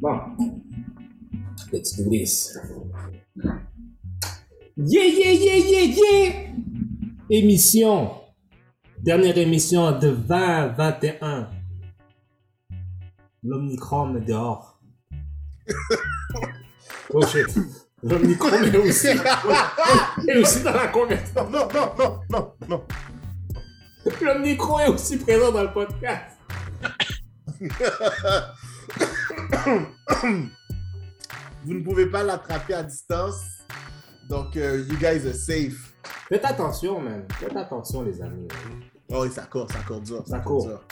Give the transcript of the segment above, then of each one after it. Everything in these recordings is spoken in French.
Bon. Let's do this. Yeah, yeah, yeah, yeah, yeah! Émission. Dernière émission de 2021. L'Omnicron est dehors. oh shit. L'Omnicron est aussi, est aussi dans la conversation. Non, non, non, non, non. L'Omnicron est aussi présent dans le podcast. Vous ne pouvez pas l'attraper à distance. Donc, euh, you guys are safe. Faites attention, man. Faites attention, les amis. Oh, oui, ça court, ça court dur. Ça court court. dur.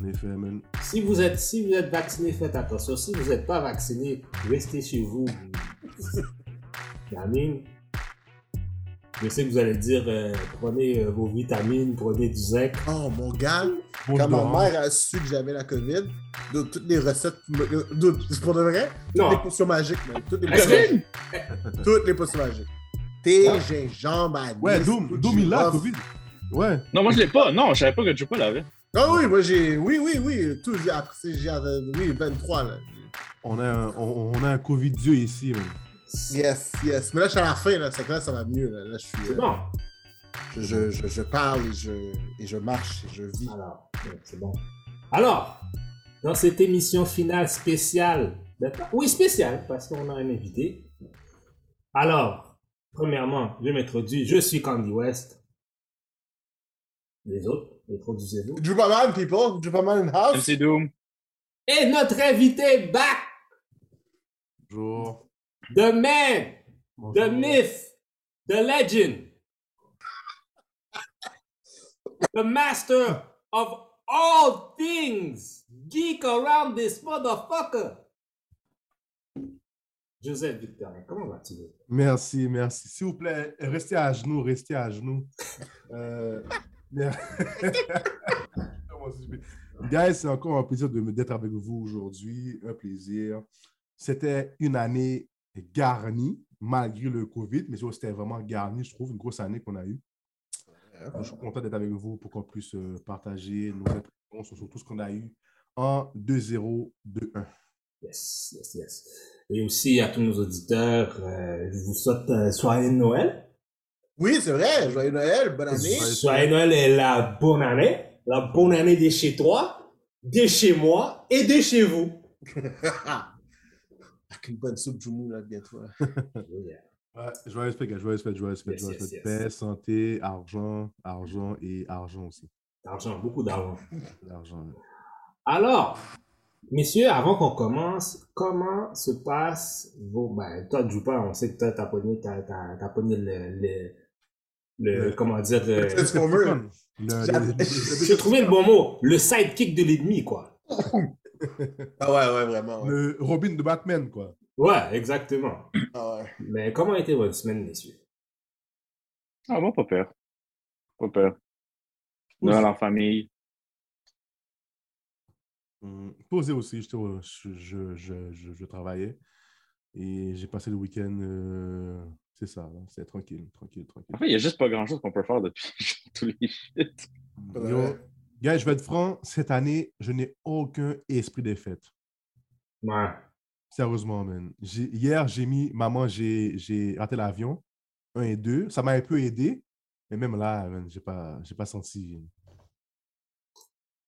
En effet, man. Si vous êtes, si vous êtes vacciné, faites attention. Si vous n'êtes pas vacciné, restez chez vous. Je sais que vous allez dire, euh, prenez euh, vos vitamines, prenez du zinc. Oh, mon gars, Bon quand dehors. ma mère a su que j'avais la COVID, de toutes les recettes, de- c'est pour de vrai, toutes Non. les potions magiques, man. Toutes les potions que- magiques. Toutes les potions magiques. Thé, Ah. gingembre, anis, Ouais, Doom, Doom, il l'a, off. Covid? Ouais. Non, moi je l'ai pas. Non, je savais pas que Jupa l'avait. Ah oui, moi j'ai. Oui, oui, oui. Tout, j'ai appris, j'ai. Oui, 23, là. On a un, on, on a un Covid Dieu ici. Yes, yes. Mais là, je suis à la fin, là. C'est que là, ça va mieux, là. Là, je suis. C'est euh, bon. je, je, je, je parle et je, et je marche et je vis. Alors, c'est bon. Alors, dans cette émission finale spéciale, d'accord? oui, spéciale, parce qu'on a un invité. Alors, premièrement, je m'introduis, je suis Candy West. Les autres, introduisez-vous. Drupaman, people. Drupaman in house. MC Doom. Et notre invité back, Bonjour. The man, the myth, the legend, the master of all things geek around this motherfucker. Joseph Victorin, comment vas-tu? Merci, merci. S'il vous plaît, restez à genoux, restez à genoux. Euh? Guys, c'est encore un plaisir d'être avec vous aujourd'hui. Un plaisir. C'était une année garnie, malgré le COVID, mais c'était vraiment garni, je trouve, une grosse année qu'on a eue. Je suis content d'être avec vous pour qu'on puisse euh, partager nos impressions sur tout ce qu'on a eu en 2-0, 2-1. Yes, yes, yes. Et aussi à tous nos auditeurs, euh, je vous souhaite euh, soirée de Noël. Oui, c'est vrai. Joyeux Noël. Bonne année. Soirée de Noël est la bonne année. La bonne année de chez toi, de chez moi et de chez vous. Avec une bonne soupe Joumou, là, bientôt. là. Ouais, joyeux fête, joyeux fête, joyeux fête, Yes, joyeux yes, fête. yes. Paix, santé, argent, argent et argent aussi. D'argent, beaucoup d'argent. Alors, messieurs, avant qu'on commence, comment se passe vos... Ben, toi, Jupa, on sait que toi, t'as pogné, t'as, t'as, t'as pogné le... le, le- Le- comment dire... euh, Transformer. Le- J'ai trouvé le bon mot. Le sidekick de l'ennemi, quoi. Ah ouais, ouais, vraiment. Ouais. le Robin de Batman, quoi. Ouais, exactement. Ah ouais. Mais comment a été votre semaine, messieurs? Ah, moi, pas peur. Pas peur. Noël en famille. Hum, Posé aussi, je, je, je, je, je travaillais. Et j'ai passé le week-end, euh, c'est ça, là, c'était tranquille, tranquille, tranquille. En fait, il y a juste pas grand chose qu'on peut faire depuis tous les shit. Ouais. Gars, je vais être franc, cette année, je n'ai aucun esprit des fêtes. Ouais. Sérieusement, man. Hier, j'ai mis, maman, j'ai j'ai raté l'avion, 1 et 2. Ça m'a un peu aidé, mais même là, man, j'ai pas, j'ai pas senti.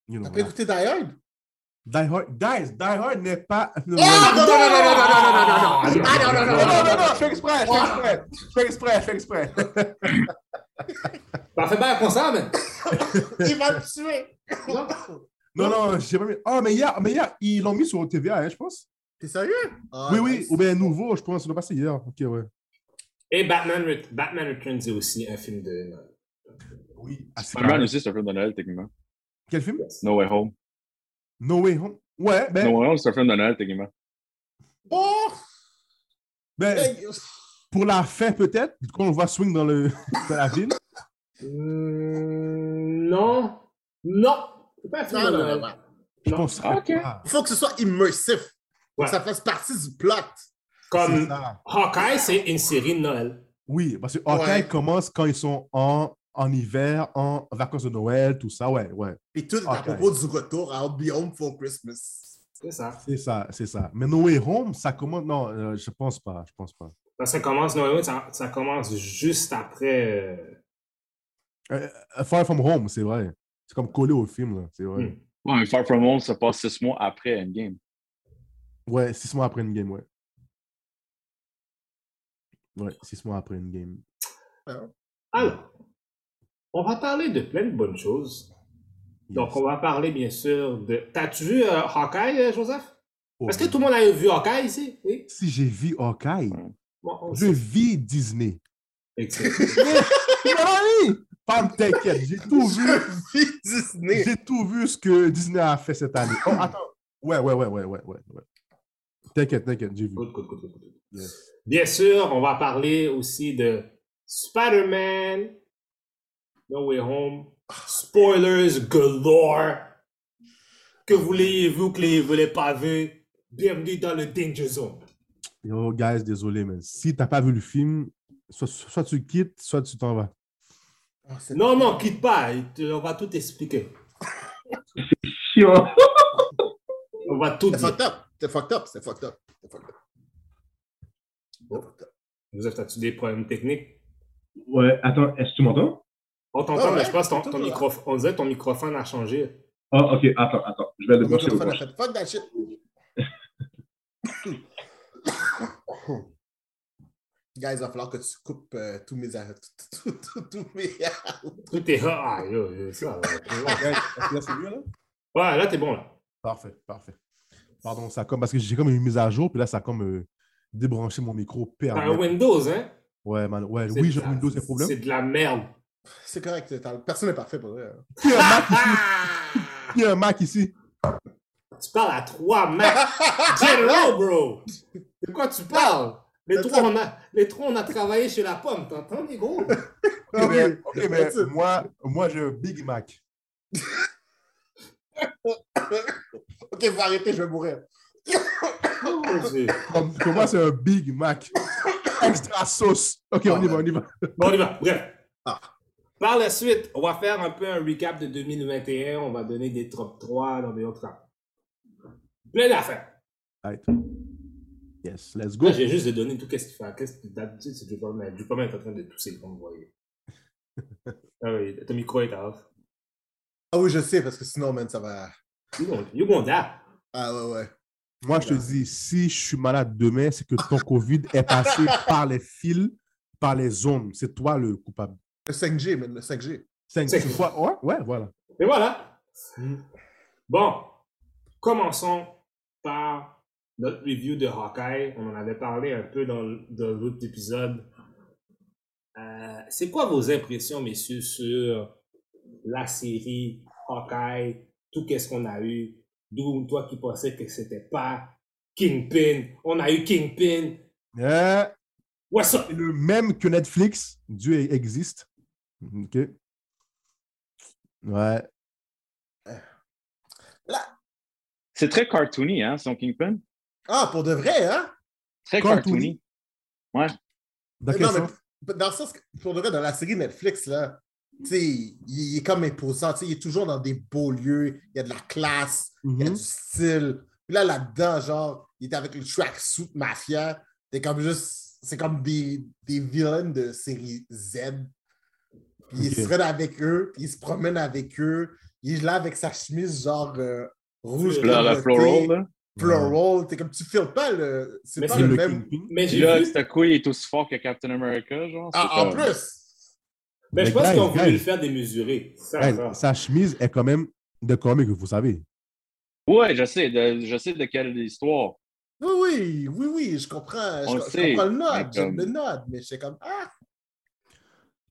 You know, T'as pas écouté Die Hard? Die Hard, guys, Die Hard n'est pas. Ah, non, non, non, non, non, non, non, non, non, non, non. Ah, non, non, non, non, non, non, non. je fais exprès, je fais exprès, je fais exprès, je fais exprès. Bah, fais pas comme ça, man. Il va me tuer. Non. Non, non, j'ai pas mis. Oh, mais hier, mais hier ils l'ont mis sur TVA, hein, je pense. T'es sérieux? Ah, oui, oui, ou bien nouveau, je pense, ça doit passer hier. Ok, ouais. Et Batman, Batman Returns est aussi un film de Noël. Oui. Ah, pareil. aussi, c'est un film de Noël, techniquement. Quel film No Way Home. No Way Home. Ouais, ben, No Way Home, c'est un film de Noël, techniquement. Oh! ben Hey, pour la fin, peut-être, quand on voit Swing dans, le, dans la ville. Hmm, non. Non. C'est pas Non, non, Noël. non, non. Je Non. pense Ah, ok. pas. Il faut que ce soit immersif. Faut Ouais. que ça fasse partie du plot. Comme. Hawkeye, c'est une série de Noël. Oui, parce que Hawkeye Ouais. commence quand ils sont en, en hiver, en vacances de Noël, tout ça, ouais, ouais. Et tout à propos du retour à Beyond for Christmas. C'est ça. C'est ça, c'est ça. Mais No Way Home, ça commence. Non, euh, je pense pas. Je pense pas. Ça, ça commence, non, ça, ça commence juste après. euh, Euh, Far From Home, c'est vrai. C'est comme collé au film, là. C'est vrai. Ouais, mais Far From Home se passe six mois après Endgame. Ouais, six mois après une game, ouais. Ouais, six mois après une game. Alors, on va parler de plein de bonnes choses. Donc, on va parler bien sûr de. T'as-tu vu euh, Hawkeye, euh, Joseph? Est-ce que tout le monde a vu Hawkeye ici? Oui. Si j'ai vu Hawkeye, Bon, je vis Disney. Excellent. Mais, Pas t'inquiète, j'ai tout vu. Vie Disney. J'ai tout vu ce que Disney a fait cette année. Oh, attends. Ouais, ouais, ouais, ouais, ouais, ouais. ouais. T'inquiète, t'inquiète, j'ai vu. Good, good, good. Bien sûr, on va parler aussi de Spider-Man, No Way Home, spoilers galore. Que vous l'ayez vu ou que vous ne l'ayez pas vu, bienvenue dans le Danger Zone. Yo, guys, désolé, mais si t'as pas vu le film, soit, soit tu quittes, soit tu t'en vas. Ah, c'est- Non, non, quitte pas, on va tout expliquer. Chiant. On va tout C'est dire. fucked up. C'est fucked up. C'est fucked up. C'est fucked up. C'est fucked up. Joseph, as-tu des problèmes techniques? Ouais, attends, est-ce que tu m'entends? On t'entend, Ah ouais, mais je pense que ton, ton là. micro, on dirait que ton microphone a changé. Ah, ok, attends, attends. Je vais le brancher au fait fuck that shit. Guys, il va falloir que tu coupes euh, tous mes. tout- tout- tout- Tous mes. Tout est ah, yo, ça. là, c'est mieux, là? Ouais, là, t'es bon, là. Parfait, parfait. Pardon, ça comme, parce que j'ai comme une mise à jour, puis là, ça a comme euh, débranché mon micro. T'as un. Windows, hein? Ouais, man. Ouais, oui, j'ai la- Windows, c'est problème. C'est de la merde. C'est correct. Personne n'est parfait pour vrai. hein. Qui a un Mac ici? Ah! Qui a un Mac ici? Tu parles à trois Mac. General, bro. De quoi tu parles? Les trois, on a, les trois, on a travaillé chez la pomme. T'entends, les gros? Ok, mais, moi, moi j'ai un Big Mac. Ok, faut arrêter, je vais mourir. Pour moi, c'est un Big Mac. Extra sauce. Ok, on y va, on y va. Bon, on y va. Bref. Ah. Par la suite, on va faire un peu un recap de 2021. On va donner des top 3 dans des autres. Plein d'affaires. Right. Yes, let's go. Là, j'ai juste de donner tout qu'est-ce qu'il fait. Qu'est-ce que d'habitude, c'est Dupomet. Dupomet est en train de tousser, comme vous voyez. ah oui, ton micro est off. Ah oui, je sais, parce que sinon, man, ça va. You gon- You gon' die. Ah ouais, ouais. Moi, je te dis, si je suis malade demain, c'est que ton COVID est passé par les fils, par les zones. C'est toi le coupable. Le 5G, man, le 5G. Cinq, C'est- tu vois? Ouais, ouais, voilà. Et voilà. Mm. Bon, commençons par notre review de Hawkeye. On en avait parlé un peu dans, dans l'autre épisode. Euh, c'est quoi vos impressions, messieurs, sur la série Hawkeye, tout qu'est-ce qu'on a eu? D'où toi qui pensais que c'était pas Kingpin, on a eu Kingpin. Euh, What's up? c'est le même que Netflix. Dieu existe. OK. Ouais. C'est très cartoony, hein, son Kingpin? Ah, pour de vrai, hein? Très Cartoony. cartoony. Ouais. Dans Mais quel non, mais sens? dans le sens que, pour de vrai, dans la série Netflix, là, tu sais, il, il est comme imposant, tu sais, il est toujours dans des beaux lieux, il y a de la classe, il y a Mhm. du style. Puis là, là-dedans, genre, il est avec le tracksuit mafia, c'est comme juste, c'est comme des, des villains de série Z. Puis il se traîne avec eux, puis il se promène avec eux, il est là avec sa chemise, genre, euh, rouge. Là, La, floral, là. Floral, t'es comme, tu files pas le, c'est Mais pas c'est le même. Mais là, vu, cette couille est aussi fort que Captain America, genre. c'est Ah, en plus! mais je pense guys, qu'ils ont voulu guys. le faire. C'est ça. sa chemise est quand même de comique, vous savez. Ouais, je sais, de, je sais de quelle histoire. Oui, oui, oui, oui, je comprends. Je, On le je sait, comprends le mais nod, le nod, mais j'étais comme, ah!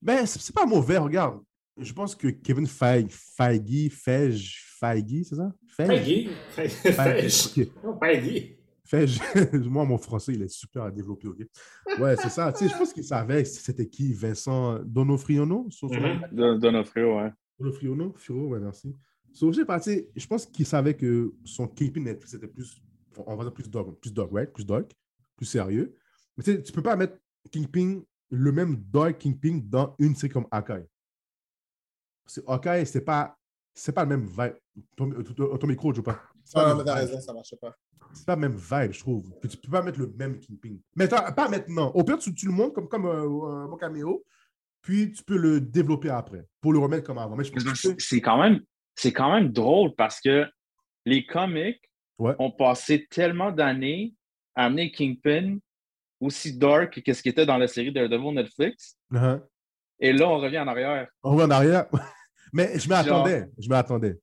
Ben, c'est pas mauvais, regarde. Je pense que Kevin Feige, Feige, Feige, Feige, c'est ça? Feige? Feige. Feige. Feige. Feige. Moi, mon français, il est super à développer, ok? Ouais, c'est ça. Tu sais, je pense qu'il savait c'était qui, Vincent Donofriono? Son- Mhm. De Donofrio, ouais. Donofriono? Firo, ouais, merci. So, j'ai parti, je pense qu'il savait que son Kingpin Netflix était plus, on va dire plus dark, plus dark, right? Plus dark, plus sérieux. Mais tu sais, tu peux pas mettre Kingpin, le même dark Kingpin dans une série comme Hawkeye. C'est Hawkeye, c'est pas, c'est pas le même vibe. Ton, ton- ton micro, je veux pas. c'est pas Ah, le mais t'as vibe. raison, ça marchait pas. C'est pas le même vibe, je trouve. Puis tu peux pas mettre le même Kingpin. Mais pas maintenant. Au pire, tu, tu le montres comme, comme un, un bon caméo, puis tu peux le développer après pour le remettre comme avant. Mais je pense que C'est c'est quand même, c'est quand même drôle parce que les comics Ouais. ont passé tellement d'années à amener Kingpin aussi dark que ce qui était dans la série Daredevil Netflix. Uh-huh. Et là, on revient en arrière. On revient en arrière. mais je m'attendais. Je m'attendais.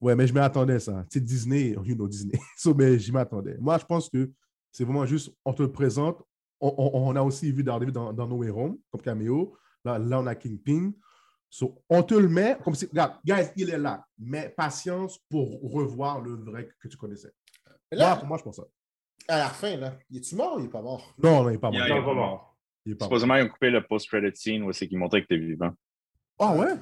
Ouais, mais je m'attendais ça. Sais, Disney, you know Disney. so, mais j'y m'attendais. Moi, je pense que c'est vraiment juste, on te le présente. On, on- on a aussi vu Daredevil dans, dans No Way Home, comme caméo. Là, là, on a Kingpin. So, on te le met comme si, regarde, guys, il est là. Mais patience pour revoir le vrai que tu connaissais. Moi, là, pour moi, je pense ça. À la fin, là, il est-tu mort ou il est pas mort? Non, non, il n'est pas mort. Il Non, pas mort. Il est pas mort. Supposément, ils ont coupé le post-credit scene où c'est qu'ils montraient que t'es vivant. Ah ouais?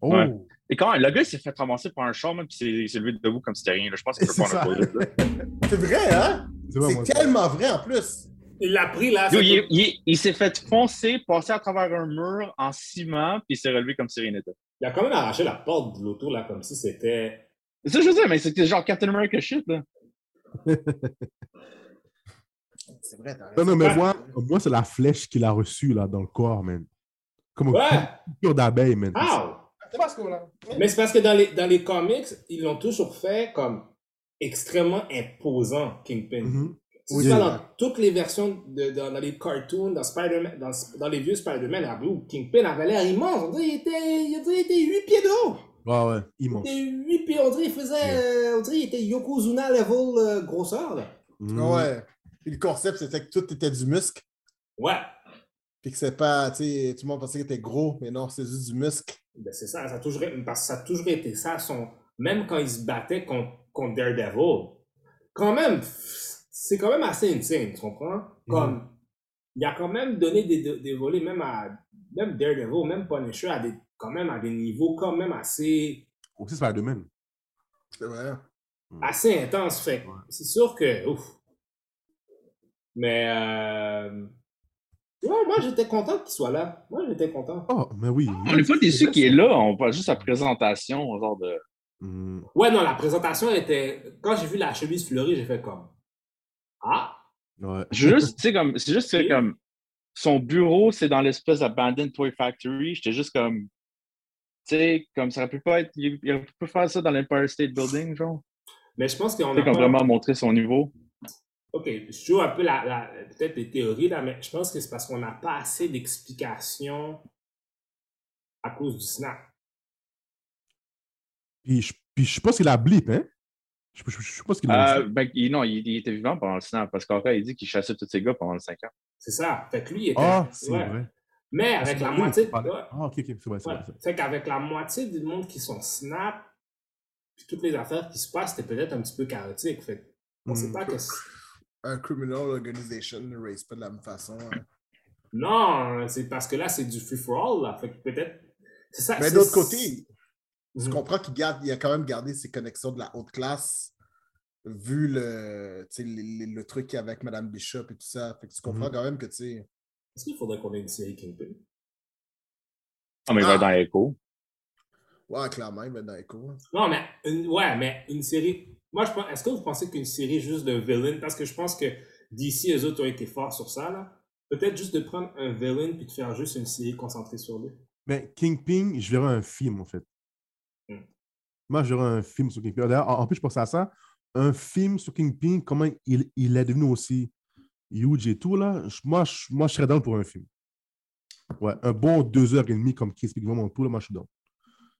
Oh! Ouais. Et quand le gars il s'est fait ramasser par un char, même, puis il s'est- levé debout comme si c'était rien. là. Je pense qu'il peut C'est pas en ça. là. C'est vrai, hein? C'est tellement vrai en plus. Il l'a pris là. Yo, il, il- il s'est fait foncer, passer à travers un mur en ciment, puis il s'est relevé comme si rien n'était. Il a quand même arraché la porte de l'auto là comme si c'était. C'est ça que je veux dire, mais c'était genre Captain America shit, là. C'est vrai, t'as Non, raison. non, mais moi, moi c'est la flèche qu'il a reçue là, dans le corps, man. Comme Ouais! piqûre d'abeille, man. L'a. Mais c'est parce que dans les, dans les comics, ils l'ont toujours fait comme extrêmement imposant, Kingpin. Mhm. C'est Oui. ça dans toutes les versions, de, dans, dans les cartoons, dans Spider-Man, dans, dans les vieux Spider-Man à Blue, Kingpin avait l'air immense. On dirait qu'il était, était 8 pieds de haut. Ouais, ouais, Il immense. était 8 pieds, on dirait qu'il faisait, euh, on dirait qu'il était Yokozuna level euh, grosseur, là. Mhm. Ouais. Le concept, c'était que tout était du muscle. Ouais. Puis que c'est pas, tu sais, tout le monde pensait qu'il était gros, mais non, c'est juste du muscle. Ben, c'est ça, ça a, toujours, parce que ça a toujours été ça. Son, même quand il se battait contre, contre Daredevil, quand même, c'est quand même assez insane, tu comprends? Comme, il a quand même donné des, des, des volets, même à même Daredevil, même Punisher, à des, quand même à des niveaux quand même assez, Aussi Spider-Man. C'est vrai. assez intenses. Fait c'est sûr que, ouf. Mais, euh, ouais, moi j'étais content qu'il soit là. Moi j'étais content. Oh, mais oui. On n'est pas déçu qu'il est là, on voit juste sa présentation, genre de. Mhm. Ouais, non, la présentation était. Quand j'ai vu la chemise fleurie, j'ai fait comme. Ah! Ouais. Juste, tu sais, comme. C'est juste que, comme. Son bureau, c'est dans l'espèce d'Abandoned Toy Factory. J'étais juste comme. Tu sais, comme ça aurait pu pas être. Il aurait pu faire ça dans l'Empire State Building, genre. Mais je pense qu'on Tu a sais, comme pas... vraiment montrer son niveau. OK, je joue un peu la, la- peut-être les théories, là, mais je pense que c'est parce qu'on n'a pas assez d'explications à cause du snap. Puis, je, puis je sais pas s'il a blip, hein? Je, je, je sais pas ce qu'il a Euh, ben, il- non, il, il était vivant pendant le snap parce qu'après, il dit qu'il chassait tous ses gars pendant le 5 ans. C'est ça. Fait que lui, il était. Ah, c'est ouais. vrai. Mais Ah, avec la moitié. ouais, Ah, ok, ok, c'est vrai, c'est ouais. vrai. c'est vrai. Fait qu'avec la moitié du monde qui sont snap, puis toutes les affaires qui se passent, c'était peut-être un petit peu chaotique. Fait on sait Mm. pas que. Un criminal organization ne race pas de la même façon. hein. Non, c'est parce que là, c'est du free for all, là. Fait que peut-être. C'est ça. Mais d'autre côté, je Mhm. comprends qu'il garde, il a quand même gardé ses connexions de la haute classe, vu le, tu sais, le, le- le truc qu'il y a avec Madame Bishop et tout ça. Fait que tu comprends Mhm. quand même que, tu sais, Est-ce qu'il faudrait qu'on ait une série Kingpin? Ah, mais il va Ah. être dans Echo. ouais, clairement, il va être dans Echo. hein. Non, mais une, ouais, mais une série. Moi, je pense. Est-ce que vous pensez qu'une série juste de villain, parce que je pense que d'ici, eux autres ont été forts sur ça, là. Peut-être juste de prendre un villain puis de faire juste une série concentrée sur lui? Mais Kingpin, je verrais un film, en fait. Hmm. Moi, je verrais un film sur Kingpin. D'ailleurs, en en plus, je pensais à ça. Un film sur Kingpin, comment il, il est devenu aussi huge et tout, là. Moi, je, moi, je serais down pour un film. Ouais, un bon deux heures et demie, comme qui explique vraiment tout, là, moi, je suis down.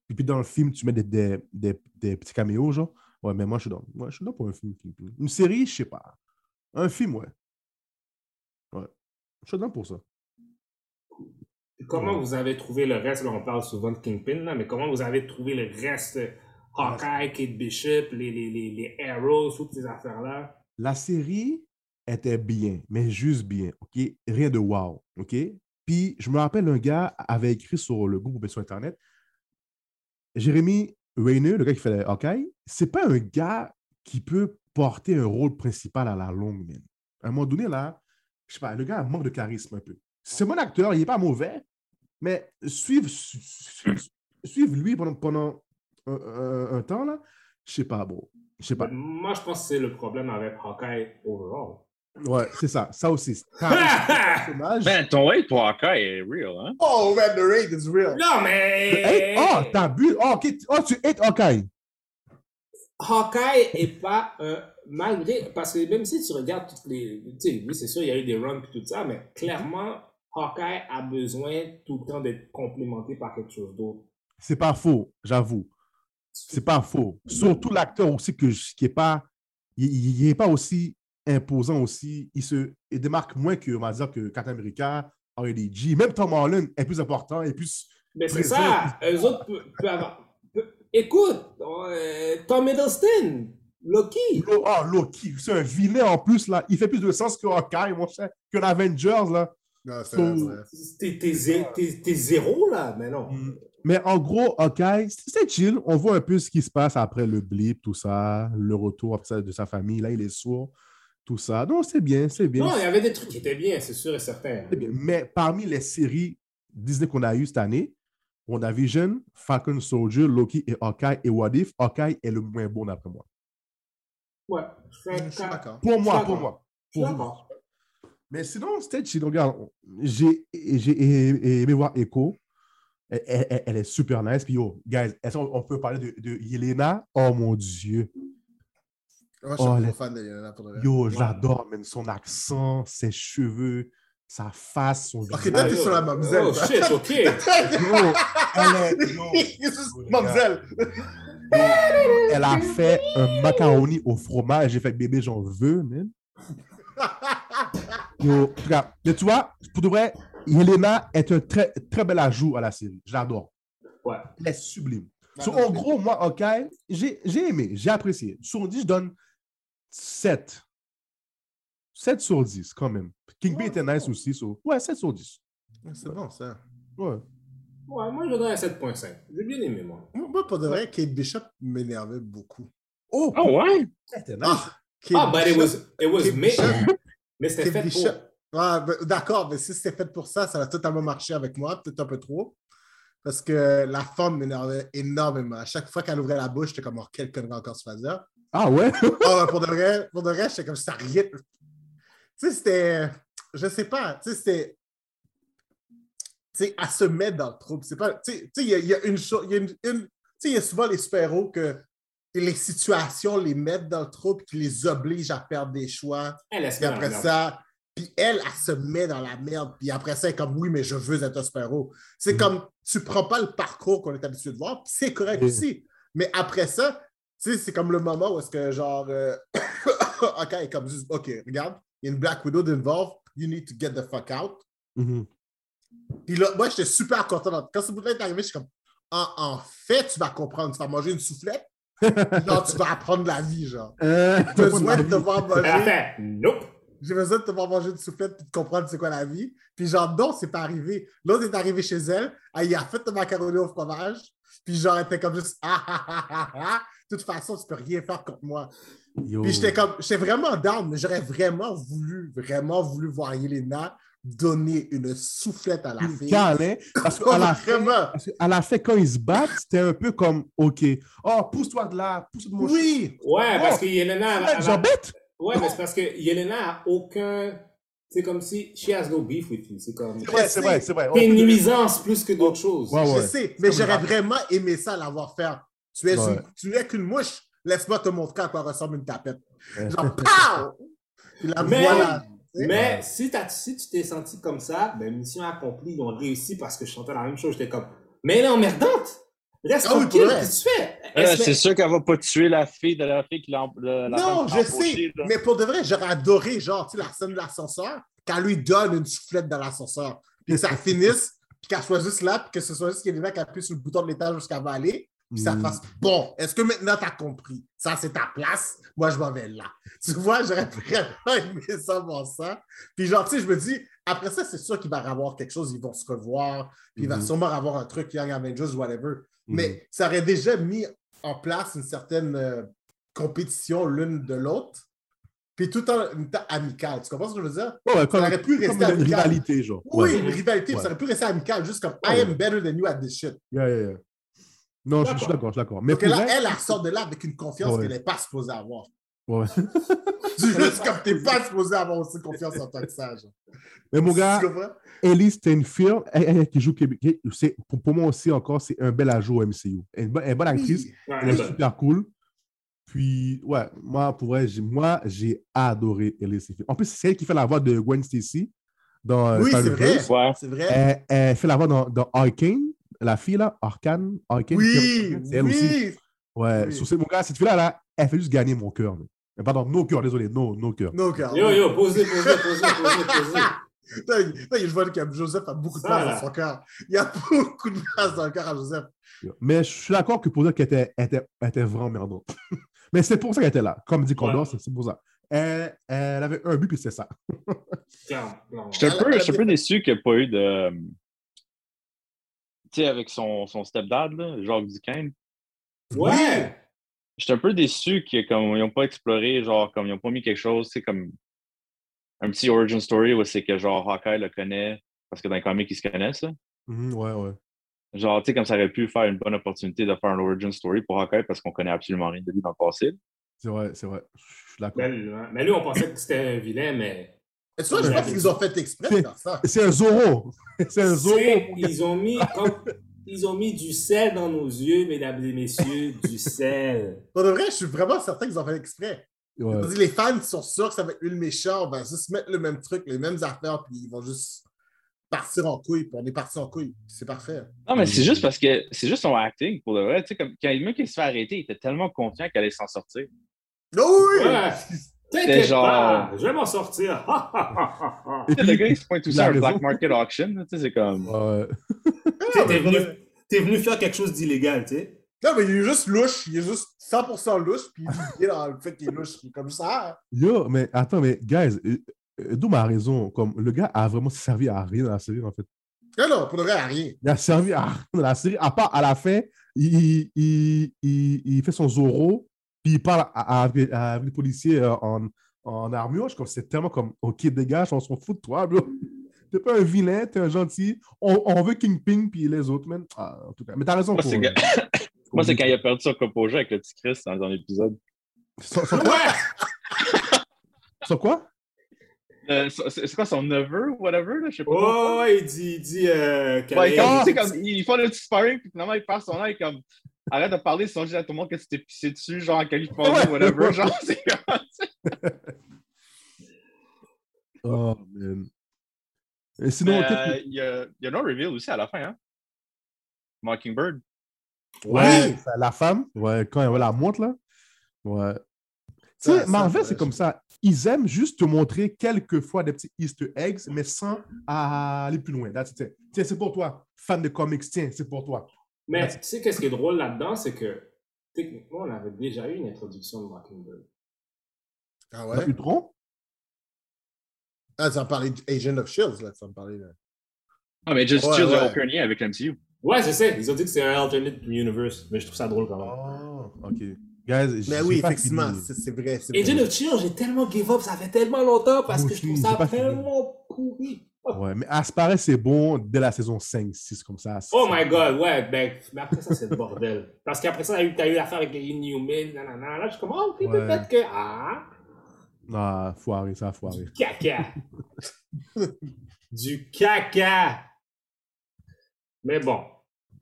Et puis, dans le film, tu mets des, des, des, des petits caméos, genre. Ouais, mais moi, je suis down. Ouais, je suis down pour un film Kingpin. Une série, je sais pas. Un film, ouais. Ouais. Je suis down pour ça. Comment Ouais. vous avez trouvé le reste? Là, on parle souvent de Kingpin, là, mais comment vous avez trouvé le reste? Hawkeye, Kate Bishop, les, les, les, les Arrows, toutes ces affaires-là? La série était bien, mais juste bien, OK? Rien de wow, OK? Puis, je me rappelle, un gars avait écrit sur le groupe sur Internet, Jérémy Rayner, le gars qui fait Hawkeye, c'est pas un gars qui peut porter un rôle principal à la longue, man. À un moment donné, là, je sais pas, le gars manque de charisme un peu. C'est mon acteur, il est pas mauvais, mais suivre, su- su- suivre lui pendant, pendant un temps, là, je sais pas, bro. Je sais pas. Moi, je pense que c'est le problème avec Hawkeye overall. Ouais, c'est ça. Ça aussi. Ben, ton hate pour Hawkeye est real, hein? Oh man, the raid is real. non, mais. Hey, oh, t'as bu. Oh, ok. Oh, tu hates Hawkeye. Hawkeye est pas un. Malgré. Parce que même si tu regardes toutes les. Tu sais, oui, c'est sûr, il y a eu des runs et tout ça, mais clairement, Hawkeye a besoin tout le temps d'être complémenté par quelque chose d'autre. C'est pas faux, j'avoue. C'est pas faux. Surtout l'acteur aussi que, je- qui est pas. Il, il- il est pas aussi imposant aussi. Il se il démarque moins que, on va dire, que Captain America, R.D.G. Même Tom Holland est plus important et plus. Mais c'est ça, eux autres peuvent, avoir. Écoute, euh, Tom Hiddleston, Loki. Lo- Oh, Loki, c'est un vilain en plus, là. Il fait plus de sens que Hawkeye, mon cher, que l'Avengers, là. Non, c'est So-. T'es- T'es zé- t'es- t'es zéro là, mais non. Mm. Mais en gros, Hawkeye, c'est c'est chill. On voit un peu ce qui se passe après le blip, tout ça, le retour après ça de sa famille. Là, il est sourd, tout ça. Non, c'est bien, c'est bien. Non, il y avait des trucs qui étaient bien, c'est sûr et certain. Bien. Mais parmi les séries Disney qu'on a eues cette année, WandaVision, Falcon Soldier, Loki et Hawkeye et What If, Hawkeye est le moins bon d'après moi. Ouais, je suis Je suis d'accord. Pour moi, pour moi. Pour d'accord. Mais sinon, c'était chill. Regarde, j'ai j'ai aimé voir Echo. Elle, elle- elle est super nice. Puis yo, guys, est-ce qu'on on peut parler de, de Yelena? Oh mon Dieu. Moi, je suis Oh, un fan de Yelena pour vrai. Yo, je l'adore, même son accent, ses cheveux, sa face, son Ok, visage. t'es sur la mamzelle. Oh shit, ok. Yo, elle, est- yo, Mamzelle. elle a fait un macaroni au fromage. J'ai fait bébé, j'en veux, man. Yo, en tout cas, mais tu vois, pour de vrai, Yelena est un très, très bel ajout à la série. Je l'adore. Ouais. Elle est sublime. Bah, So, en gros, moi, OK, j'ai j'ai aimé, j'ai apprécié. Sur 10, je donne 7. 7 sur 10, quand même. King B était nice bon. aussi. So, ouais, 7 sur 10. C'est bon, ça. Ouais. Ouais, moi je donnerais 7.5. J'ai bien aimé, moi. Moi, pour de vrai, Kate Bishop m'énervait beaucoup. Oh, Oh, ouais? elle était nice. Ah, Kate Ah, but it Bishop. was, it was Kate. Bishop. Mais c'était fait Bishop. pour. Ah, ben, D'accord, mais si c'était fait pour ça, ça va totalement marcher avec moi, peut-être un peu trop. Parce que la femme m'énervait énormément. À chaque fois qu'elle ouvrait la bouche, j'étais comme, oh, quel connerie encore se faisait. Ah ouais? Ah, pour de vrai, pour de vrai, j'étais comme, ça rien. Tu sais, c'était. Je sais pas, tu sais, c'était. Tu sais, à se mettre dans le trouble. C'est pas. Tu sais, tu sais, il y, y a une chose. il y a une- une- Tu sais, il y a souvent les super-héros que les situations les mettent dans le trouble, qui les obligent à perdre des choix. Elle, elle se Puis met dans la après merde. ça, puis elle, elle se met dans la merde. Puis après ça, elle est comme oui, mais je veux être un super-héros. C'est Mhm. comme tu prends pas le parcours qu'on est habitué de voir, puis c'est correct aussi. Mais après ça, tu sais, c'est comme le moment où est-ce que genre, euh, OK, comme juste, OK, regarde, il y a une Black Widow d'involve, you need to get the fuck out. Mhm. Puis là, moi, j'étais super content. Quand ce bout-là est arrivé, je suis comme, en, en fait, tu vas comprendre, tu vas manger une soufflette, genre, tu vas apprendre la vie, genre. Euh, J'ai besoin de te voir manger. nope. J'ai besoin de te voir manger une soufflette et de comprendre c'est quoi la vie. Puis genre, non, c'est pas arrivé. L'autre est arrivé chez elle, elle a fait de macaroni au fromage, puis genre, elle était comme juste ah ah ah ah ah. De toute façon, tu peux rien faire contre moi. Yo. Puis j'étais comme, j'étais vraiment down, mais j'aurais vraiment voulu, vraiment voulu voir Yelena donner une soufflette à la fille. câlin, parce Oh, qu'à la fin, vraiment. parce qu'à la fin, quand ils se battent, c'était un peu comme, OK, oh, pousse-toi de là, pousse-toi de mon Oui! Ouais, Oh, parce que Yelena. elle- elle- J'embête? Ouais, mais c'est parce que Yelena a aucun. C'est comme si she has no beef with you. C'est comme. C'est vrai, c'est vrai, c'est vrai. Une nuisance plus que d'autres choses. Ouais, ouais. Je sais, mais j'aurais vraiment aimé ça l'avoir fait. Tu es, Ouais. une- tu n'es qu'une mouche. Laisse-moi te montrer à quoi ressemble une tapette. Genre, pow! Puis la Mais- voilà. Mais si, t'as- si tu t'es senti comme ça, ben mission accomplie, ils ont réussi parce que je chantais la même chose. J'étais comme, mais elle est emmerdante! Reste Ah tranquille, qu'est-ce que tu fais? Euh, c'est sûr qu'elle va pas tuer la fille de la fille qui l'a la Non, je sais. là. Mais pour de vrai, j'aurais adoré, genre, tu sais, la scène de l'ascenseur, qu'elle lui donne une soufflette dans l'ascenseur. Puis que ça finisse, puis qu'elle soit juste là, puis que ce soit juste Yelena qui appuie sur le bouton de l'étage jusqu'à va aller. Puis ça Mm. fasse bon. Est-ce que maintenant tu as compris? Ça, c'est ta place. Moi, je m'en vais là. Tu vois, j'aurais vraiment aimé ça, voir ça. Puis, genre, tu sais, je me dis, après ça, c'est sûr qu'il va y avoir quelque chose, ils vont se revoir. Puis, il va Mhm. sûrement avoir un truc Young Avengers, whatever. Mhm. Mais ça aurait déjà mis en place une certaine euh, compétition l'une de l'autre. Puis, tout en temps amical. Tu comprends ce que je veux dire? Ouais, comme, aurait pu rester une rivalité, genre. Oui, Ouais. une rivalité. Ouais. Ça aurait pu rester amical, juste comme. I am better than you at this shit. Yeah, yeah, yeah. Non, je, suis D'accord. je suis d'accord. Mais Donc là, vrai- elle, elle ressort de là avec une confiance qu'elle n'est pas supposée avoir. Ouais. C'est juste comme t'es pas supposé avoir aussi confiance en tant que ça. genre. Mais mon gars? Ellie Stanfield, elle, elle qui joue Québec, c'est- pour, pour moi aussi encore, c'est un bel ajout au MCU. Elle est une bonne, elle est une bonne actrice, Oui. Ouais, elle est super cool. Puis, ouais, moi, pour vrai, j'ai, moi, j'ai adoré Ellie Stanfield. En plus, c'est elle qui fait la voix de Gwen Stacy dans euh, Oui, c'est vrai. Ouais. C'est vrai. Elle, elle fait la voix dans, dans Arcane, la fille là, Arcane, Arcane. Oui, c'est elle aussi. Ouais, Oui. sur ce- mon gars, cette fille-là, là, elle fait juste gagner mon cœur. mais. Euh, Pardon, nos cœurs, désolé, nos, nos cœurs. No, cœur. Yo, yo, posez, posez, posez, posez, posez. Je vois que Joseph a beaucoup de place dans son cœur. Il y a beaucoup de place dans le cœur à Joseph. Mais je suis d'accord que pour dire qu'elle était, était, était vraiment merdante. Mais c'est pour ça qu'elle était là. Comme dit Condor, Ouais. c'est pour ça. Elle, elle avait un but, puis c'est ça. Non. J'étais un peu, j'étais peu déçu qu'il n'y ait pas eu de. Tu sais, avec son, son stepdad, là, Jacques Duquesne. Ouais! J'étais un peu déçu qu'ils n'ont pas exploré, genre, comme ils n'ont pas mis quelque chose, tu sais, comme un petit origin story où c'est que, genre, Hawkeye le connaît, parce que dans les comics, ils se connaissent, là. Mhm, ouais, ouais. Genre, tu sais, comme ça aurait pu faire une bonne opportunité de faire un origin story pour Hawkeye parce qu'on connaît absolument rien de lui dans le passé. C'est vrai, c'est vrai. Je suis d'accord. Mais, lui, hein. Mais lui, on pensait que c'était un vilain, mais. Et tu vois, je pense qu'ils ont fait exprès de faire ça. C'est un Zoro. C'est un Zoro. C'est- Ils ont mis comme- Ils ont mis du sel dans nos yeux, mesdames et messieurs, du sel. Pour de vrai, je suis vraiment certain qu'ils ont fait exprès. Ouais. Les fans sont sûrs que ça va être lui le méchant, on va juste mettre le même truc, les mêmes affaires, puis ils vont juste partir en couille, puis on est parti en couille. C'est parfait. Non, mais c'est juste parce que c'est juste son acting, pour de vrai. Tu sais, comme quand même qu'il se fait arrêter, il était tellement confiant qu'elle allait s'en sortir. Oh oui! Ouais. T'inquiète genre- pas, je vais m'en sortir. Le gars, il se pointe tout ça à un black market auction. là, Tu sais, c'est comme. Ouais. T'es venu, t'es venu faire quelque chose d'illégal, tu sais. Non, mais il est juste louche, il est juste 100% louche, puis il bien dans le fait qu'il est louche, il est comme ça. Yo, mais attends, mais guys, euh, euh, Doom a raison? Comme, le gars a vraiment servi à rien dans la série, en fait. Non, non, pour de vrai, à rien. Il a servi à rien dans la série, à part à la fin, il, il, il, il fait son Zoro, puis il parle à, à- les policiers euh, en, en armure. Je suis comme, c'est tellement comme, OK, dégage, on s'en fout de toi, bro. T'es pas un vilain, t'es un gentil. On, on veut Kingpin, puis les autres, man. Ah, en tout cas, mais t'as raison. Moi, c'est euh, Moi, c'est quand il a perdu son composé avec le petit Chris dans, dans l'épisode. Sur, sur- Ouais! sur quoi? Euh, c'est quoi son neveu ou whatever? Là, je sais pas. Oh, il dit, il dit euh, Ouais, est- comme, ils font le petit sparring, puis finalement, il passe son œil comme. Arrête de parler, je dis à tout le monde que tu t'es pissé dessus, genre en Californie, Ouais, whatever. Genre, c'est comme. Oh, man. Et sinon, euh, Il y, a, il y a no reveal aussi à la fin, hein? Mockingbird. Ouais, la femme, ouais, quand elle la montre, là. Ouais. Tu sais, Marvel, c'est je- comme ça. Ils aiment juste te montrer quelques fois des petits Easter eggs, mais sans aller plus loin. That's it. Tiens, c'est pour toi. Fan de comics, tiens, c'est pour toi. Mais tu sais, qu'est-ce qui est drôle là-dedans, c'est que techniquement, on avait déjà eu une introduction de Mockingbird. Ah ouais? Ultron? Ah, tu vas me parler d'Agent of Shields, là, tu vas me parler de... Ah, mais Just Ouais, Chill n'a ouais. aucun lien avec l'MCU. Ouais, je sais. Ils ont dit que c'est un alternate universe, mais je trouve ça drôle quand même. Oh, OK. Guys, Mais oui, effectivement, c'est vrai. Agent of Shield, j'ai tellement give up, ça fait tellement longtemps parce que je trouve ça tellement pourri. Ouais, mais à ce paraît, c'est bon dès la saison 5, 6, comme ça. Oh my god, ouais, ben, mais après ça, c'est le bordel. Parce qu'après ça, t'as eu, t'as eu l'affaire avec les Inhumans, nanana. Là, je suis comme, oh, ok, Ouais. peut-être que, ah, Ah, foiré, ça a foiré. caca. du caca. Mais bon.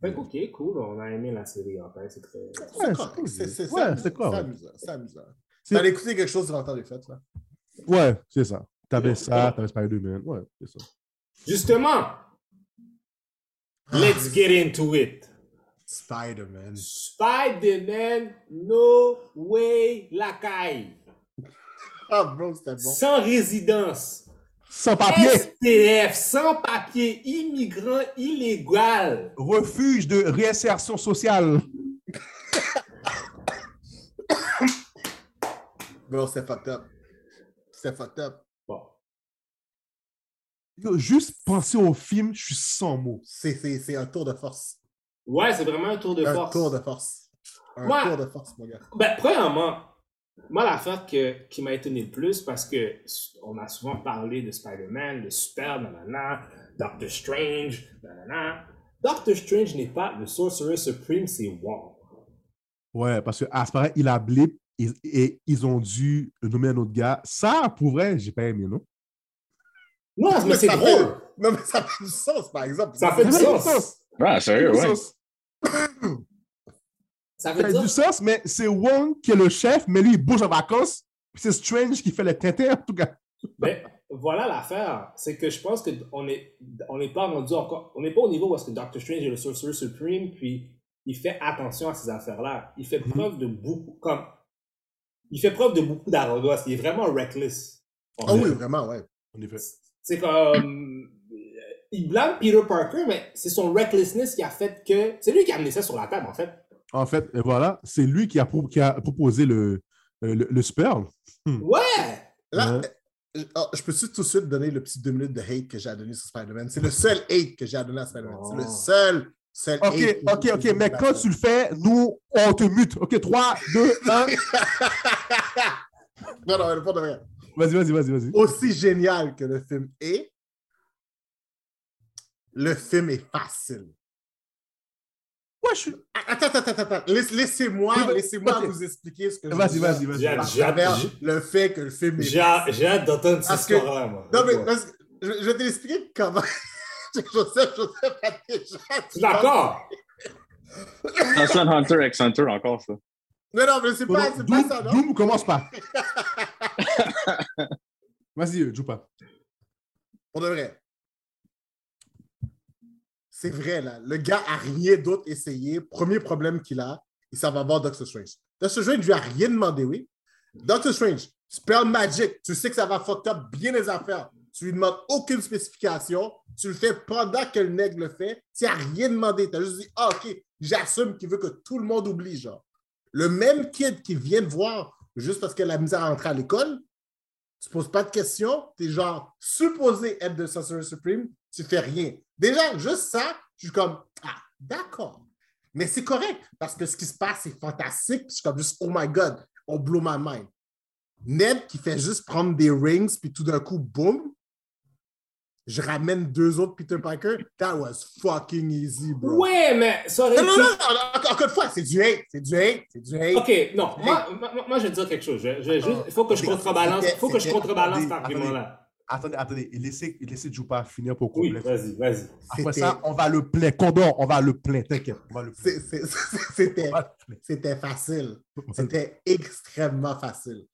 Fait ok, cool, on a aimé la série en fait, c'est très. Ouais, C'est Ouais, amusant, c'est amusant, T'allais écouter quelque chose durant le temps des fêtes, là? Ouais, c'est ça. T'avais ça, t'avais Spider-Man. Ouais, c'est ça. Justement, let's get into it. Spider-Man. Spider-Man No Way Lacaille. Ah, bro, c'était bon. Sans résidence. Sans papier! STF, sans papier, immigrant illégal. Refuge de réinsertion sociale. Bro, c'est fucked up. C'est fucked up. Juste penser au film, je suis sans mots. C'est- C'est c'est un tour de force. Ouais, c'est vraiment un tour de Un force. tour de force. Un tour de force, mon gars. Ben, premièrement, moi, l'affaire que, qui m'a étonné le plus, parce que on a souvent parlé de Spider-Man, de Super, nanana, Doctor Strange, nanana. Doctor Strange n'est pas le Sorcerer Supreme, c'est Wong. Ouais, parce que à ce paraît, il a blip et, et ils ont dû nommer un autre gars. Ça, pour vrai, j'ai pas aimé, non? Non, mais c'est drôle. fait- Non, mais ça fait du sens, par exemple. Ça fait du Ça fait du sens. sens. Ah, sérieux, Ça fait ouais. du sens. Ça fait du sens, mais c'est Wong qui est le chef, mais lui, il bouge en vacances. Puis c'est Strange qui fait le tintin, en tout cas. Mais voilà l'affaire, c'est que je pense qu'on n'est on n'est pas rendu encore, on n'est pas au niveau où est-ce que Doctor Strange est le Sorcerer Supreme, puis il fait attention à ces affaires-là. Il fait Mhm. preuve de beaucoup, comme, il fait preuve de beaucoup d'arrogance. Il est vraiment reckless. Ah oui, vraiment, ouais. En effet. C'est comme, il blâme Peter Parker, mais c'est son recklessness qui a fait que, c'est lui qui a amené ça sur la table, en fait. En fait, euh, voilà, c'est lui qui a, pro- qui a proposé le, euh, le, le sperme. Ouais! Là, Ouais. euh, oh, je peux-tu tout de suite donner le petit deux minutes de hate que j'ai à donner sur Spider-Man? C'est le seul hate que j'ai à donner à Spider-Man. C'est le Oh. seul, seul OK, OK, OK, mais quand tu le fais, nous, on te mute. OK, 3, 2, 1. non, non, pas de vrai. Vas-y, vas-y, vas-y, vas-y. Aussi génial que le film est, le film est facile. Ouais, je suis. Attends, attends, attends, attends. Laisse- Laissez-moi Oui, bah, laissez-moi ok. vous expliquer ce que je Vas-y, veux dire vas-y, vas-y. Travers le fait que le film est J'ai hâte d'entendre cette histoire-là, moi. Non, mais Ouais. parce que je, je vais t'expliquer comment. Joseph, Joseph a déjà. D'accord! Sans Hunter x Hunter encore, ça. Non, non, mais c'est pas, ça, non? Doom commence pas. Vas-y, euh, joue pas. Pour de vrai. C'est vrai, là. Le gars a rien d'autre essayé. Premier problème qu'il a, il s'en va voir Doctor Strange. Doctor Strange lui a rien demandé, oui. Doctor Strange, spell magic. Tu sais que ça va fuck up bien les affaires. Tu lui demandes aucune spécification. Tu le fais pendant que le nègre le fait. Tu n'as rien demandé. Tu as juste dit, ah, OK, j'assume qu'il veut que tout le monde oublie. Le même kid qui vient te voir juste parce a la misère à entrer à l'école, tu poses pas de questions, tu es genre supposé être de Sorcerer Supreme, tu fais rien. Déjà, juste ça, je suis comme, ah, d'accord. Mais c'est correct, parce que ce qui se passe, c'est fantastique. Je suis comme juste, oh my God, on blow my mind. Ned qui fait juste prendre des rings, puis tout d'un coup, boum, je ramène deux autres Peter Parker. That was fucking easy, bro. Ouais, mais ça aurait Non, non, été- non, encore, encore une fois, c'est du hate, c'est du hate, c'est du hate. Ok, non, moi, moi, moi, je vais te dire quelque chose. Je- je- je- Il faut que je contrebalance, faut que je contrebalance cet attendez, argument-là. Attendez, attendez. Laissez, laissez Joupa finir pour Oui, compléter. vas-y, vas-y. Après ça, on va le plein. Condor, on va le plein. T'inquiète. On va le plein. c'est- c'est- c'est- C'était facile. C'était extrêmement facile.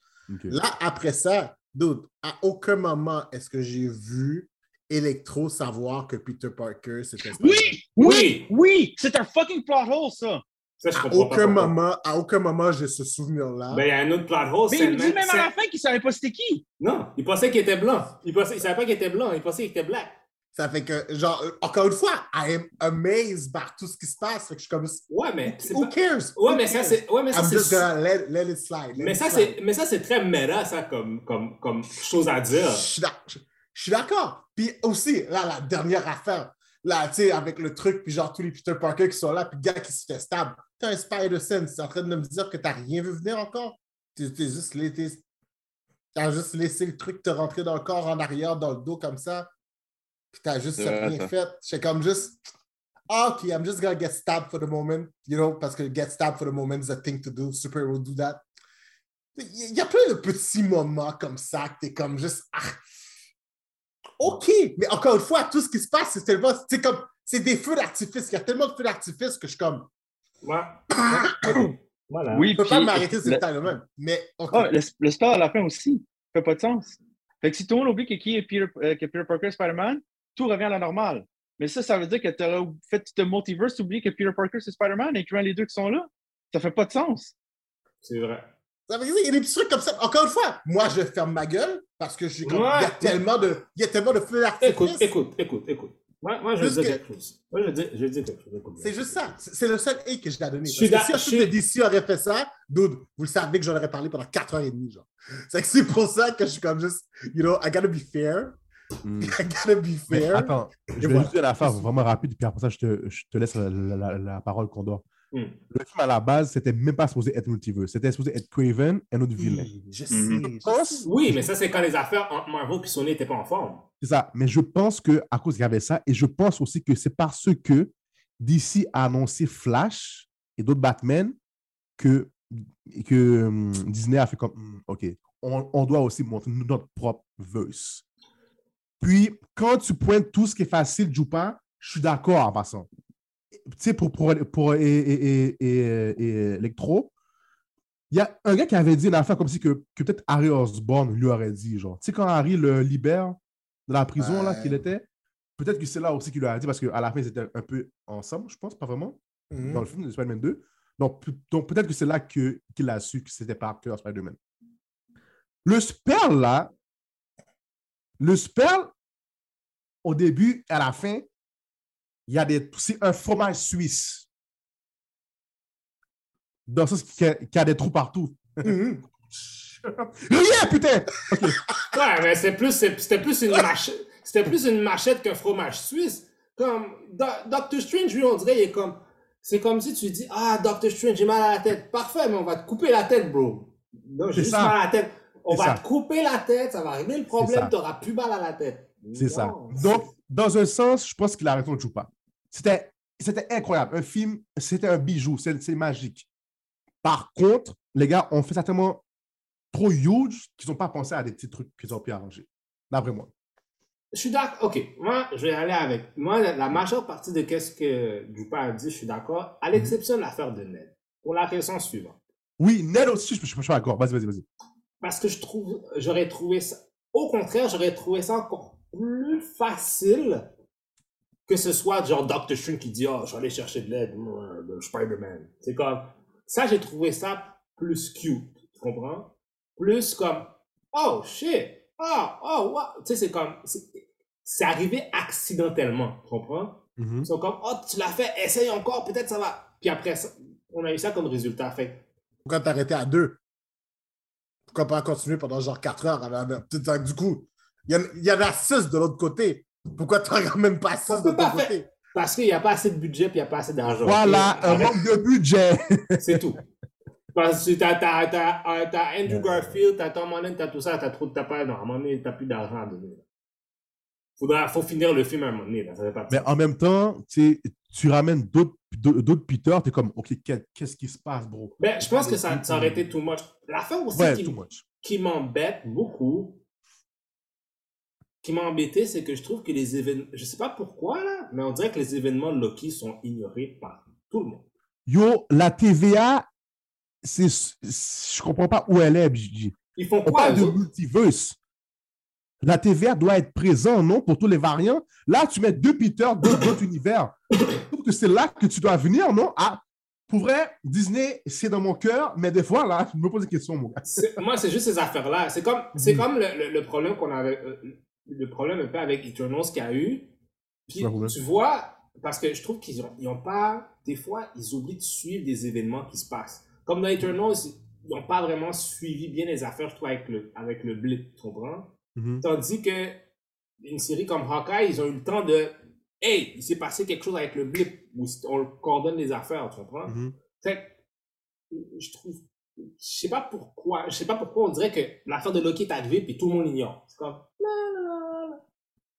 Là, après ça, dude, à aucun moment est-ce que j'ai vu Electro savoir que Peter Parker, c'était. Oui! Oui! Oui! C'est un fucking plot hole, ça! Ça, je À pas aucun moment, à aucun moment, j'ai ce souvenir-là. Ben, il y a un autre plot hole. Mais il me dit même- à la fin qu'il savait pas c'était qui! Non, il pensait qu'il était blanc. Il pensait, il savait pas qu'il était blanc, il pensait qu'il était black. Ça fait que, genre, encore une fois, I am amazed par tout ce qui se passe. Fait que je suis comme, Ouais, mais who pas... cares? Ouais, Who mais ça, c'est... Ouais, mais ça, I'm just c'est... gonna let, let it slide. let Mais it ça, slide. mais ça, c'est très méta, ça, comme, comme, comme chose à dire. Je suis d'accord. Puis aussi, là, la dernière affaire, là, tu sais, avec le truc, puis genre tous les Peter Parker qui sont là, puis le gars qui se fait stab. T'as un Spider-Sense, t'es en train de me dire que t'as rien vu venir encore? T'es juste, t'as juste laissé le truc te rentrer dans le corps en arrière, dans le dos comme ça, puis t'as juste C'est rien ça. fait. J'étais comme juste, ah, OK, I'm just gonna get stabbed for the moment, you know, parce que get stabbed for the moment is a thing to do, superhero do that. Il y a plein de petits moments comme ça que t'es comme juste, ah, OK, mais encore une fois, tout ce qui se passe, c'est tellement, c'est comme, c'est des feux d'artifice. Il y a tellement de feux d'artifice que je suis comme, Ouais. voilà. Oui, je peux puis- pas m'arrêter sur le- détail même. Mais, OK. Ah, le, le spell à la fin aussi. Ça fait pas de sens. Fait que si tout le monde oublie que qui est Peter, euh, que Peter Parker est Spider-Man, tout revient à la normale. Mais ça, ça veut dire que tu aurais fait tout le multiverse, oublié que Peter Parker c'est Spider-Man, incluant les deux qui sont là? Ça fait pas de sens. C'est vrai. Ça veut dire, il y a des petits trucs comme ça. Encore une fois, moi, je ferme ma gueule parce que je suis comme, Ouais. il y a tellement de, il y a tellement de d'artifice. Écoute, écoute, écoute, écoute. Moi, moi je vais Juste dire que- quelque chose. Moi, je dire, je dire quelque chose. C'est juste ça. C'est le seul hate que je l'ai donné. Je suis Parce que si un je truc de DC aurait fait ça, dude, vous le savez que j'en aurais parlé pendant 4 heures et demie, genre. C'est que c'est pour ça que je suis comme juste, you know, I gotta be fair. Hmm. I gotta be Mais fair. attends, je vais voilà. juste dire une affaire vraiment rapide, puis après ça, je te, je te laisse la, la- la- la parole, Condor. Hmm. Le film, à la base, c'était même pas supposé être multiverse. C'était supposé être Craven, un autre vilain. Oui, Je sais. Mhm. je pense- sais. Oui, mais ça, c'est quand les affaires entre Marvel et Sony n'étaient pas en forme. C'est ça. Mais je pense que à cause qu'il y avait ça, et je pense aussi que c'est parce que DC a annoncé Flash et d'autres Batman que, que hum, Disney a fait comme Hum, OK, on, on doit aussi montrer notre propre verse. Puis, quand tu pointes tout ce qui est facile, joue pas, je suis d'accord en passant. Tu sais, pour, pour, pour et, et, et, et- et Electro, il y a un gars qui avait dit une affaire comme si que, que peut-être Harry Osborn lui aurait dit, genre. Tu sais, quand Harry le libère de la prison, là, qu'il était, peut-être que c'est là aussi qu'il lui a dit, parce qu'à la fin, ils étaient un peu ensemble, je pense, pas vraiment, Mhm. dans le film de Spider-Man 2. Donc, donc peut-être que c'est là que- qu'il a su que c'était Parker Spider-Man. Le spell, là, le spell, au début, à la fin, il y a des. C'est un fromage suisse. Dans qu'il y a, qu'il y a des trous partout. Mhm. Rien, putain! Ouais, mais c'est plus, c'est- c'était plus une machette, c'était plus une machette qu'un fromage suisse. Comme Do- Doctor Strange, lui, on dirait, il est comme, c'est comme si tu dis, ah, Doctor Strange, j'ai mal à la tête. Parfait, mais on va te couper la tête, bro. Non, j'ai juste ça. mal à la tête. On C'est va ça. te couper la tête, ça va régler le problème, t'auras plus mal à la tête. C'est ça. Donc, dans un sens, je pense qu'il a raison de pas. C'était, c'était incroyable. Un film, c'était un bijou. C'est, c'est magique. Par contre, les gars ont fait certainement trop huge qu'ils n'ont pas pensé à des petits trucs qu'ils ont pu arranger. D'après moi. Je suis d'accord. Ok, moi, je vais aller avec. Moi, la, la majeure partie de qu'est-ce que Dupas a dit, je suis d'accord, à l'exception de l'affaire de Ned. Pour la raison suivante. Oui, Ned aussi, je, je, je suis d'accord. Vas-y, vas-y, vas-y. Parce que je trouve, j'aurais trouvé ça, au contraire, j'aurais trouvé ça encore plus facile que ce soit genre Doctor Strange qui dit, oh, je vais aller chercher de l'aide, de Spider-Man. C'est comme, ça, j'ai trouvé ça plus cute, tu comprends? Plus comme, oh shit, oh, oh, wow. Tu sais, c'est comme, c'est arrivé accidentellement, tu comprends? Mhm. Ils sont comme, oh, tu l'as fait, essaye encore, peut-être ça va. Puis après ça, on a eu ça comme résultat. Fait Pourquoi t'arrêter à deux? Pourquoi pas continuer pendant genre quatre heures? avec- avec- tu sais, Du coup, il y, y en a six de l'autre côté. Pourquoi tu n'en même pas six de pas côté? parce qu'il n'y a pas assez de budget, puis il n'y a pas assez d'argent. Voilà, un manque de budget. C'est tout. Parce que t'as, t'as, t'as, euh, t'as Andrew Garfield, t'as Tom Holland, t'as tout ça, t'as trop, t'as pas, non, à un moment donné, t'as plus d'argent à donner. Faudra, faut finir le film à un moment donné, là, ça fait pas de Mais en même temps, tu ramènes d'autres, d'autres Peter, tu es comme, OK, qu'est- qu'est-ce qui se passe, bro? Mais je pense que ça, ça aurait été too much. L'affaire aussi Ouais, qui, qui m'embête beaucoup, qui m'a embêté, c'est que je trouve que les événements, je sais pas pourquoi, là, mais on dirait que les événements Loki sont ignorés par tout le monde. Yo, la TVA, c'est, je comprends pas où elle est, BG. Ils font On quoi, parle de multiverse. La TVA doit être présente, non, pour tous les variants. Là, tu mets deux Peter, deux d'autres univers. Que c'est là que tu dois venir, non? Ah, pour vrai, Disney, c'est dans mon cœur, mais des fois, là, je me pose des questions, mon gars. Moi, c'est juste ces affaires-là. C'est comme, c'est comme le, le- le problème qu'on avait, euh, le problème un peu avec Eternals qu'il y a eu. Puis, tu vois, parce que je trouve qu'ils ont, ils ont pas, des fois, ils oublient de suivre des événements qui se passent. Comme dans Eternals, ils n'ont pas vraiment suivi bien les affaires, je trouve, avec le, avec le blip, tu comprends? Mhm. Tandis que une série comme Hawkeye, ils ont eu le temps de, hey, il s'est passé quelque chose avec le blip, où on coordonne les affaires, tu comprends? Fait que, je trouve, je sais pas pourquoi, je sais pas pourquoi on dirait que l'affaire de Loki est arrivée puis tout le monde l'ignore. C'est comme,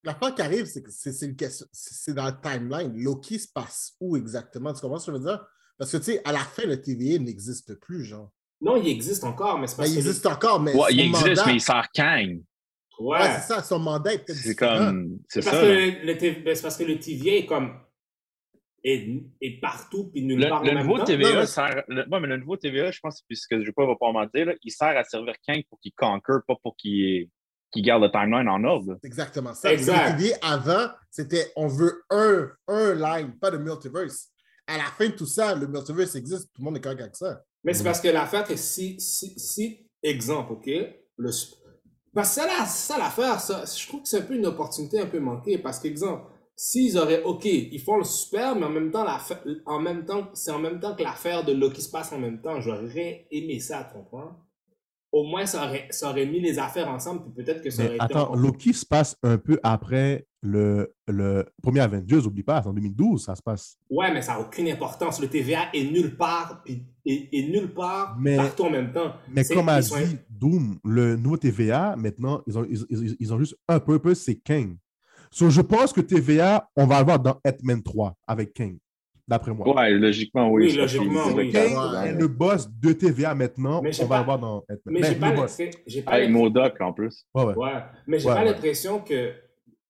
L'affaire qui arrive, c'est que c'est une question, c'est dans le timeline. Loki se passe où exactement? Tu comprends ce que je veux dire? Parce que, tu sais, à la fin, le TVA n'existe plus, genre. non, il existe encore, mais c'est Ben, parce il existe encore, mais Ouais, il existe, mandat, mais il sort Kang. Ouais. Ouais, c'est ça, son mandat est peut-être C'est comme. C'est ça. que là. le, le T- ben, c'est parce que le TVA est comme. est, est partout puis nulle Le, part le en nouveau. TVA Non, mais- sert. Le, ouais, mais le nouveau TVA, je pense, puisque je ne vais pas pas mentir, là, il sert à servir Kang pour qu'il conquer, pas pour qu'il qu'il garde le timeline en ordre. exactement ça. Exact. TVA, avant, c'était on veut un, un line, pas de multiverse. À la fin de tout ça, le multiverse existe, tout le monde est correct avec ça. Mais c'est parce que l'affaire que si, si, si, exemple, OK, le, parce que ça, là, ça l'affaire, ça, je trouve que c'est un peu une opportunité un peu manquée, parce qu'exemple, s'ils auraient, OK, ils font le super, mais en même temps, l'affaire- en même temps, c'est en même temps que l'affaire de Loki se passe en même temps, j'aurais aimé ça, tu comprends? Au moins, ça aurait, ça aurait mis les affaires ensemble, puis peut-être que ça aurait Mais été attends, Loki se passe un peu après le, le premier Avengers, oublie pas, c'est en 2012, ça se passe. Ouais, mais ça n'a aucune importance. Le TVA est nulle part, puis est, est nulle part, Mais- partout en même temps. Mais comme a sont- dit Doom, le nouveau TVA, maintenant, ils ont, ils, ils- ils ont juste un peu, un peu, c'est Kang. So, je pense que TVA, on va le voir dans Ant-Man 3 avec Kang. D'après moi. Ouais, logiquement, oui. Oui, logiquement, oui. est le boss de TVA maintenant. Mais on va pas- le voir dans. Mais Ben, j'ai pas l'impression- Avec Modoc en plus. Ouais, ouais. Ouais, mais j'ai Ouais, pas ouais. l'impression que, tu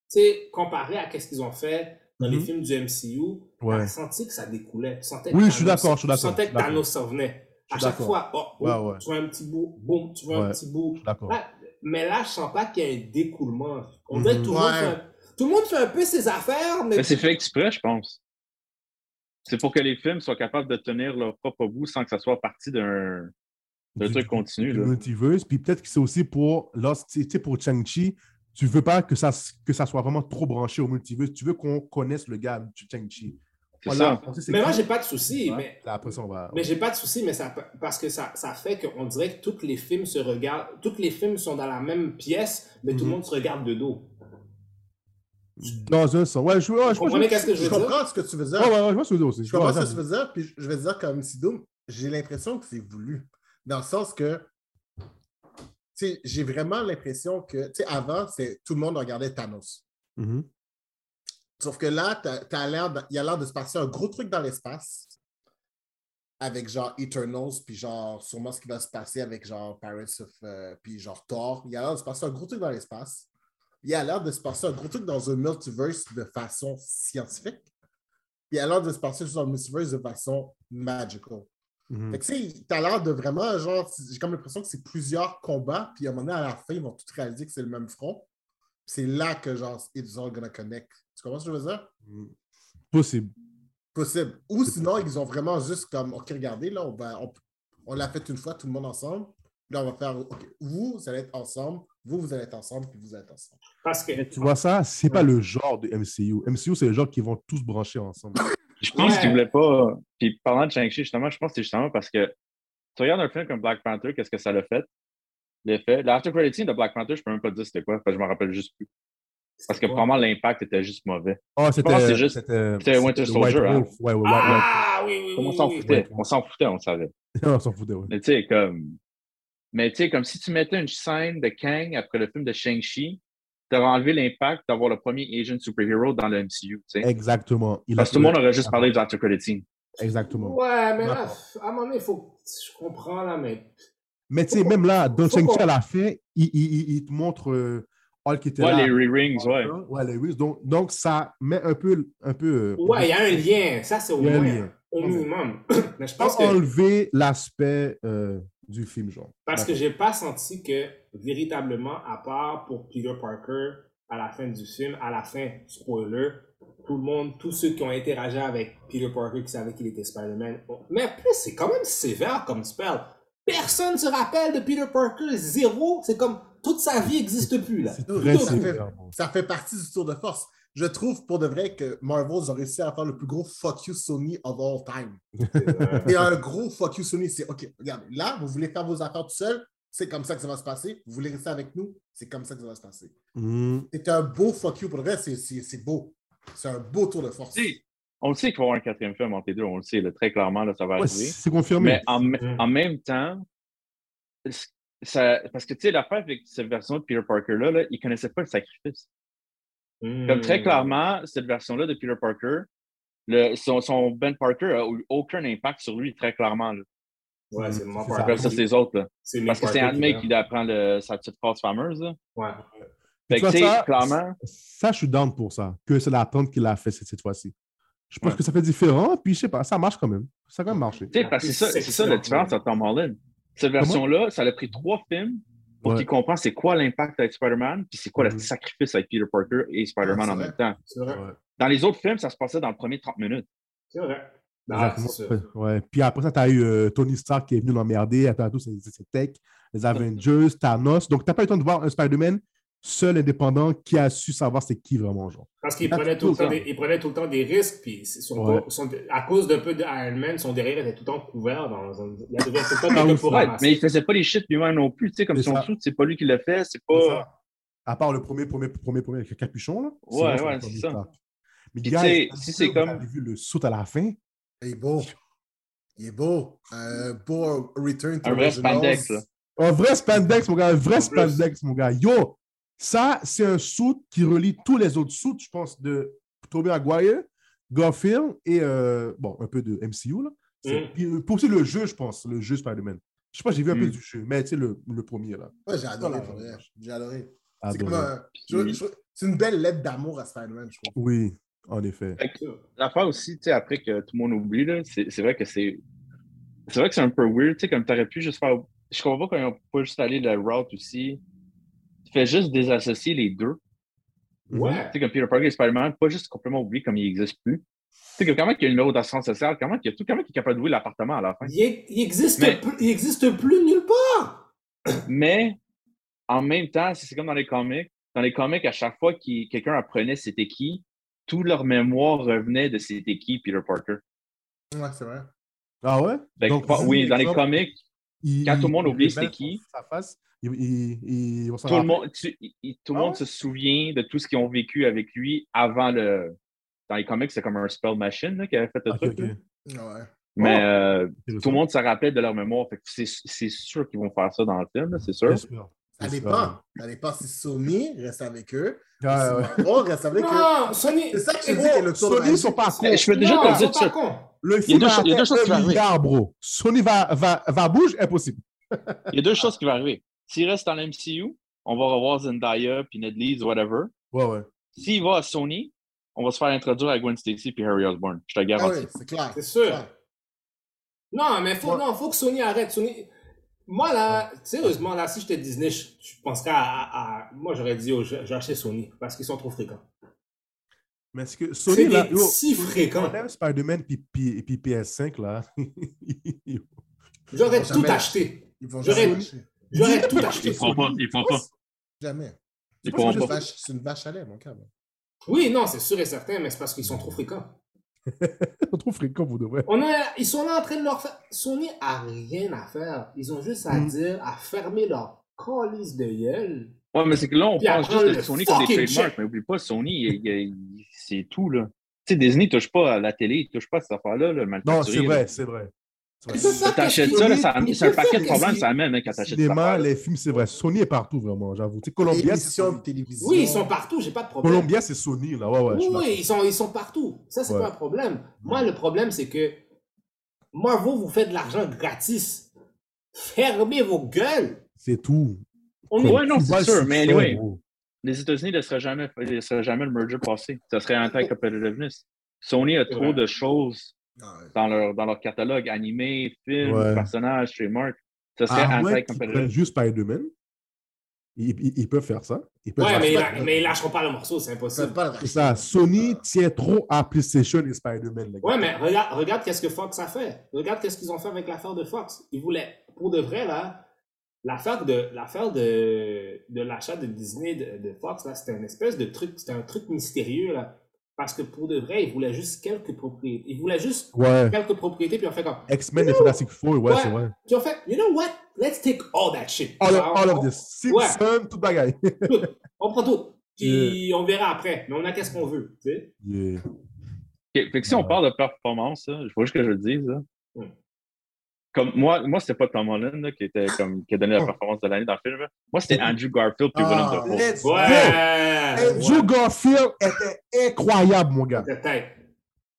sais, comparé à ce qu'ils ont fait dans les Mhm. films du MCU, Ouais. t'as senti que ça découlait. Sentais Oui, je suis d'accord, je suis d'accord, Tu sentais que. Thanos s'en venait. À chaque fois, oh, oh, Ouais, ouais. tu vois un petit bout, boum, tu vois un petit bout. D'accord. Mais là, je sens pas qu'il y a un découlement. On dirait que tout, le Mhm. monde fait un, tout le monde fait un peu ses affaires, mais. Mais c'est fait exprès, je pense. C'est pour que les films soient capables de tenir leur propre bout sans que ça soit partie d'un Du- truc continu. du Là. multiverse. Puis peut-être que c'est aussi pour, lorsque, tu sais, pour Chang-Chi, tu veux pas que ça, que ça soit vraiment trop branché au multiverse. Tu veux qu'on connaisse le gars de Chang-Chi. Voilà, mais moi, j'ai pas de souci. Ouais. Mais, Là, après ça, on va. mais j'ai pas de souci, mais ça, parce que ça, ça fait qu'on dirait que tous les films se regardent, tous les films sont dans la même pièce, mais tout le Mhm. monde se regarde de dos. Dans un sens. Ouais, je, ouais, Vous je, comprenez qu'est-ce que je Je veux dire? comprends ce que tu veux dire. Ouais, ouais, ouais, je vois ce que tu veux dire aussi. Je comprends ce que tu veux dire, puis je vais dire comme Sidoum, j'ai l'impression que c'est voulu. Dans le sens que, tu sais, j'ai vraiment l'impression que, tu sais, avant, c'est tout le monde regardait Thanos. Mhm. Sauf que là, de- il y a l'air de se passer un gros truc dans l'espace avec genre Eternals, puis genre sûrement ce qui va se passer avec genre Paris of, euh, puis genre Thor. Il y a l'air de se passer un gros truc dans l'espace. Il a l'air de se passer un gros truc dans un multiverse de façon scientifique. Puis il a l'air de se passer dans un multiverse de façon magical. Mhm. Fait que, tu sais, t'as l'air de vraiment, genre, j'ai comme l'impression que c'est plusieurs combats, puis à un moment donné, à la fin, ils vont tous réaliser que c'est le même front. C'est là que, genre, it's all gonna connect. Tu comprends ce que je veux dire? Mhm. Possible. Possible. Ou sinon, ils ont vraiment juste comme, OK, regardez, là, on, va, on, on l'a fait une fois, tout le monde ensemble. Là, on va faire, OK, vous, vous allez être ensemble, vous, vous allez être ensemble, puis vous allez être ensemble. Parce que. Tu vois ça, c'est pas le genre de MCU. MCU, c'est le genre qui vont tous brancher ensemble. Je pense Ouais. qu'ils voulaient pas. Puis parlant de Shang-Chi, justement, je pense que c'est justement parce que tu regardes un film comme Black Panther, qu'est-ce que ça l'a fait? L'effet. L'after credit scene de Black Panther, je peux même pas te dire c'était quoi, parce que je me rappelle juste plus. Parce que vraiment l'impact était juste mauvais. Oh, pense que c'était juste- c'était- Winter Soldier, hein. Ouais, ouais, ouais, Ah oui, oui, On oui. s'en oui. foutait. ouais. On s'en foutait, on le savait. on s'en foutait, ouais. Mais tu sais, comme. Mais tu sais, comme si tu mettais une scène de Kang après le film de Shang-Chi, t'aurais enlevé l'impact d'avoir le premier Asian superhero dans le MCU, tu sais. Exactement. Il Parce que tout le monde aurait juste parlé du after credit scene. Exactement. Ouais, mais là, à un moment donné, il faut. Je comprends là, mais. Mais tu sais, même là, dans Shang-Chi, à la fin, il, il, il- il te montre euh, Hulk qui était Ouais, là. les re-rings, ouais. Ouais, les rings. Donc, donc, ça met un peu. Un peu euh, Ouais, il y a un lien. Ça, c'est au moins. Au minimum. mais je pense que. enlever l'aspect euh, du film, genre. Parce que j'ai pas senti que, véritablement, à part pour Peter Parker, à la fin du film, à la fin, spoiler, tout le monde, tous ceux qui ont interagi avec Peter Parker qui savaient qu'il était Spider-Man. bon, Mais en plus, c'est quand même sévère comme spell. Personne se rappelle de Peter Parker, zéro. C'est comme toute sa vie n'existe plus là. C'est Tout à fait. Ça fait partie du tour de force. Je trouve pour de vrai que Marvel a réussi à faire le plus gros fuck you Sony of all time. Et un gros fuck you Sony, c'est OK, regarde, là, vous voulez faire vos affaires tout seul, c'est comme ça que ça va se passer. Vous voulez rester avec nous, c'est comme ça que ça va se passer. Mhm. C'est un beau fuck you pour le reste, c'est- beau. C'est un beau tour de force. On le sait qu'il va y avoir un quatrième film entre les deux, on le sait, là, très clairement, là, ça va Ouais, arriver. c'est confirmé. Mais en même temps, ça, parce que tu sais, l'affaire avec cette version de Peter Parker-là, là, il ne connaissait pas le sacrifice. Hmm. Comme très clairement, cette version-là de Peter Parker, le, son, son Ben Parker a eu aucun impact sur lui, très clairement. Là. Ouais, c'est C'est ça. Parker. Ça, c'est les autres. Là. Parce que c'est Parker Anne May qui qui apprend le, sa petite phrase fameuse. Là. Ouais. Fait que, ça, clairement, Ça, je suis down pour ça, que c'est l'attente qu'il a fait cette, cette fois-ci. Je pense Ouais. que ça fait différent, puis je sais pas, ça marche quand même. Ça a quand même marché. tu sais, parce que c'est ça, la différence entre Tom Holland. Cette version-là, ça a pris trois films pour Ouais. qu'il comprenne c'est quoi l'impact avec Spider-Man, puis c'est quoi Mhm. le sacrifice avec Peter Parker et Spider-Man Ouais, c'est en vrai. même temps. C'est vrai. Dans les autres films, ça se passait dans le premier 30 minutes. C'est vrai. Ah. Ouais. Puis après ça, tu as eu euh, Tony Stark qui est venu l'emmerder, après tout, c'est c'est Tech, les Avengers, Thanos. Donc, tu n'as pas eu le temps de voir un Spider-Man seul, indépendant, qui a su savoir c'est qui vraiment, genre. Parce qu'il prenait, tout tout le temps des, il prenait tout le temps des risques, puis ils sont Ouais. pas- sont- à cause d'un peu d'Iron Man, son derrière était tout le temps couvert. Dans un, il y avait tout le temps Ah, pour. Mais il faisait pas les shit lui-même non plus, tu sais, comme C'est son truc, c'est pas lui qui l'a fait, c'est pas. À part le premier, premier, premier, premier avec le capuchon, là. Ouais, ouais, c'est ça. Mais est-ce si c'est vous comme- avez vu le saut à la fin? Il est beau. Il est beau. Un beau return to Un vrai originals. spandex, là. Un vrai spandex, mon gars, un vrai spandex, mon gars. Yo, ça, c'est un suit qui relie tous les autres suits, je pense, de Tobey Maguire. Garfield et euh, bon, un peu de MCU. Là. Mm. puis, euh, pour aussi le jeu, je pense, le jeu Spider-Man. Je sais pas, j'ai vu un peu Mm. du jeu, mais tu sais, le, le premier là. Ouais, j'ai adoré, Voilà. J'ai adoré. C'est Adoré. une belle lettre d'amour à Spider-Man, je trouve. Oui, en effet. L'affaire aussi, tu sais, après que tout le monde oublie, là, c'est vrai que c'est. C'est vrai que c'est un peu weird, tu sais, comme t'aurais pu juste faire. Je comprends pas quand ils pas juste aller le route aussi. Fais juste désassocier les deux. Ouais. Tu sais, comme Peter Parker et Spider-Man, pas juste complètement oublier comme il n'existe plus. Tu sais, comme comment il y a un numéro d'assurance sociale, comment il y a tout, comment il est capable de louer l'appartement à la fin. Il, est- il existe Mais- plus, il existe plus nulle part. Mais en même temps, c'est c'est comme dans les comics. Dans les comics, à chaque fois que quelqu'un apprenait c'était qui, tout leur mémoire revenait de c'était qui Peter Parker. Ouais, c'est vrai. Ah ouais? Que, Donc, oui, dans les comics, il- quand tout le monde oublie c'est qui, Sa face, il, il, il- on s'en tout le monde, tu- il- il- tout le Ah monde ouais? se souvient de tout ce qu'ils ont vécu avec lui avant le. Dans les comics, c'est comme un spell machine là, qui avait fait le truc. Ouais. Mais Oh. euh, tout le monde se rappelle de leur mémoire. Fait que c'est c'est sûr qu'ils vont faire ça dans le film, là, c'est sûr. Bien sûr. Ça C'est dépend. Ça dépend si Sony reste avec eux. Ah, si ouais. Reste avec eux. Non, Sony. C'est ça que je dis que le tour de Sony magie- sont pas cons. Je peux déjà non, te dire ça. Le Il y a film deux a choses- il y a deux choses qui vont arriver. Sony va, va, va bouge, impossible. Il y a deux choses qui vont arriver. S'il reste dans l'MCU, on va revoir Zendaya, puis Ned Leeds, whatever. Ouais, ouais. S'il va à Sony, on va se faire introduire à Gwen Stacy puis Harry Osborn. Je te le Ah garantis. oui, c'est clair. C'est sûr. Non, mais faut, Ouais. non, faut que Sony arrête. Sony... Moi, là, sérieusement, là, si j'étais Disney, je, je penserais à, Moi, j'aurais dit, oh, acheté Sony parce qu'ils sont trop fréquents. Mais est-ce que Sony, là, des yo, si aime Spider-Man puis, puis, puis PS5, là. J'aurais tout jamais- acheté. J'aurais-. J'aurais tout acheté. Ils pas. Ils font pas. Jamais. Ils C'est une vache- c'est une vache à lait, mon câble. Oui, non, c'est sûr et certain, mais c'est parce qu'ils sont trop fréquents. C'est trop fréquent pour de vrai. On a, ils sont là en train de leur faire. Sony a rien à faire. Ils ont juste à Mm. dire, à fermer leur calice de gueule. Ouais, mais c'est que là, on pense juste de Sony comme des trademarks, mais oublie pas, Sony, c'est tout, là. Tu sais, Disney ne touche pas à la télé, il touche pas à cette affaire-là, le Non, c'est là. vrai, c'est vrai. T'achètes ça, là, ça c'est un paquet de problèmes, ça amène hein, quand t'achètes ça. cinéma, les films, c'est vrai. Sony est partout, vraiment, j'avoue. Columbia, c'est Sony. télévision. Oui, ils sont partout, j'ai pas de problème. Columbia, c'est Sony, là. Ouais, ouais. oui, ils sont, ils sont partout. Ça, c'est Ouais. pas un problème. Moi, le problème, c'est que Marvel vous fait de l'argent gratis. Fermez vos gueules. C'est tout. On est... Ouais, non, Tu vois c'est sûr, mais anyway. Les États-Unis ne laisseraient jamais, laisseraient jamais le merger passer. Ça serait anti-competitiveness. Sony a trop de choses Ah ouais. dans leur, dans leur catalogue, animé, films, Ouais. personnages, trademark. Ça serait qu'ils prennent anti-competitive. juste Spider-Man. Ils, ils- ils peuvent faire ça. Ils peuvent Ouais, faire mais, ça. ils la- mais ils lâcheront pas le morceau, c'est Ils impossible. pas le C'est ça. Sony tient trop à PlayStation et Spider-Man. les gars. Ouais, mais regarde, regarde qu'est-ce que Fox a fait. Regarde qu'est-ce qu'ils ont fait avec l'affaire de Fox. Ils voulaient, pour de vrai, là, l'affaire de, l'affaire de, de l'achat de Disney de, de Fox, là, c'était une espèce de truc, c'était un truc mystérieux, là. Parce que pour de vrai, ils voulaient juste quelques propriétés. Ils voulaient juste Ouais. quelques propriétés, puis on fait comme, X-Men et Fantastic Four, ouais, Ouais. c'est vrai. puis on fait, you know what? Let's take all that shit. All, of, all of on- this. Ouais. Simpson, tout bagaille. Tout. On prend tout. Puis on verra après. Mais on a qu'est-ce qu'on veut, tu sais. Yeah. Ok, Fait que si on parle de performance, là, je veux juste que je le dise. là. Comme moi, moi c'était pas Tom Holland là, qui, était comme, qui a donné la performance de l'année dans le film. là. Moi, c'était Andrew Garfield puis Willem Ah, Dafoe. let's Ouais! Andrew Garfield était incroyable, mon gars.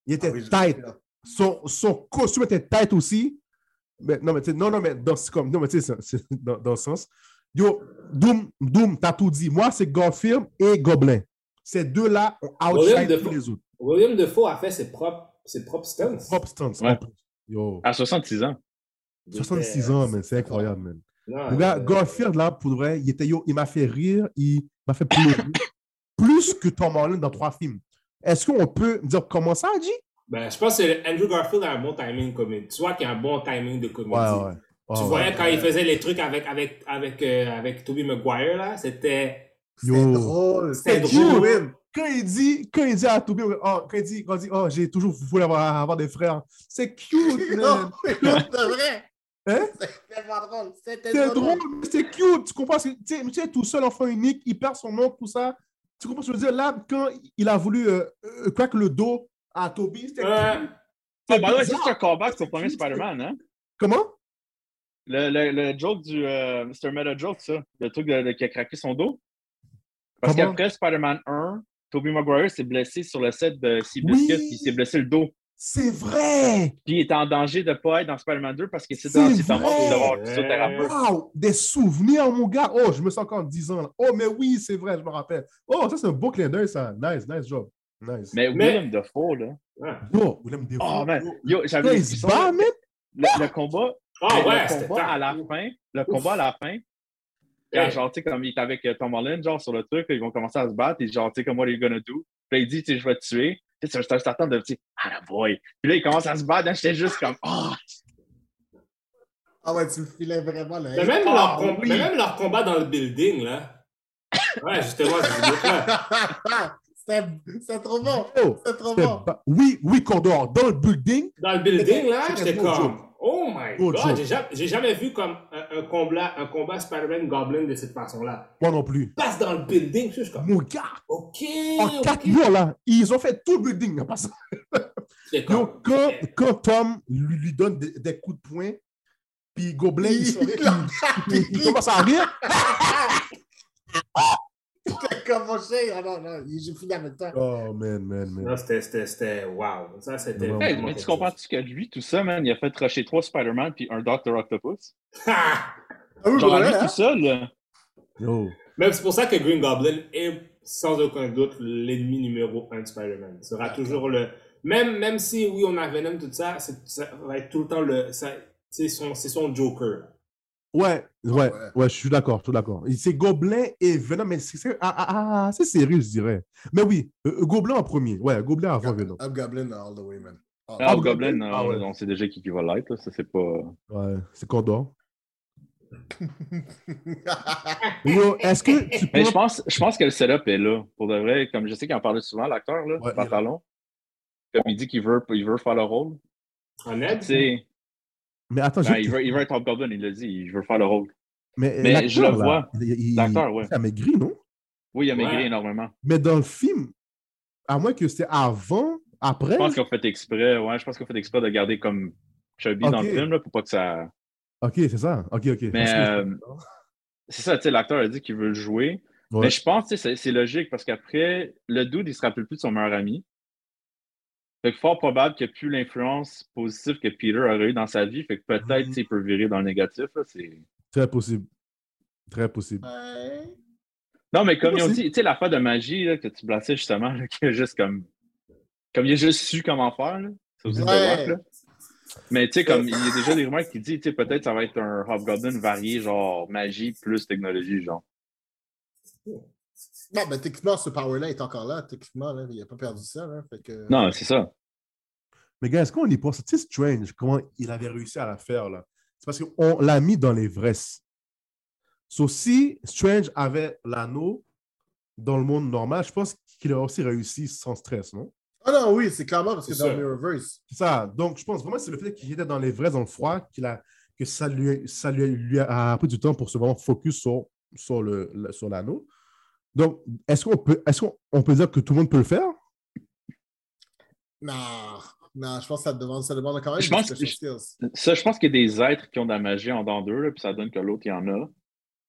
Il était Ah oui, je- tight. Son, son costume était tight aussi. Mais, non, mais tu sais, non, non, mais dans, c'est comme, non, mais tu sais, dans, dans le sens. Yo, Doom, Doom, t'as tout dit. Moi, c'est Garfield et Goblin. Ces deux-là ont outshine tous les autres. William Defoe a fait ses propres, ses propres stunts. Top stunts. Ouais. Yo, À 66 ans. 66 ans, man, c'est incroyable, man. Non, Le gars, euh, Garfield, là, pour vrai, il, était, yo, il m'a fait rire, il m'a fait pleurer. plus que Tom Holland dans trois films. Est-ce qu'on peut dire comment ça, G? ben, je pense que Andrew Garfield a un bon timing comédie. Tu vois qu'il a un bon timing de comédie. Ouais, ouais. Tu Ouais, voyais ouais. quand il faisait les trucs avec, avec, avec, euh, avec Tobey Maguire, là, c'était. Drôle. C'était drôle. quand il dit, quand il dit à Toby, oh, quand il dit, quand il dit, oh, j'ai toujours voulu avoir, avoir des frères, c'est cute, Non, c'est vrai. Hein? C'était pas drôle. C'était C'est drôle. drôle, mais c'est cute. Tu comprends? ce que- Tu sais, tout seul, enfant unique, il perd son oncle, tout ça. Tu comprends ce que je veux dire? Là, quand il a voulu euh, euh, crack le dos à Toby, c'était Ouais. cute. Ah, bah ouais, bizarre. c'est un callback sur le premier Spider-Man, hein? Comment? Le, le, le joke du. euh, c'est un meta joke, ça. Le truc de, de- qui a craqué son dos. Parce Comment? qu'après Spider-Man 1, Toby Maguire s'est blessé sur le set de Seabiscuit, Oui. il s'est blessé le dos. C'est vrai! Puis il était en danger de ne pas être dans Spider-Man 2 parce que c'est C'est dans ses d'avoir physiothérapeute. Wow! Des souvenirs, mon gars! Oh, je me sens encore 10 ans. là. Oh, mais oui, c'est vrai, je me rappelle. Oh, ça, c'est un beau clin d'œil, ça. Nice, nice job. Nice. Mais, Mais- Willem Dafoe, là. Ouais. Yo, Willem Dafoe. Oh, man. yo, j'avais là. man! le, le combat, Ah le- ouais, le c'était combat à la fin, le combat à la fin, quand, Hey. genre, tu sais, comme il est avec euh, Tom Holland, genre, sur le truc, ils vont commencer à se battre, et genre, tu sais, comme, what are you gonna do? Puis il dit, tu sais, je vais te tuer. C'est un certain de, sais, ah, la boy. Puis là, il commence à se battre, j'étais juste comme, oh, Ah ouais, tu le filais vraiment, là. Mais même, Ah, leur com- oui. mais même leur combat dans le building, là. Ouais, justement, c'est ce bout-là. C'était c'était trop bon. Oh, C'était trop bon. ba- Oui, oui, Condor, dans le building. Dans le building, là, C'était j'étais comme, oh my Beau god, j'ai jamais, vu comme un, un combat, un combat Spider-Man Goblin de cette façon-là. Moi non plus. Passe dans le building, je suis comme, Mon gars, ok, en ok. 4 mois, là, ils ont fait tout le building en passant. Comme, quand, quand Tom lui, lui donne des, des coups de poing, puis Gobelin, il, se- il- il- il commence à rire. J'étais comme mon chien. Ah non, non, j'ai fini avec toi. Oh, man, man, man. Non, c'était, c'était, c'était, wow. Ça, c'était. Hey, mais tu comprends-tu que lui, tout ça, man, il a fait rusher trois Spider-Man puis un Dr. Octopus? Ah oui, Genre, lui hein? tout seul, là. Yo. Même c'est pour ça que Green Goblin est sans aucun doute l'ennemi numéro un de Spider-Man. Ce sera toujours le. Même, même si, oui, on a Venom, tout ça, c'est- ça va être tout le temps le. ça- C'est son, c'est son Joker. Ouais, ouais, ouais. ouais, je suis d'accord, je suis d'accord. C'est Gobelin et Venom, mais c'est c'est- ah, ah, ah, c'est sérieux, je dirais. Mais oui, euh, Gobelin en premier. Ouais, Gobelin avant Venom. Hobgoblin all the way, man. Ah, Ah, Goblin? Goblin, Ah, ouais. on sait déjà qui, qui va l'être, là. Ça, c'est pas. Ouais, c'est Condor. Yo, est-ce que tu Mais je penses... pense, je pense que le setup est là. Pour de vrai, comme je sais qu'il en parlait souvent, l'acteur, là, Ouais, il est Pantalon. Comme il dit qu'il veut, il veut faire le rôle. En aide? Mais attends, ben, j'ai- il, veut, il veut être Hobgoblin, il l'a dit, il veut faire le rôle. mais, je le vois. L'acteur, ouais. Il a maigri, non? Oui, il a maigri Ouais. énormément. Mais dans le film, à moins que c'était avant, après. Je pense qu'on fait exprès, ouais, je pense qu'on fait exprès de garder comme chubby dans le film, là, pour pas que ça. Ok, c'est ça. Ok, ok. Mais, euh, C'est ça, tu sais, l'acteur a dit qu'il veut le jouer. Ouais. Mais je pense que c'est c'est logique parce qu'après, le dude, il se rappelle plus de son meilleur ami. Fait que fort probable qu'il n'y ait plus l'influence positive que Peter aurait eu dans sa vie. Fait que peut-être Mhm. tu sais, il peut virer dans le négatif. là, c'est- Très possible. Très possible. Ouais. Non, mais comme ils ont dit, tu sais, l'affaire de magie là, que tu plaçais justement, là, qui a juste comme. Comme il a juste su comment faire. Là. Ça aussi, c'est Ouais. rock, là. Mais tu sais, comme il y a déjà des rumeurs qui disent, tu sais, peut-être ça va être un Hobgoblin varié, genre magie plus technologie, genre. Non, mais techniquement, ce power-là est encore là. Techniquement, là, il n'a pas perdu ça. Là, fait que... Non, c'est ça. Mais gars, est-ce qu'on y pense? Tu sais, Strange, comment il avait réussi à la faire, là? C'est parce qu'on l'a mis dans les vrais. So, si Strange avait l'anneau dans le monde normal, je pense qu'il aurait aussi réussi sans stress, non? Ah non, oui, c'est clairement parce que C'est dans le Mirrorverse. C'est ça. Donc, je pense vraiment que c'est le fait qu'il était dans les vrais, dans le froid, qu'il a, que ça lui, ça lui, lui a pris du temps pour se vraiment focus sur, sur, le, le- sur l'anneau. Donc, est-ce qu'on peut, est qu'on peut dire que tout le monde peut le faire? Non, non, je pense que ça demande, ça demande quand même Je des pense. Ça, je pense qu'il y a des êtres qui ont de la magie en dents d'eux, là, puis ça donne que l'autre, il y en a.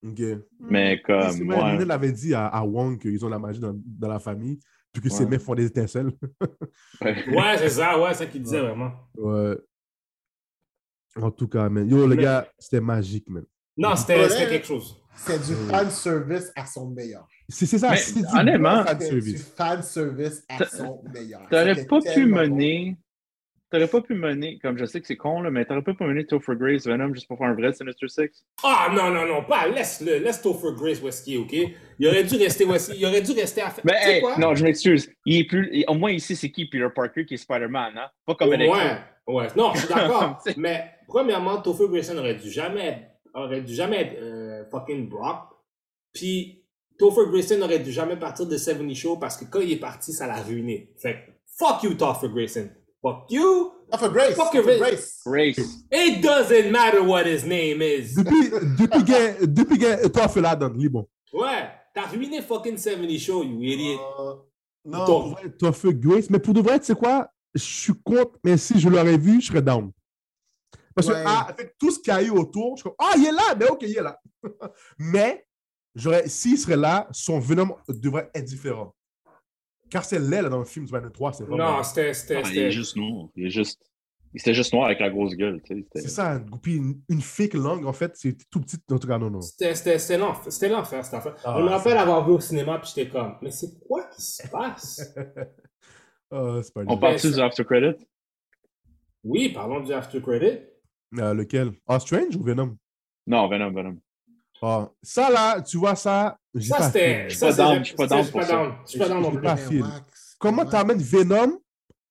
OK. Mais Oui, comme moi. Lionel avait dit à, à Wong qu'ils ont la magie dans, dans la famille, puis que ses Ouais. mains font des étincelles. ouais. Ouais, c'est ça, ouais, c'est ça qu'il disait Ouais. vraiment. Ouais. En tout cas, man. Yo, les Mais- gars, c'était magique, man. Non, c'était, Ouais. c'était quelque chose. C'est du fan service à son meilleur. C'est c'est ça, Mais c'est du honnêtement, fan C'est du service. fan service à son meilleur. T'aurais pas pu mener. T'aurais pas pu mener, comme je sais que c'est con, là, mais t'aurais pas pu mener Topher Grace Venom juste pour faire un vrai Sinister Six? Ah non, non, non, pas, laisse-le, laisse Topher Grace où est-ce qu'il est, ok? Il aurait dû rester où est-ce qu'il- Il aurait dû rester à faire. Mais Tu sais hey, quoi? non, je m'excuse. Il est plus. il- Au moins ici, c'est qui Peter Parker qui est Spider-Man, hein? Pas comme Electro. Ouais, ouais. Non, je suis d'accord. Mais premièrement, Topher Grayson aurait dû jamais être, aurait dû jamais être euh, fucking Brock. Puis Topher Grayson aurait dû jamais partir de 70 Show parce que quand il est parti, ça l'a ruiné. Fait que, fuck you, Topher Grayson. Fuck you. For Grace! Fuck face. Grace! Grace. It doesn't matter what his name is. Depuis, depuis que, depuis que fais la donne, bon. Ouais, t'as ruiné fucking 70 Show, you idiot. Euh, Non, fait Grace, mais pour de vrai, tu sais quoi? Je suis contre, mais si je l'aurais vu, je serais down. Parce Ouais. que, ah, avec tout ce qu'il y a eu autour, je suis comme, ah, il est là, mais ok, il est là. mais, j'aurais, s'il serait là, son Venom devrait être différent. Car c'est laid là, dans le film du 23, c'est vraiment. Non, c'était. c'était- Ah, il c'était- est juste noir. Il est juste. Il était juste noir avec la grosse gueule. C'est ça, puis une, une fake langue, en fait, c'est tout petit. En tout cas, non, non. C'était c'était- c'était l'enfer, cette affaire. Ah, je me rappelle avoir vu au cinéma, puis j'étais comme, mais c'est quoi qui se passe? Ah, c'est pas On parle-tu du after credit? oui, parlons du After Credit. Euh, lequel? Ah, Strange ou Venom? Non, Venom, Venom. Ah, ça là, tu vois ça, Ça, pas c'était. fil. ça, pas c'est- down, je suis pas ça, down je suis pour pas ça. down. Je suis pas down non plus. Comment t'amènes Venom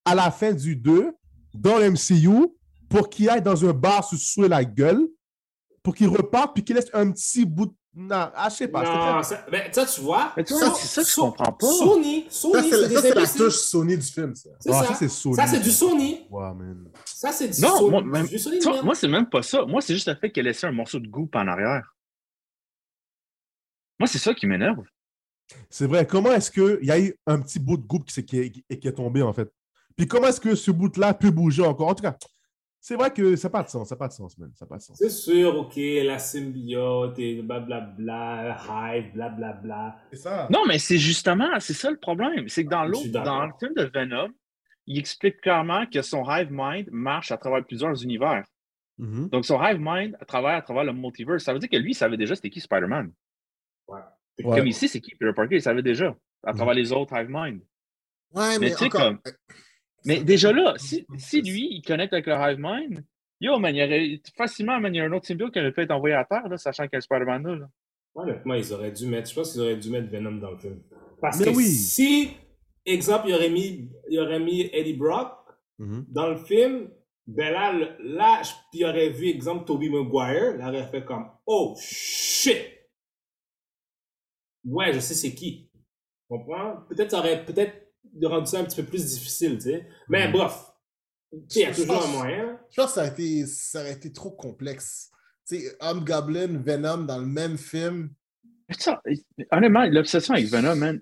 à la fin du 2 dans l'MCU pour qu'il aille dans un bar se souer la gueule, pour qu'il reparte puis qu'il laisse un petit bout de. Non, ah, je sais pas. Non, très- ça, ben, ça, tu vois. Mais tu vois, c'est ça que je comprends pas. Sony, Sony, c'est des c'est la touche Sony du film, ça. C'est Ah, ça. ça, c'est Sony. Ça, c'est du Sony. Man. Ça, c'est du Non, Sony. moi, même- du Sony c'est même pas ça. Moi, c'est juste le fait qu'elle laissé un morceau de goût en arrière. Moi, c'est ça qui m'énerve. C'est vrai. Comment est-ce qu'il y a eu un petit bout de groupe qui, s'est- qui est, qui est- qui est tombé, en fait? Puis comment est-ce que ce bout-là peut bouger encore? En tout cas, c'est vrai que ça n'a pas de sens. Ça n'a pas de sens, man. Ça pas de sens. C'est sûr, ok, la symbiote et blablabla, Hive, blablabla. C'est ça. Non, mais c'est justement, c'est ça le problème. C'est que dans Je l'autre, dans le film de Venom, il explique clairement que son hive mind marche à travers plusieurs univers. Mhm. Donc, son hive mind à travers, à travers le multiverse, ça veut dire que lui, il savait déjà c'était qui Spider-Man. Ouais. Ouais. Comme ici, c'est qui Peter Parker, il savait déjà à travers les autres hive mind. Ouais, Mais mais, encore... comme- Mais déjà là, si, si lui, il connecte avec le hive mind, yo, man, il y aurait facilement, man, il y a un autre symbiote qui aurait pu être envoyé à terre, là, sachant qu'il y a Spider-Man là. là. Honnêtement, ils auraient dû mettre, je pense qu'ils auraient dû mettre Venom dans le film. Parce Mais que oui. si, exemple, il aurait mis, il aurait mis Eddie Brock Mhm. dans le film, ben là, là, il aurait vu, exemple, Tobey Maguire, il aurait fait comme, oh shit! Ouais, je sais c'est qui. Tu comprends? Peut-être ça aurait peut-être rendu ça un petit peu plus difficile, tu sais. Mais Mhm. Tu sais, il y a toujours un moyen. Je pense que ça aurait été, ça aurait été trop complexe. Tu sais, Hobgoblin, Venom dans le même film. Mais ça, honnêtement, l'obsession avec Venom, man,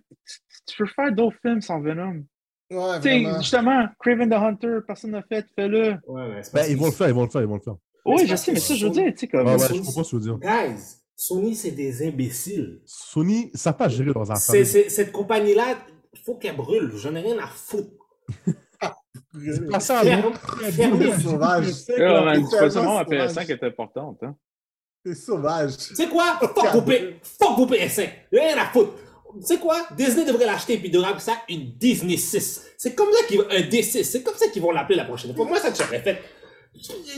tu- peux faire d'autres films sans Venom. Ouais, Tu sais, vraiment. justement, Craven the Hunter, personne n'a fait, fais-le. Ouais, mais c'est Ben, ils vont le faire, ils vont le faire, ils vont le faire. Oui, je sais, que mais ça, je veux dire, tu sais, comme. Ah ouais, Sony- je comprends ce que tu veux dire. Guys, Sony, c'est des imbéciles. Sony, ça n'a pas géré leurs affaires. c'est- cette compagnie-là, faut qu'elle brûle. J'en ai rien à foutre. C'est pas ça, Ferme- sauvage. C'est c'est pas seulement tellement la sauvage. PS5 est importante. Hein. C'est sauvage. Tu sais quoi? Fuck vos, P- fuck vos PS5. Rien à foutre. Tu sais quoi? Disney devrait l'acheter puis devrait appeler ça une Disney 6. C'est comme ça qu'ils vont, un D6. C'est comme ça qu'ils vont l'appeler la prochaine fois. Moi, ça que j'aurais fait.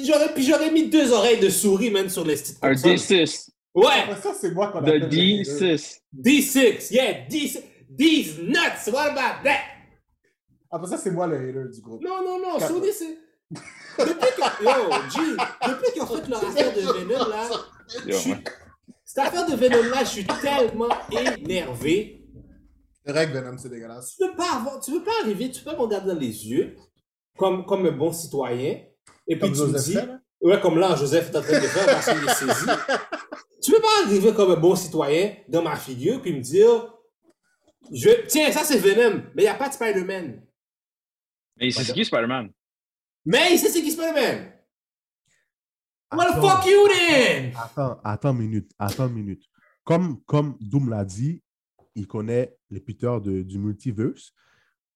J'aurais, puis j'aurais mis deux oreilles de souris, même, sur les petites Un consoles. D6. Ouais! Après ça, c'est moi qu'on De hater. D6. D6. Yeah, D6. These nuts. What about that? Après ça, c'est moi le hater du groupe. Non, non, non. Sony, c'est. Depuis que. Yo, G, depuis qu'ils ont fait leur affaire de Venom, là. Yo, suis-. Cette affaire de Venom, là, je suis tellement énervé. C'est vrai que Venom, c'est dégueulasse. Tu peux pas avoir, tu peux pas arriver, tu peux pas me regarder dans les yeux, comme, comme un bon citoyen, et puis Comme tu me Joseph dis. fait. Ouais, comme là, Joseph est en train de faire parce qu'il est saisi. tu peux pas arriver comme un bon citoyen dans ma figure, puis me dire. Je... Tiens, ça c'est Venom, mais il n'y a pas de Spider-Man. Mais c'est qui Spider-Man? Mais il sait c'est qui Spider-Man. What the fuck you then? Attends, attends une minute, attends une minute. Comme, comme Doom l'a dit, il connaît les Peter de- du multiverse.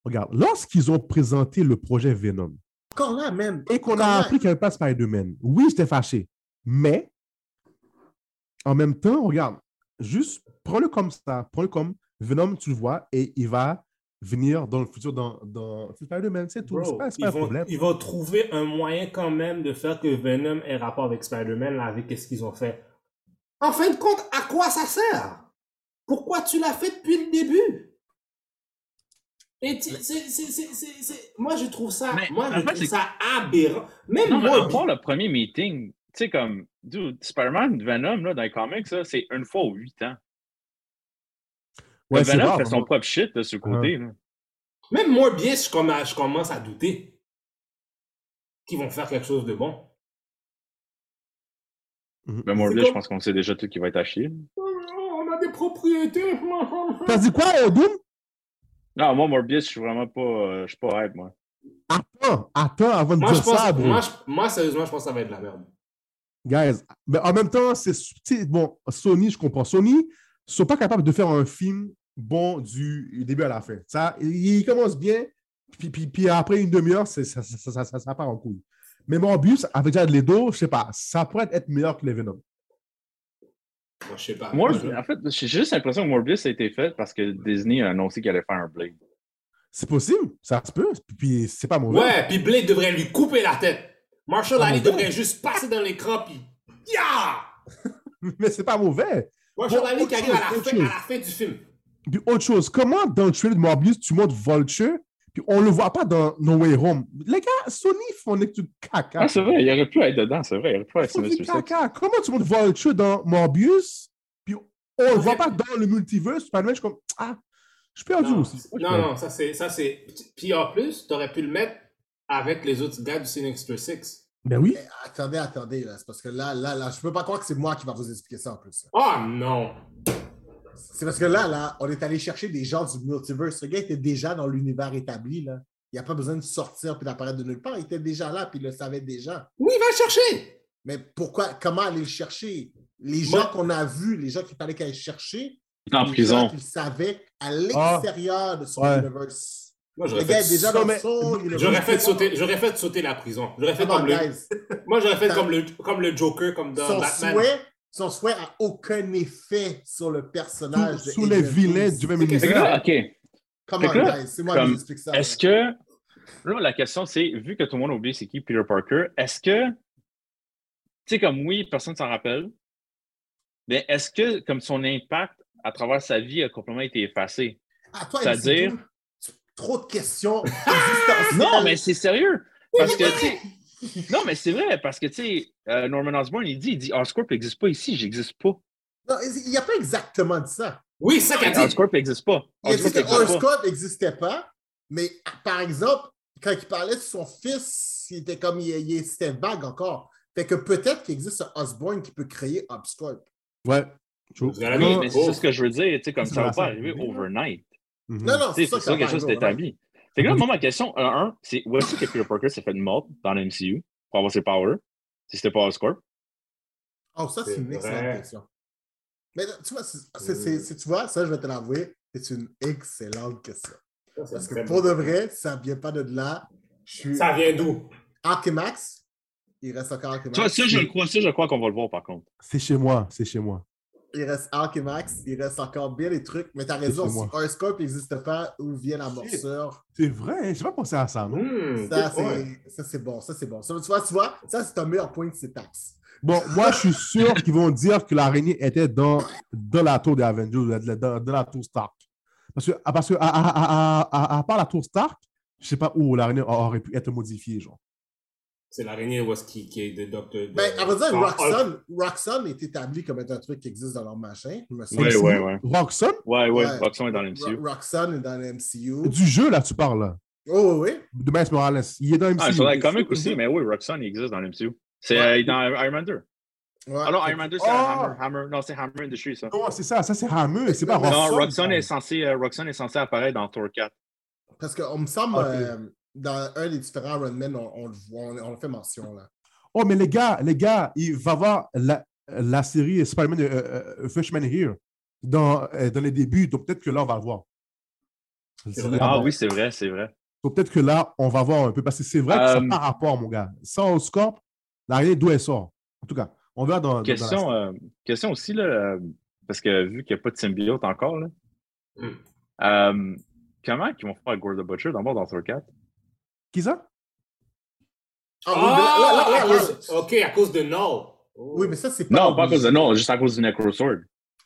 Regarde, lorsqu'ils ont présenté le projet Venom là, même. et qu'on a appris qu'il n'y avait pas de Spider-Man, oui, j'étais fâché. Mais, en même temps, regarde, juste prends-le comme ça, prends-le comme Venom, tu le vois, et il va venir dans le futur dans, dans Spider-Man, c'est tout. C'est Bro, pas, c'est ils, pas un vont, problème. ils vont trouver un moyen quand même de faire que Venom ait rapport avec Spider-Man là, avec ce qu'ils ont fait. En fin de compte, à quoi ça sert? Pourquoi tu l'as fait depuis le début? Et tu- c'est- c'est- c'est- c'est- c'est- Moi, je trouve ça, Mais, moi, en je fait, trouve c'est- ça aberrant. Même Non, moi, à part le premier meeting, tu sais, comme, dude, Spider-Man, Venom, là, dans les comics, ça, c'est une fois aux huit ans. Ouais, rare, fait son vraiment. propre shit, de ce côté, là. même Morbius, je commence, je commence à douter qu'ils vont faire quelque chose de bon. Ben, moi, là, je comme- pense qu'on sait déjà tout qui va être à chier. On a des propriétés. T'as dit quoi, Doom? Non, moi, Morbius, je suis vraiment pas, euh, je suis pas hype, moi. Attends, attends avant de Moi, je dire ça, bro. moi, je- moi, sérieusement, je pense que ça va être de la merde. Guys, mais en même temps, c'est bon, Sony, je comprends. Sony ne sont pas capables de faire un film bon du début à la fin. Ça, il commence bien, puis, puis, puis après une demi-heure, ça, ça, ça, ça, ça part en couille. Mais Morbius, avec Jared Leto, je sais pas, ça pourrait être meilleur que les Venom. Moi, je sais pas. Moi, en fait, j'ai juste l'impression que Morbius a été fait parce que Disney a annoncé qu'il allait faire un Blade. C'est possible, ça se peut, puis, c'est pas mauvais. Ouais, puis Blade devrait lui couper la tête. Marshall Ali devrait juste passer dans l'écran, puis. Yeah! Mais c'est pas mauvais. Marshall Bon, Ali qui arrive à la, fin, à la fin du film. Puis autre chose, comment dans le trailer de Morbius, tu montres Vulture, puis on le voit pas dans No Way Home? Les gars, Sony font des trucs caca. Ah, c'est vrai, il aurait pu être dedans, c'est vrai, il aurait pu être du caca. Comment tu montres Vulture dans Morbius, puis on le voit pas dans le multiverse, Spider-Man, je suis comme, ah, je suis perdu Non, aussi. Non, non, ça c'est. ça c'est. Puis en plus, t'aurais pu le mettre avec les autres gars du Sinister Six. Ben oui. Mais attendez, attendez, là. C'est parce que là, là, là, je peux pas croire que c'est moi qui va vous expliquer ça en plus. Oh non! C'est parce que là, là, on est allé chercher des gens du multiverse. Le gars était déjà dans l'univers établi, là. Il n'y a pas besoin de sortir puis d'apparaître de nulle part. Il était déjà là, puis il le savait déjà. Oui, va le chercher! Mais pourquoi, comment aller le chercher? Les gens qu'on a vus, les gens qu'il fallait qu'elle chercher, Il en les prison. gens qu'il savait à l'extérieur de son Ouais. universe. Moi, Le j'aurais gars fait, est déjà dans mais- son j'aurais fait sauter, j'aurais fait sauter la prison. J'aurais fait comme le, moi, j'aurais fait comme le, comme le Joker, comme dans Son Batman. souhait, son souhait a aucun effet sur le personnage. Sous, les vilains du même univers. OK. Là, guys. C'est moi qui explique ça. Est-ce que. Là, la question, c'est, vu que tout le monde oublie c'est qui Peter Parker, est-ce que. Tu sais, comme oui, personne ne s'en rappelle, mais est-ce que, comme son impact à travers sa vie a complètement été effacé? À toi, C'est-à-dire- MC2, Trop de questions existentielles. Non, mais c'est sérieux. Parce que, tu sais. Non, mais c'est vrai, parce que, tu sais, euh, Norman Osborn, il dit, il dit, Oscorp n'existe pas ici, j'existe pas. Non, il n'a pas exactement dit ça. Oui, c'est ça qu'elle dit. Oscorp n'existe pas. Il a dit Oscorp que n'existe pas. Oscorp n'existait pas, mais par exemple, quand il parlait de son fils, il était comme, il, il- c'était vague encore. Fait que peut-être qu'il existe un Osborne qui peut créer Oscorp. Ouais. Oui, mais c'est oh. ça ce que je veux dire, tu sais, comme Ça, ça va pas arriver overnight. Mhm. Non, non, c'est ça, C'est ça quelque chose d'établi. Là, moi, ma question, euh, un, c'est où est-ce que Peter Parker s'est fait mort dans le MCU pour avoir ses powers, si c'était pas Oscorp? Oh, ça, c'est C'est une excellente vrai. question. Mais tu vois, c'est- c'est- c'est- c'est- tu vois, ça, je vais te l'avouer, c'est une excellente question. Ça, c'est Parce que pour de vrai, ça ne vient pas de là. Je suis Ça vient d'où? Archimax. Il reste encore Archimax. Ça, ça, je le crois, ça, je crois qu'on va le voir, par contre. C'est chez moi, c'est chez moi. Il reste Archimax. Il reste encore bien des trucs. Mais tu as raison, si moi. Oscorp n'existe pas, où vient la morsure? C'est vrai, j'ai pas pensé à ça, non? Hmm, Ça, c'est bon. Ça, c'est bon. Ça, tu, vois, tu vois, ça, c'est un meilleur point que c'est taxe. Bon, moi, je suis sûr qu'ils vont dire que l'araignée était dans, dans la tour des Avengers, dans, dans la tour Stark. Parce que, ah, parce que à, à- à- à- à part la tour Stark, je sais pas où l'araignée aurait pu être modifiée, genre. C'est l'araignée est-ce qui, qui est de Docteur. Ben, à vrai dire, Ah, Roxxon, Roxxon est établi comme étant un truc qui existe dans leur machin. ouais, ouais. Roxxon, Ouais, ouais, Ouais. Roxxon est dans le MCU. Ro- Roxxon est dans le MCU. du jeu, là, tu parles, là, Oh, oui, oui. de Miles Morales. Il est dans MCU. Ah, sur la comic aussi, mais oui, Roxxon, il existe dans le MCU. C'est Ouais. euh, il est dans Iron Man 2. Ouais. Ah Iron Man 2, c'est Ah! Hammer, Hammer. Non, c'est Hammer Industries, ça. Non, c'est ça, ça c'est Hammer, c'est pas Roxxon. Non, Roxxon est censé, euh, est censé apparaître dans Thor 4. Parce qu'on me semble, Ok. euh, dans un des différents Iron Man, on, on, le voit, on, on fait mention, là. Oh, mais les gars, les gars, il va voir la, la série Spider-Man euh, euh, Freshman Here dans, euh, dans les débuts, donc peut-être que là, on va le voir. Ah oui, c'est vrai, c'est vrai. Donc peut-être que là, on va voir un peu, parce que c'est vrai que ça Euh, n'a pas rapport, mon gars. Sans Oscorp, l'araignée d'où elle sort? En tout cas, on verra dans. dans- dans la Question, euh, question aussi, là, parce que vu qu'il n'y a pas de symbiote encore, là, Hmm. euh, comment ils vont faire Gore the Butcher d'abord dans Thor 4? Qui ça? Ah, oui, Ah, mais là, là, là, à là, cause- ok, à cause de Null. Oh. Oui, mais ça, c'est pas. Non, pas à cause de non, juste à cause du Necrosword.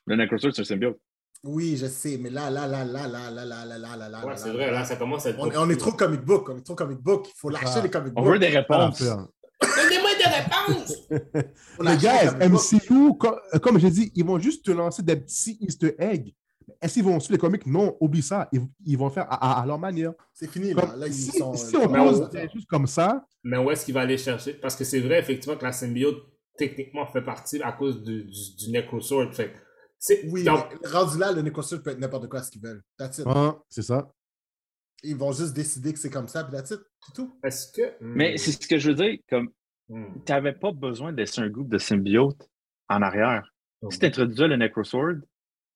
Le Necrosword, c'est un symbiote. Oui, je sais, mais là, là, là, là, là, là, là, là, là, là, là. Ouais, là, c'est là, vrai, là. là, ça commence à être. On, on est trop comic book, on est trop comic book. Il faut lâcher Ah. les comic On books. veut des réponses. Donnez-moi des réponses! Les gars. MCU, co- euh, comme j'ai dit, ils vont juste te lancer des petits easter eggs. Est-ce qu'ils vont suivre les comics? Non, oublie ça. Ils, ils vont faire à, à- à leur manière. C'est fini, là. Comme- là ils si, sont, si on Mais pose on- des choses comme ça, Mais où est-ce qu'il va aller chercher? Parce que c'est vrai, effectivement, que la symbiote, techniquement, fait partie à cause du, du, du Necrosword. Fait. Oui, donc, mais rendu là, le Necrosword peut être n'importe quoi ce qu'ils veulent. That's it. hein, c'est ça. Ils vont juste décider que c'est comme ça, puis that's it. C'est tout. est-ce que. Mais c'est ce que je veux dire, comme Hmm. tu n'avais pas besoin de laisser un groupe de symbiotes en arrière. Si tu introduisais le Necrosword,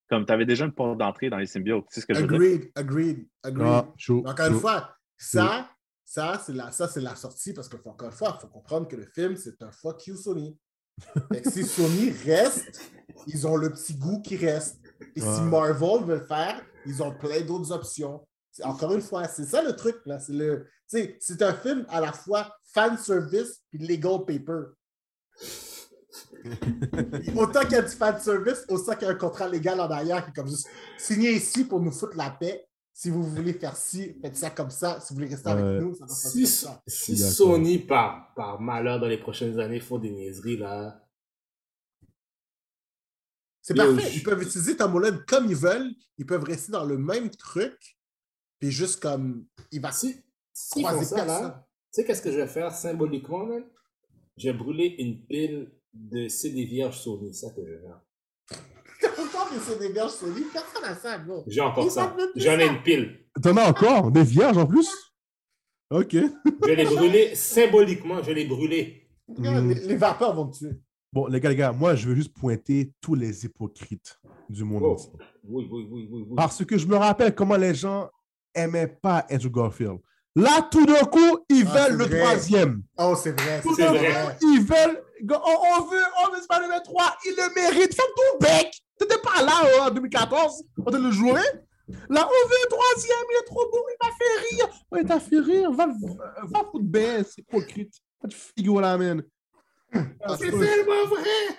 Comme tu avais déjà une porte d'entrée dans les symbiotes. Tu sais ce que je veux dire? Agreed, agreed, agreed. Ah. Encore une fois, ça, ça, c'est la, ça, c'est la sortie parce que, encore une fois, il faut comprendre que le film, c'est un fuck you Sony. Fait que si Sony reste, ils ont le petit goût qui reste. Et si. Marvel veut le faire, ils ont plein d'autres options. C'est- Encore une fois, c'est ça le truc, là. C'est le, tu sais, c'est un film à la fois fan service et legal paper. Autant qu'il y a du fan service, autant qu'il y a un contrat légal en arrière qui est comme juste signé ici pour nous foutre la paix. Si vous voulez faire ci, faites ça comme ça. Si vous voulez rester avec nous, ça va Si, ça. si. Sony, par, par malheur, dans les prochaines années, font des niaiseries, là. C'est parfait. je- Ils peuvent utiliser Tom Holland comme ils veulent. Ils peuvent rester dans le même truc. Puis juste comme. Il va Si, croiser font ça, là, tu sais qu'est-ce que je vais faire symboliquement, man? Je vais brûler une pile de CD vierges Sony, ça que je que c'est des vierges Sony? Personne n'a ça, bro. J'ai encore ça. J'en ai une pile. T'en as encore? Des vierges en plus? OK. Je vais les brûler symboliquement, je vais les brûler. Regarde, Mm. Les, les vapeurs vont te tuer. Bon, les gars, les gars, moi, je veux juste pointer tous les hypocrites du monde Oh. entier. Oui, oui, oui, oui, oui. Parce que je me rappelle comment les gens aimaient pas Andrew Garfield. Là, tout d'un coup, ils Ah, veulent le vrai. troisième. Oh, c'est vrai. Tout C'est d'un vrai. coup, ils veulent. On, on veut, on veut Spider-Man 3, il le mérite. Ferme ton bec. T'étais pas là oh, en 2014, on de le jouer. Là, on veut un troisième, il est trop beau, il m'a fait rire. Ouais, t'as fait rire, va, va, va foutre bien, c'est hypocrite. Va te figure la man. C'est tellement vrai!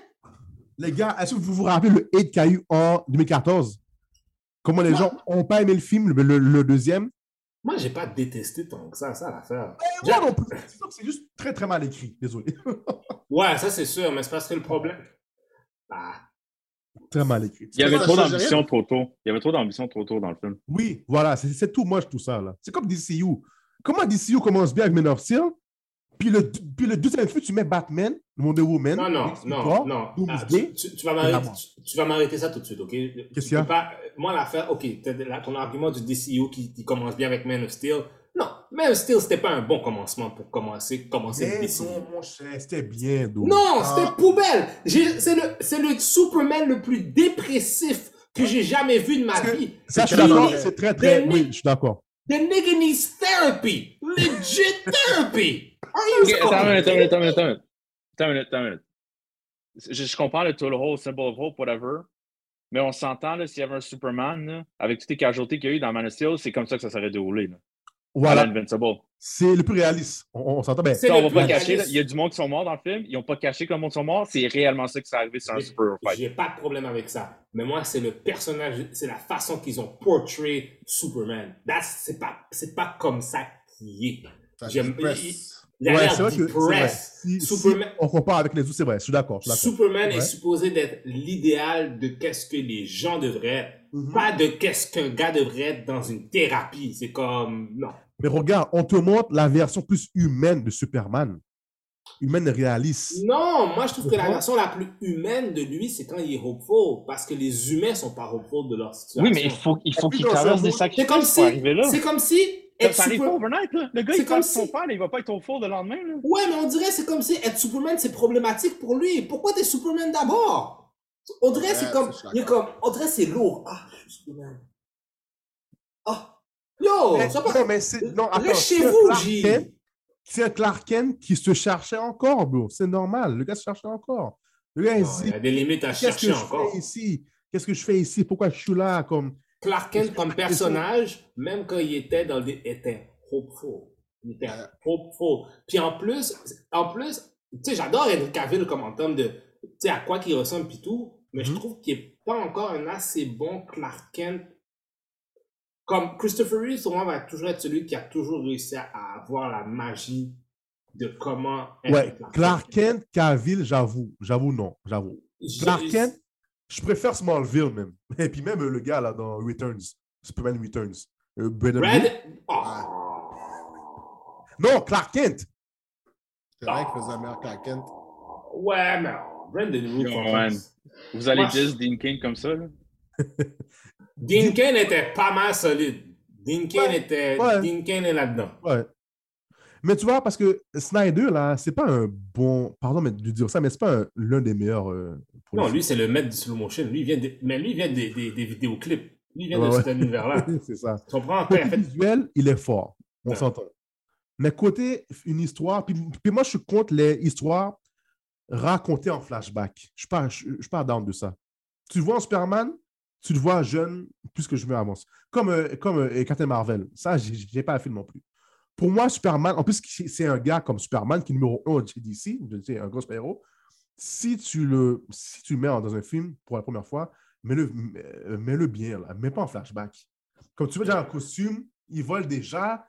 Les gars, est-ce que vous vous rappelez le hate qu'il y a eu en 2014? Comment les gens n'ont pas aimé le film, le, le- le deuxième? Moi, j'ai pas détesté tant que ça, ça l'affaire. Moi non plus. C'est juste très très mal écrit, désolé. Ouais, ça c'est sûr, mais c'est parce que le problème. Ah, très mal écrit. Il y avait trop d'ambition trop tôt. Il y avait trop d'ambition trop tôt dans le film. Oui, voilà, c'est c'est tout moche tout ça. là. C'est comme DCU. Comment DCU commence bien avec Men of Steel, puis le, puis le deuxième film, tu mets Batman, Wonder Woman, non, non, non, non. Ah, Doomsday. tu, tu- tu vas m'arrêter, ça tout de suite, ok? Qu'est-ce qu'il y a? pas- Moi, l'affaire, ok, ton argument du DCU qui, qui commence bien avec Man of Steel. Non, Man of Steel, c'était pas un bon commencement pour commencer, commencer le Mais DCU. non, mon cher, c'était bien, donc. Non, Ah. c'était poubelle. C'est le, c'est le Superman le plus dépressif que j'ai jamais vu de ma vie. Ça, je suis C'est d'accord, très- c'est très, très. Oui, je suis d'accord. The nigga needs therapy. Legit therapy. Ok, attends une minute, attends une minute, attends une minute, attends une minute. Attends une minute, attends une minute. Je, je comprends le toll hole, symbol of hope, whatever. Mais on s'entend, là, s'il y avait un Superman, là, avec toutes les casualtés qu'il y a eu dans Man of Steel, c'est comme ça que ça serait déroulé. Là. Voilà, c'est le plus réaliste. On, on s'entend bien. C'est Ça, on le va pas plus cacher, là, réaliste. il y a du monde qui sont morts dans le film, ils n'ont pas caché que le monde sont morts, c'est réellement ça qui s'est arrivé sur un super fight. J'ai pas de problème avec ça. Mais moi, c'est le personnage, c'est la façon qu'ils ont portray Superman. C'est pas, c'est pas comme ça qu'il est. A Ouais, l'air c'est vrai que. Si, si Superman, on compare avec les autres, c'est vrai, je suis d'accord. Superman Ouais. est supposé d'être l'idéal de qu'est-ce que les gens devraient être. Mhm. Pas de qu'est-ce qu'un gars devrait être dans une thérapie. C'est comme, non. Mais regarde, on te montre la version plus humaine de Superman. Humaine et réaliste. Non, moi je trouve que la version la plus humaine de lui, c'est quand il est hopeful. Parce que les humains sont pas hopeful de leur situation. Oui, mais il faut, il faut qu'il traverse des monde- C'est sacrifices comme pour si, arriver là. c'est comme si Ça, être ça arrive super- pas overnight, là? Le gars, il comme passe son si- père, il va pas être au four le lendemain, là. Ouais, mais on dirait c'est comme si être Superman c'est problématique pour lui. Pourquoi t'es Superman d'abord? On dirait c'est Ouais, comme, il est comme, on dirait c'est lourd. Ah, je suis Superman. Ah, yo, Mais- ça non, mais c'est. Non, attends. Reste chez c'est vous, Clark J. Kent- C'est un Clark Kent qui se cherchait encore, bro. C'est normal. Le gars se cherchait encore. Le gars, il Non, se il dit y a des limites à Qu'est-ce que chercher je encore. fais ici? Qu'est-ce que je fais ici? Pourquoi je suis là comme... Clark Kent comme personnage, même quand il était dans des, était hopeful. Il était hopeful. Puis en plus, en plus, tu sais, j'adore Henry Cavill comme en termes de, tu sais, à quoi qu'il ressemble puis tout, mais je Mhm. trouve qu'il est pas encore un assez bon Clark Kent. Comme Christopher Reeve, pour moi, va toujours être celui qui a toujours réussi à avoir la magie de comment Ouais, Clark Kent, Cavill, j'avoue. J'avoue, non. J'avoue. Clark Kent, je préfère Smallville même. Et puis même euh, le gars là dans Returns, Superman Returns. Euh, Brandon. Oh. Non, Clark Kent. C'est vrai qu'il faisait un meilleur Clark Kent. Ouais, mais Brandon. Vous allez dire Dean comme ça, là? Dean Kane était pas mal solide. Dean Kane Ouais, était. ouais. Dean Kane est là-dedans. Ouais. Mais tu vois, parce que Snyder, là, c'est pas un bon. Pardon mais de dire ça, mais c'est pas un- l'un des meilleurs. euh, pour Non, lui, c'est le maître du slow motion. Lui, il vient Mais lui, il vient des, des, des vidéoclips. Lui, il vient Ouais, de ouais. cet univers-là. c'est ça. Tu comprends? Côté fait... visuel, il est fort. On Ouais. s'entend. Mais côté une histoire, puis, puis moi, je suis contre les histoires racontées en flashback. Je pas, je, je pas down de ça. Tu vois un Superman, tu le vois jeune, plus que je me avance. Comme, euh, comme euh, Captain Marvel. Ça, j'ai pas la film non plus. Pour moi, Superman, en plus, c'est un gars comme Superman qui est numéro 1 chez DC, un gros super-héros. Si tu le si tu le mets dans un film pour la première fois, mets-le euh, mets-le bien, là. mets pas en flashback. Comme tu vois déjà en costume, il vole déjà,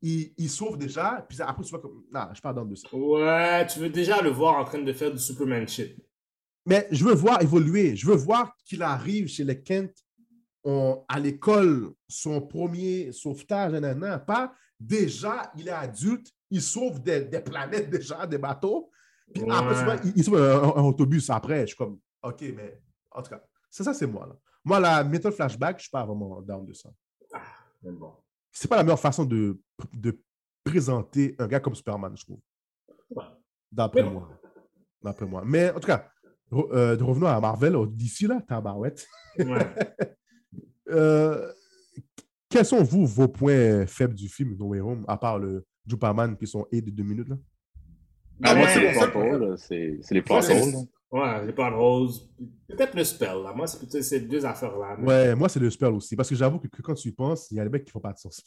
il, il sauve déjà, puis après tu vois comme. Non, je pas dans de ça. Ouais, tu veux déjà le voir en train de faire du Superman shit. Mais je veux voir évoluer. Je veux voir qu'il arrive chez les Kent on- à l'école, son premier sauvetage, nanana, pas déjà, il est adulte, il sauve des, des planètes déjà, des bateaux. Puis Ouais. après, il, il sauve un, un- un autobus après. Je suis comme, OK, mais en tout cas, c'est ça, c'est moi. Là. Moi, la méthode flashback, je suis pas vraiment down de ça. Mais bon. C'est pas la meilleure façon de, de présenter un gars comme Superman, je trouve. D'après moi. D'après moi. Mais en tout cas, re- euh, revenons à Marvel, DC, là, tabarouette. Ouais. Euh, quels sont, vous, vos points faibles du film No Way Home, à part le Superman puis son aide de deux minutes, là? Ah, moi, c'est les là. C'est les là. Ouais, les plans roses. Peut-être le spell, là. Moi, c'est ces deux affaires-là. mais Ouais, moi, c'est le spell aussi. Parce que j'avoue que, que quand tu y penses, il y a des mecs qui font pas de sens.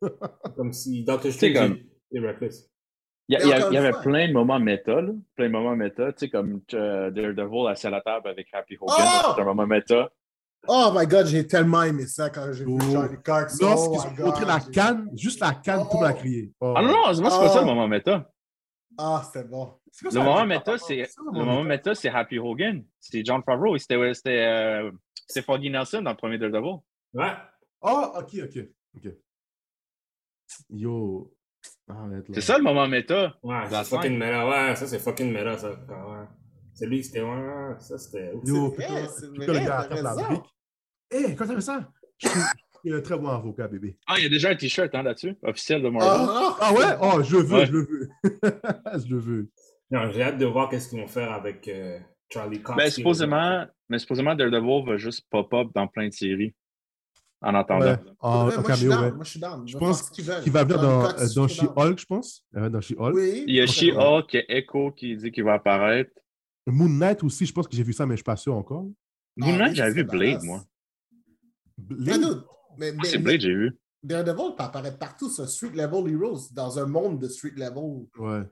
Comme si Doctor Strange est reckless. Il y, a- Mais il y a- encore il y une avait fois- plein de moments méta, là. Plein de moments méta. Tu sais, comme euh, Daredevil assis à la table avec Happy Hogan. Oh! C'est un moment méta. Oh my god, j'ai tellement aimé ça quand j'ai vu Oh. Charlie Cox. Oh Lorsqu'ils my ont montré la canne, juste la canne, tout le monde a crié. Oh. Ah non, non, moi, c'est pas ça Oh. le moment méta. Ah, c'était bon. C'est quoi Le moment la- méta, c'est c'est le moment méta, c'est Happy Hogan. C'est John Favreau. C'était c'était, euh, c'était Foggy Nelson dans le premier Daredevil. Ouais. Oh, ok, ok. ok. Yo. C'est ça le moment méta. Ouais, La c'est fucking méta. Ouais, ça, c'est fucking méta, ça. quand- ouais. C'est lui, c'était. Ouais, ça, c'était. Yo, C'est c'est quand le gars la brique. Hé, quand t'as fait ça, je suis un très bon avocat, bébé. Ah, il y a déjà un t-shirt hein, là-dessus, officiel de Marvel. Ah, Ah ouais? Oh, je le veux, Ouais. je le veux. je le veux. Non, j'ai hâte de voir qu'est-ce qu'ils vont faire avec euh, Charlie Cox. Ben, supposément, mais supposément Daredevil va juste pop-up dans plein de séries. En attendant. Ouais, en, Ouais, en moi, je down, ouais. moi, je suis down. Je pense qu'il va venir dans, Cox. She-Hulk, je pense. Euh, Dans She-Hulk. Oui. Il y a. She-Hulk, il y a Echo qui dit qu'il va apparaître. Moon Knight aussi, je pense que j'ai vu ça, mais je suis pas sûr encore. Moon Knight, Ah, j'avais vu Blade, moi. Ah, Blade? mais, Ah, mais- c'est Blade, j'ai vu. Daredevil peut apparaître partout sur Street Level Heroes, dans un monde de Street Level. Ouais.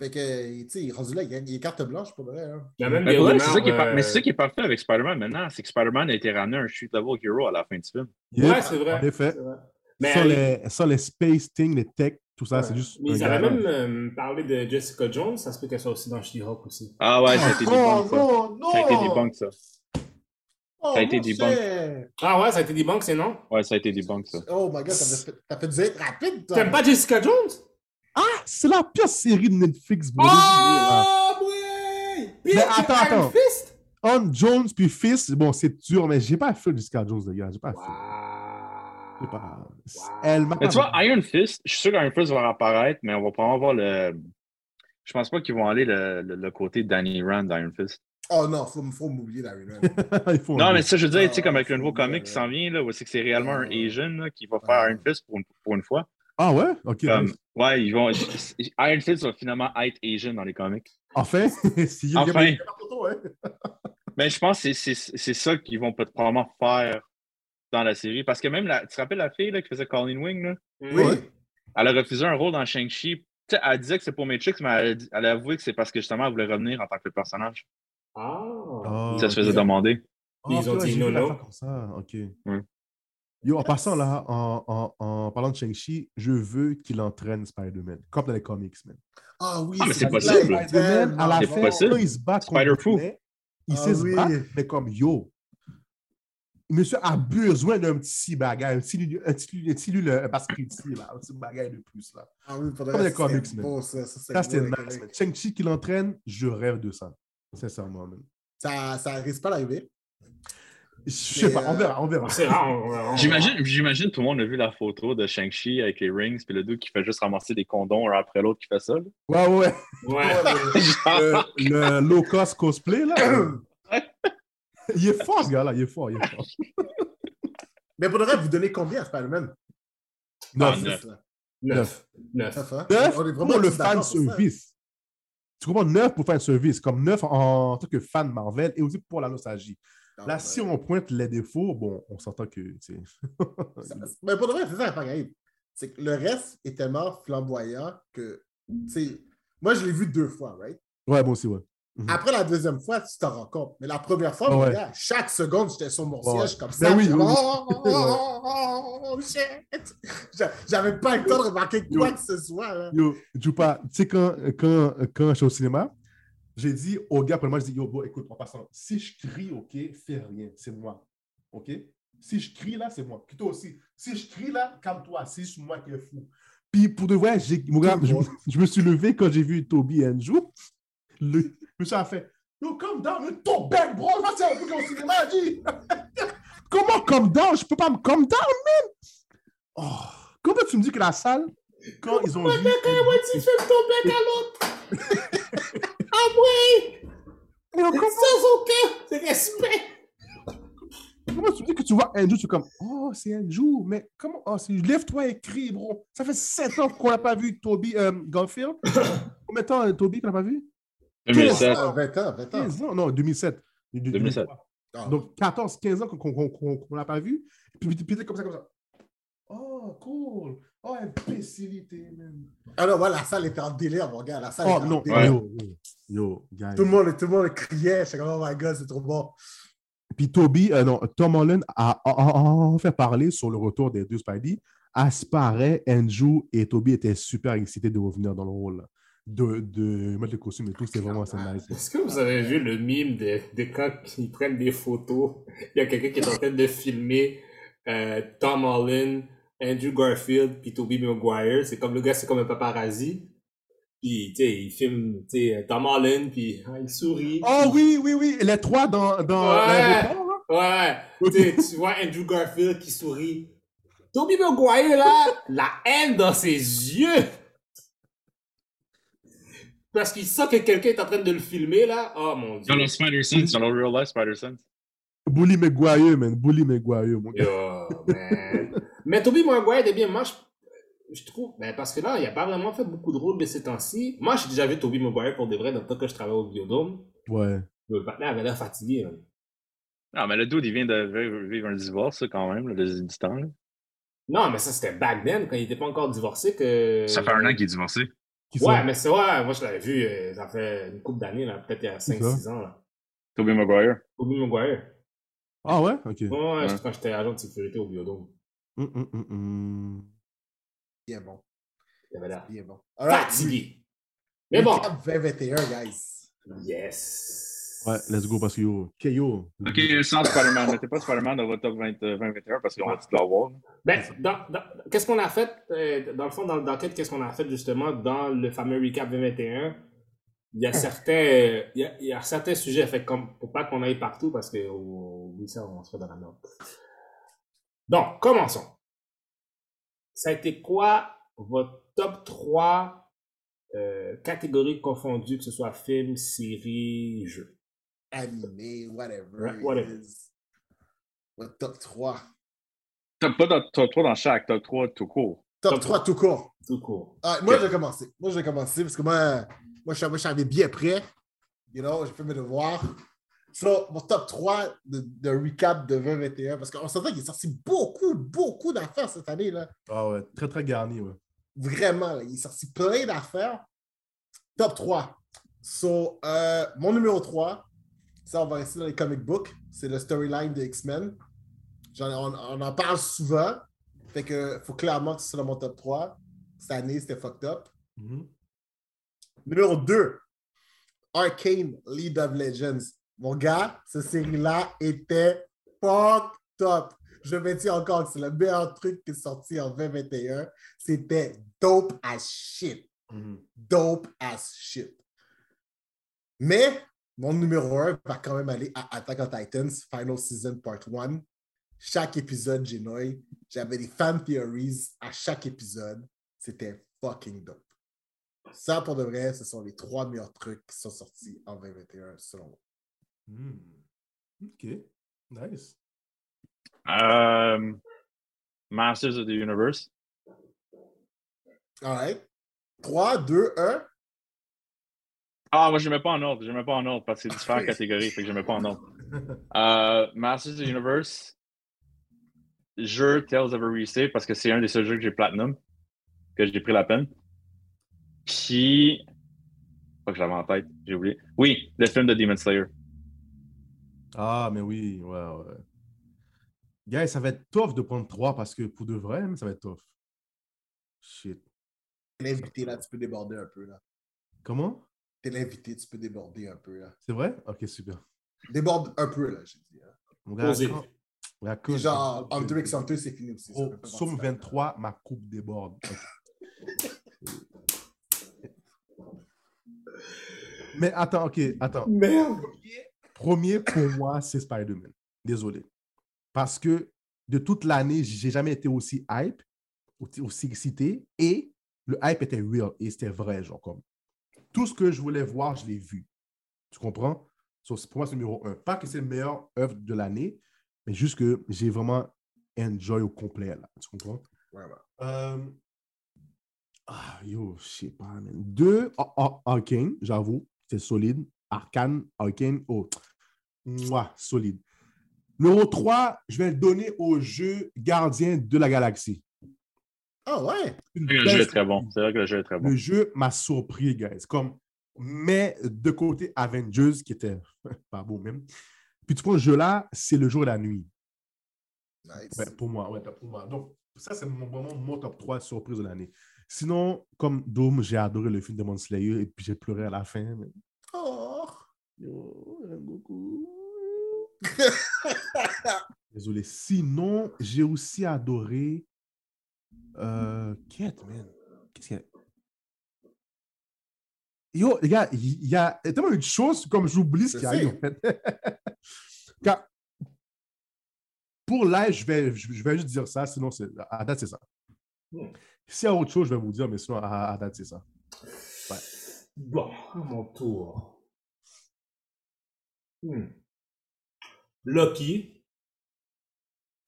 Fait que, tu sais, il est rendu là, il, est carte blanche pour vrai. Hein. Il y a même Mais, des rumeurs, c'est ça qui est par- euh, mais c'est ça qui est parfait avec Spider-Man maintenant, c'est que Spider-Man a été ramené un street level hero à la fin du film. Ouais, c'est vrai. En effet. Mais, sans, euh, les, sans les space things, les tech, tout ça, ouais. c'est juste. Mais ils avaient gars. même euh, parlé de Jessica Jones, ça se peut qu'elle soit aussi dans She-Hulk aussi. Ah ouais, ça a été Oh debunk, ça. non, non! Ça a été debunk, ça. Oh, Ça a été mon debunk. Ah ouais, ça a été debunk, c'est non? Ouais, ça a été debunk, ça. Oh my god, t'as fait, t'as fait du hate rapide, toi! T'aimes pas Jessica Jones? Ah, c'est la pire série de Netflix, bro. là. Oh! Puis, Mais attends, Iron attends. Fist? On Jones puis Fist, bon, c'est dur, mais j'ai pas fait Jessica Jones, les gars. J'ai pas fait. J'ai Wow. pas. Wow. Elle m'a tu vois, Iron Fist, je suis sûr qu'Iron Fist va apparaître, mais on va probablement voir le. Je pense pas qu'ils vont aller le, le, le côté Danny Rand d'Iron Fist. Oh non, faut, faut m'oublier Larry. Il Non, un mais ça, je veux dire, Ah, tu sais, comme avec le nouveau comic qui s'en vient, là, où c'est que c'est réellement un Ah. Asian là, qui va Ah. faire Iron Fist pour une, pour une fois. Ah ouais? Ok. Comme, nice. ouais, ils vont. Iron Fist va finalement être Asian dans les comics. Enfin, s'il y a Enfin. il. Mais je pense que c'est- c'est c'est ça qu'ils vont probablement faire dans la série. Parce que même, la, tu te rappelles la fille là, qui faisait Colleen Wing, là? Oui. elle a refusé un rôle dans Shang-Chi. Tu sais, Elle disait que c'est pour Matrix, mais elle elle a avoué que c'est parce que justement, elle voulait revenir en tant que personnage. Ah. Ah, ça se faisait demander. Ah, Ils ont dit non, non. comme ça. Ok. Ouais. Yo, en passant là, en, en, en parlant de Shang-Chi, je veux qu'il entraîne Spider-Man, comme dans les comics, man. Ah oui, Ah, mais c'est possible. Spider-Man, à la C'est fin, possible. quand il se bat contre Spider-Fou. Il Ah sait se oui. battre, mais comme yo. Monsieur a besoin d'un petit bagage, un petit, un petit, un petit un ici, là, un petit bagage de plus. Là. Ah oui, pour Comme les c'est comics, beau, ça. Ça, c'est Ça, c'était beau, nice. man. Shang-Chi qui l'entraîne, je rêve de ça. Sincèrement, man. ça, ça risque pas d'arriver. Je sais pas, on euh, verra, on verra. On- on- J'imagine, j'imagine tout le monde a vu la photo de Shang-Chi avec les rings, puis le dude qui fait juste ramasser des condoms un après l'autre qui fait ça. là. Ouais, ouais. Ouais. Le, le low cost cosplay, là. il est fort, ce gars-là. Il est fort, il est fort. Mais pour le reste, vous donnez combien à Spider-Man? Neuf. neuf. là. Neuf. Neuf. Neuf, hein? Neuf? On est vraiment pour le fan service. Tu comprends? Neuf pour fan service, comme neuf en, en tant que fan Marvel et aussi pour la nostalgie. Ah, Là, ouais. si on pointe les défauts, bon, on s'entend que. Ça- Mais pour le vrai, c'est ça, pareil. C'est que le reste est tellement flamboyant que, moi, je l'ai vu deux fois, right? ouais, bon, aussi, ouais. Mhm. Après la deuxième fois, tu t'en rends compte. Mais la première fois, Ouais. gars, chaque seconde, j'étais sur mon Ouais. siège comme ça. Ben oui, puis, oui, oui. oh, oh, oh, oh, oh, shit! J'a- J'avais pas le temps de remarquer quoi Yo. que ce soit. là. Yo, Jupa, tu sais, quand, quand, quand je suis au cinéma, j'ai dit au gars, pour moi, je dis, yo, bro, écoute, en passant, si je crie, OK, fais rien, c'est moi. OK? Si je crie là, c'est moi. Puis toi aussi, si je crie là, calme-toi, c'est juste moi qui est fou. Puis pour de vrai, mon gars, je, me suis levé quand j'ai vu Toby et Andrew. Le, me suis fait, calm down, ton bec, bro, là, c'est un truc au cinéma, dit. Comment calm down? Je peux pas me calm down, man. Oh, comment tu me dis que la salle, quand ils ont vu. tu fais ton bec à l'autre. ah! Yo, comment- Sans aucun respect. Comment tu me dis que tu vois Andrew, tu es comme, oh, c'est Andrew, mais comment, oh, c'est, lève-toi et crie, bro. Ça fait sept ans qu'on n'a pas vu Toby euh, Garfield. Combien de temps, euh, Toby, qu'on n'a pas vu? 2007. Ah, 20 ans, 20 ans. 15 ans, non, 2007. Du- du- 2007. Ah. Donc, 14, 15 ans qu'on qu'on n'a pas vu. Puis, puis, puis comme ça, comme ça. Oh, cool. Oh, imbécilité, man. Ah non, ouais, la salle était en délire, mon gars. La salle Oh, était en non, délire. yo, yo, yo, guys. Tout le monde, tout le monde criait. J'étais comme, oh my god, c'est trop bon. Puis Toby, euh, non, Tom Holland a, a- a- a en fait parler sur le retour des deux Spidey. À ce paraît, Andrew et Toby étaient super excités de revenir dans le rôle. De, de mettre le costume et tout. C'était vraiment assez nice. Est-ce que vous avez vu le mime de, de quand ils prennent des photos? Il y a quelqu'un qui est en train de filmer euh, Tom Holland, Andrew Garfield, puis Tobey Maguire. C'est comme le gars, c'est comme un paparazzi. Puis, tu sais, il filme, tu sais, Tom Holland, puis ah, il sourit. Oh oui, oui, oui, les trois dans, dans Ouais. là? Ouais, tu vois Andrew Garfield qui sourit. Tobey Maguire, là, la haine dans ses yeux. Parce qu'il sent que quelqu'un est en train de le filmer, là. Oh mon dieu. Dans le Spider-Sense, dans le real life Spider-Sense. Bully Maguire, man. Bully Maguire, mon gars. Yo, man. Mais Tobey Maguire était bien. Moi, je, je trouve. Ben, parce que là, il a pas vraiment fait beaucoup de rôles de ces temps-ci. Moi, j'ai déjà vu Tobey Maguire pour de vrai dans le temps que je travaillais au Biodome. Ouais. Le partenaire avait l'air fatigué. Non, mais le dude, il vient de vivre un divorce, quand même, là, de- du temps. là. Non, mais ça, c'était back then, quand il était pas encore divorcé. que Ça fait un an qu'il est divorcé. Qui Ouais, ça? mais c'est ouais, moi je l'avais vu, euh, ça fait une couple d'années, là, peut-être il y a 5-6 ans. Là. Tobey Maguire. Tobey Maguire. Ah ouais? Ok. Ouais, ouais, quand j'étais agent de sécurité au Biodome. Hum, hum, hum, hum. Bien bon. Il avait l'air Bien bon. Right. fatigué. Mais bon. Recap 2021, guys. Yes. Ouais, let's go parce que yo. Ok, yo. Ok, sans Spider-Man. Mettez pas Spider-Man dans votre top 20, euh, 2021 parce qu'on va tout l'avoir. Ben, dans, dans- qu'est-ce qu'on a fait, euh, dans le fond, dans le docket, qu'est-ce qu'on a fait justement dans le fameux recap 2021? Il y a certains, euh, il y a, il y a certains sujets, fait comme, pour pas qu'on aille partout, parce que, oh, oui, ça, on se fait dans la merde. Donc, commençons. Ça a été quoi votre top 3 euh, catégories confondues, que ce soit film, série, jeu? Animé, whatever. Ouais, it whatever. is. What top 3? Top pas dans top 3 dans chaque, top 3 tout court. Top, Top 3 tout court. Tout court. Ah, moi, Ok. je vais commencer. Moi, je vais commencer parce que moi, moi, je moi, je savais bien prêt. You know, j'ai fait mes devoirs. So, mon top 3 de, de recap de 2021, parce qu'on s'entend qu'il est sorti beaucoup, beaucoup d'affaires cette année. là. Ah ouais, très très garni, ouais. Vraiment, là, il est sorti plein d'affaires. Top 3. So, euh, mon numéro 3, ça, on va rester dans les comic books. C'est le storyline de X-Men. On, on en parle souvent. Fait que faut clairement que ce soit dans mon top 3. Cette année, c'était fucked up. Mhm. Numéro 2, Arcane League of Legends. Mon gars, cette série-là était fucked up. Je me dis encore que c'est le meilleur truc qui est sorti en 2021. C'était dope as shit. Mhm. Dope as shit. Mais Mon numéro 1 va quand même aller à Attack on Titans, Final Season Part 1. Chaque épisode, j'ai noyé. J'avais des fan theories à chaque épisode. C'était fucking dope. Ça, pour de vrai, ce sont les trois meilleurs trucs qui sont sortis en 2021, selon moi. Hmm. OK. Nice. Euh, Masters of the Universe. All right. 3, 2, 1. Ah, moi, je ne mets pas en ordre. Je ne mets pas en ordre parce que c'est différentes catégories. Fait que je ne mets pas en ordre. Euh, Masters of the Universe. Jeu Tales of Arise parce que c'est un des seuls jeux que j'ai Platinum. Que j'ai pris la peine. Puis. Pas que j'avais en tête. J'ai oublié. Oui, le film de Demon Slayer. Ah, mais oui, ouais, ouais. Guys, ça va être tough de prendre 3 parce que pour de vrai, ça va être tough. Shit. L'invité, là, tu peux déborder un peu, là. Comment? T'es l'invité, tu peux déborder un peu, là. C'est vrai? Ok, super. Déborde un peu, là, j'ai dit. hein. La coupe- genre, Hunter x Hunter, c'est fini aussi. Oh, Somme partie de la- 23, ma coupe déborde. Mais attends, ok, attends. Merde. Premier pour moi, c'est Spider-Man. Désolé. Parce que de toute l'année, j'ai jamais été aussi hype, aussi- aussi excité, et le hype était real, et c'était vrai, genre comme. Tout ce que je voulais voir, je l'ai vu. Tu comprends? So, pour moi, c'est numéro un. Pas que c'est le meilleur œuvre de l'année, mais juste que j'ai vraiment enjoy au complet, là. Tu comprends? Ouais, ouais. Euh, Ah, yo, je sais pas, man. Deux, Ar- Ar- Arcane, j'avoue, c'est solide. Arcane, Arcane, oh, Mouah, solide. Numéro 3, je vais le donner au jeu Gardien de la Galaxie. Ah ouais? Une Le jeu est très bon. C'est vrai que le jeu est très bon. Le jeu m'a surpris, guys. Comme, mais de côté Avengers, qui était pas beau même. Puis tu vois, le jeu-là, c'est le jour et la nuit. Nice. Ouais, pour moi, ouais, pour moi. Donc, ça, c'est mon, vraiment mon top 3 surprise de l'année. Sinon, comme Doom, j'ai adoré le film de Demon Slayer et puis j'ai pleuré à la fin. mais- Oh! Yo, j'aime beaucoup. Désolé. Sinon, j'ai aussi adoré. Euh, Quête, man. Qu'est-ce qu'il y a? Yo, les gars, il y, a tellement une chose comme j'oublie ce qu'il y a eu, sais. en fait. Car pour live, je vais, je je vais juste dire ça, sinon, c'est- à date, c'est ça. Hmm. S'il y a autre chose, je vais vous dire, mais sinon, à, à date, c'est ça. Bon, à mon tour. Hmm. Lucky.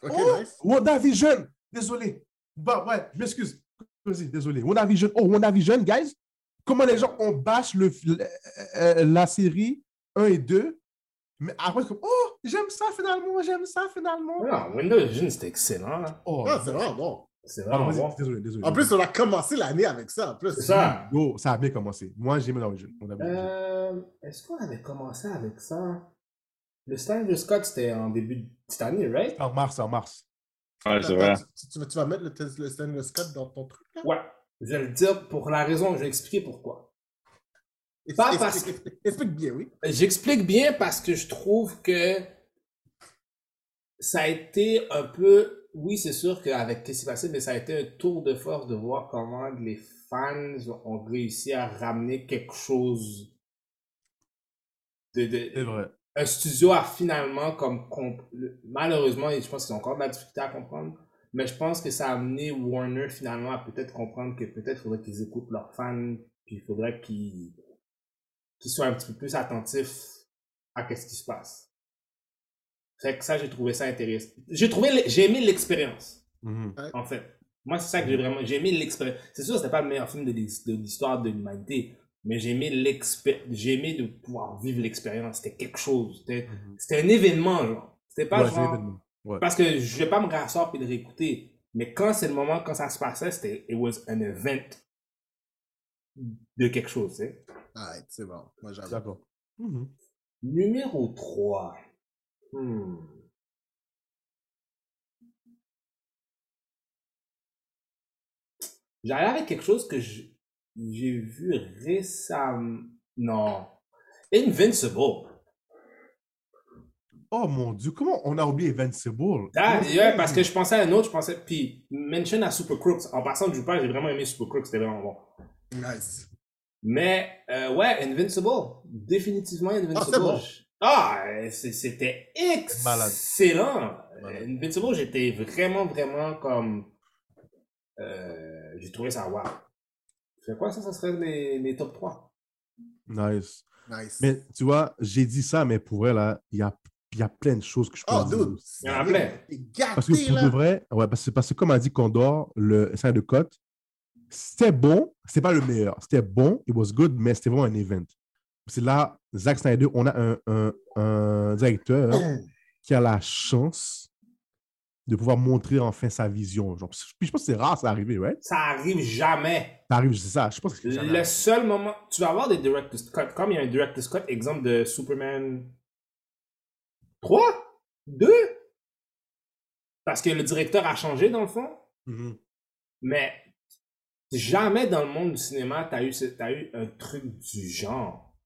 Ok, Oh, nice. WandaVision! Désolé. Bah, ouais, je m'excuse. Vas-y, désolé. WandaVision. Oh, WandaVision, guys. Comment les gens ont bâche le, le- euh, la série 1 et 2. Mais après, comme, oh, j'aime ça finalement, j'aime ça finalement. Non, Windows Vision, c'était excellent. là. Oh, Ah, c'est vraiment bon. C'est Ah, vraiment bon. désolé, désolé. En plus, on a commencé l'année avec ça. En plus. C'est ça. Yo, ça a bien commencé. Moi, j'ai aimé WandaVision. WandaVision. Euh, Est-ce qu'on avait commencé avec ça? Le Stanley Scott, c'était en début de cette année, right? En mars, en mars. Ouais, c'est vrai. Tu, tu vas, tu vas mettre le, test- le Stanley Scott dans ton truc? Là? Ouais. Je vais le dire pour la raison, je vais expliquer pourquoi. Pas Explique- parce explique bien, oui. J'explique bien parce que je trouve que ça a été un peu, oui, c'est sûr qu'avec qu'est-ce qui s'est passé, mais ça a été un tour de force de voir comment les fans ont réussi à ramener quelque chose de, de- C'est vrai. Un studio a finalement comme malheureusement et je pense qu'ils ont encore de la difficulté à comprendre mais je pense que ça a amené Warner finalement à peut-être comprendre que peut-être faudrait qu'ils écoutent leurs fans puis il faudrait qu'ils qu'ils soient un petit peu plus attentifs à ce qui se passe fait que ça j'ai trouvé ça intéressant j'ai trouvé j'ai aimé l'expérience Mhm. en fait. Moi, c'est ça que j'ai vraiment. J'ai aimé l'expérience. C'est sûr, c'était pas le meilleur film de l'histoire de l'humanité, mais j'ai aimé l'expé- J'ai aimé de pouvoir vivre l'expérience. C'était quelque chose. C'était Mhm. c'était un événement, genre. C'était pas Ouais, genre. Parce que je vais pas me rasseoir et le réécouter. Mais quand c'est le moment, quand ça se passait, c'était. It was an event de quelque chose, tu sais. Ah, c'est bon. Moi, j'avoue. D'accord. Mhm. Numéro 3. Hmm. J'allais avec quelque chose que je- j'ai vu récemment. Non. Invincible. Oh mon Dieu, comment on a oublié Invincible? Ah, ouais, parce que je pensais à un autre, je pensais. Puis, mention à Super Crooks. En passant du pas, j'ai vraiment aimé Super Crooks, c'était vraiment bon. Nice. Mais, euh, ouais, Invincible. Définitivement Invincible. Ah, bon. Ah, c'est- c'était excellent. Malade. Invincible, j'étais vraiment, vraiment comme. euh, j'ai trouvé ça wow. C'est quoi ça? Ça serait les, les top 3. Nice. Nice. Mais tu vois, j'ai dit ça, mais pour vrai, là, il y a, il y a plein de choses que je peux Oh, dire. dude. Il y en a plein. T'es Parce que gâté, pour de là. vrai, ouais, parce que, parce que comme a dit Condor, le scénario de Cote, c'était bon, c'était pas le meilleur. C'était bon, it was good, mais c'était vraiment un event. C'est là, Zack Snyder, on a un, un, un directeur qui a la chance de pouvoir montrer enfin sa vision. Genre, puis je pense que c'est rare, ça arrive, right? Ça arrive jamais. Ça arrive, c'est ça. Je pense que Le seul moment. Tu vas avoir des director's cut. Comme il y a un director's cut, exemple de Superman 3 2 Parce que le directeur a changé dans le fond. Mhm. Mais jamais dans le monde du cinéma, tu as, eu t'as eu un truc du genre.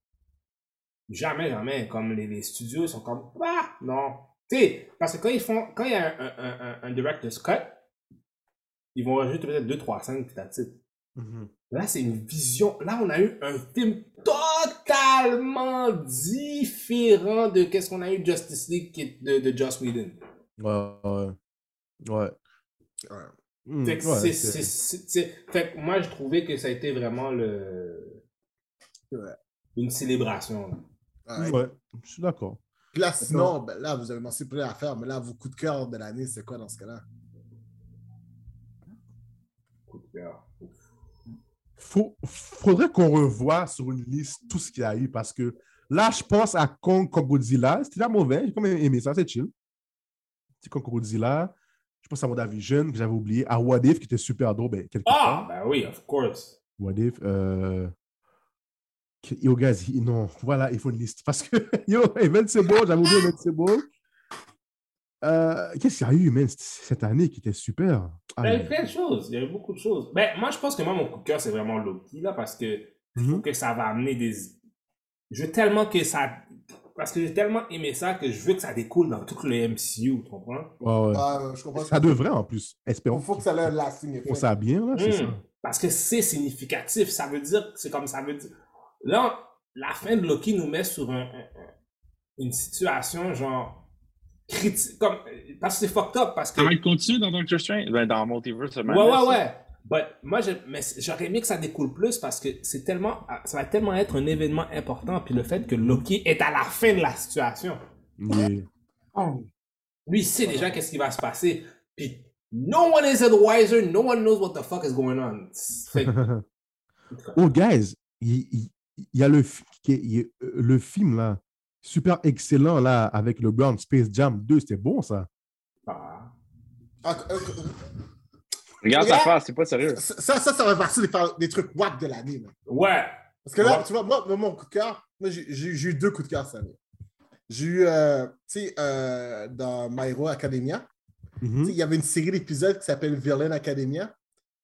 Jamais, jamais. Comme les, les studios ils sont comme. Ah, non. Tu sais, parce que quand ils font. Quand il y a un, un, un, un director's cut, ils vont rajouter peut-être 2-3 scènes, puis. Mhm. Là, c'est une vision. Là, on a eu un film totalement différent de qu'est-ce qu'on a eu Justice League de, de Joss Whedon. Ouais, ouais. Ouais. Fait que ouais, c'est- c'est- c'est- c'est- c'est- fait que moi, je trouvais que ça a été vraiment le... Ouais. une célébration. Ouais, je suis d'accord. Puis là, sinon, ben là, vous avez mentionné plein d'affaires, mais là, vos coups de cœur de l'année, c'est quoi dans ce cas-là? Coup de cœur. Faut, faudrait qu'on revoie sur une liste tout ce qu'il y a eu parce que là, je pense à Kong Godzilla. C'était pas mauvais, j'ai quand même aimé ça, c'est chill. C'est Kong Godzilla. Je pense à WandaVision que j'avais oublié. À What If qui était super drôle. Ben, Ah, part. ben oui, of course. What If. Euh... Yo, guys, non, voilà, il faut une liste. Parce que, yo, Invincible, j'avais oublié Invincible. Euh, Qu'est-ce qu'il y a eu, man, cette année qui était super? Ah, Il y a eu plein de choses. Il y a eu beaucoup de choses. Ben, moi, je pense que moi, mon coup de cœur, c'est vraiment Loki, là, parce que je trouve mhm. que ça va amener des... Je veux tellement que ça... Parce que j'ai tellement aimé ça que je veux que ça découle dans tout le MCU, tu comprends? Ouais, ouais. Ah, je comprends. Ça devrait en plus. Espérons Il faut que ça ait un lasting effect. ça bien, là, c'est Hmm. ça. Parce que c'est significatif. Ça veut dire, c'est comme ça veut dire. Là, la fin de Loki nous met sur un- un- un- une situation genre critique. Comme, parce que c'est fucked up. Parce que. Ça va être continu dans Doctor Strange? Ben, dans Multiverse Ouais, ouais, ça. ouais. But moi, je- mais j'aurais aimé que ça découle plus parce que c'est tellement, ça va tellement être un événement important. Puis le fait que Loki est à la fin de la situation. Yeah. Lui, il sait déjà qu'est-ce qui va se passer. Puis no one is advisor, no one knows what the fuck is going on. Fait oh, guys, il, il- il y a le, euh, le film, là, super excellent, là, avec le Brown Space Jam 2, c'était bon, ça. Ah. Ah, euh, Regarde sa Regarde. face, c'est pas sérieux. ça, ça, ça, ça va partir des, des trucs wack de l'année. Ouais. Parce que là, Ouais. tu vois, moi, moi, mon coup de cœur, moi, j'ai eu deux coups de cœur cette année. J'ai eu, euh, tu sais, euh, dans My Hero Academia, Mhm. il y avait une série d'épisodes qui s'appelle Villain Academia,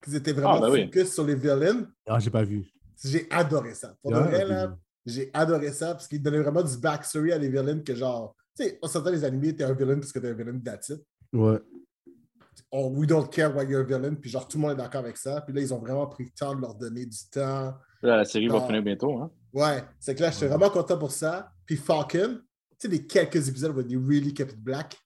qui étaient vraiment Ah, ben oui. focus sur les villains. Ah, j'ai pas vu. J'ai adoré ça. Pour de Ah, vrai, là, j'ai adoré ça parce qu'il donnait vraiment du backstory à des villains que genre, tu sais, on s'entend les animés, t'es un villain parce que t'es un villain that's it. Ouais. Oh, we don't care why you're a villain, puis genre tout le monde est d'accord avec ça. Puis là, ils ont vraiment pris le temps de leur donner du temps. Là, la série va finir bientôt, hein? Ouais, c'est que là, j'étais vraiment content pour ça. Puis Falcon, tu sais, les quelques épisodes où ils really kept it black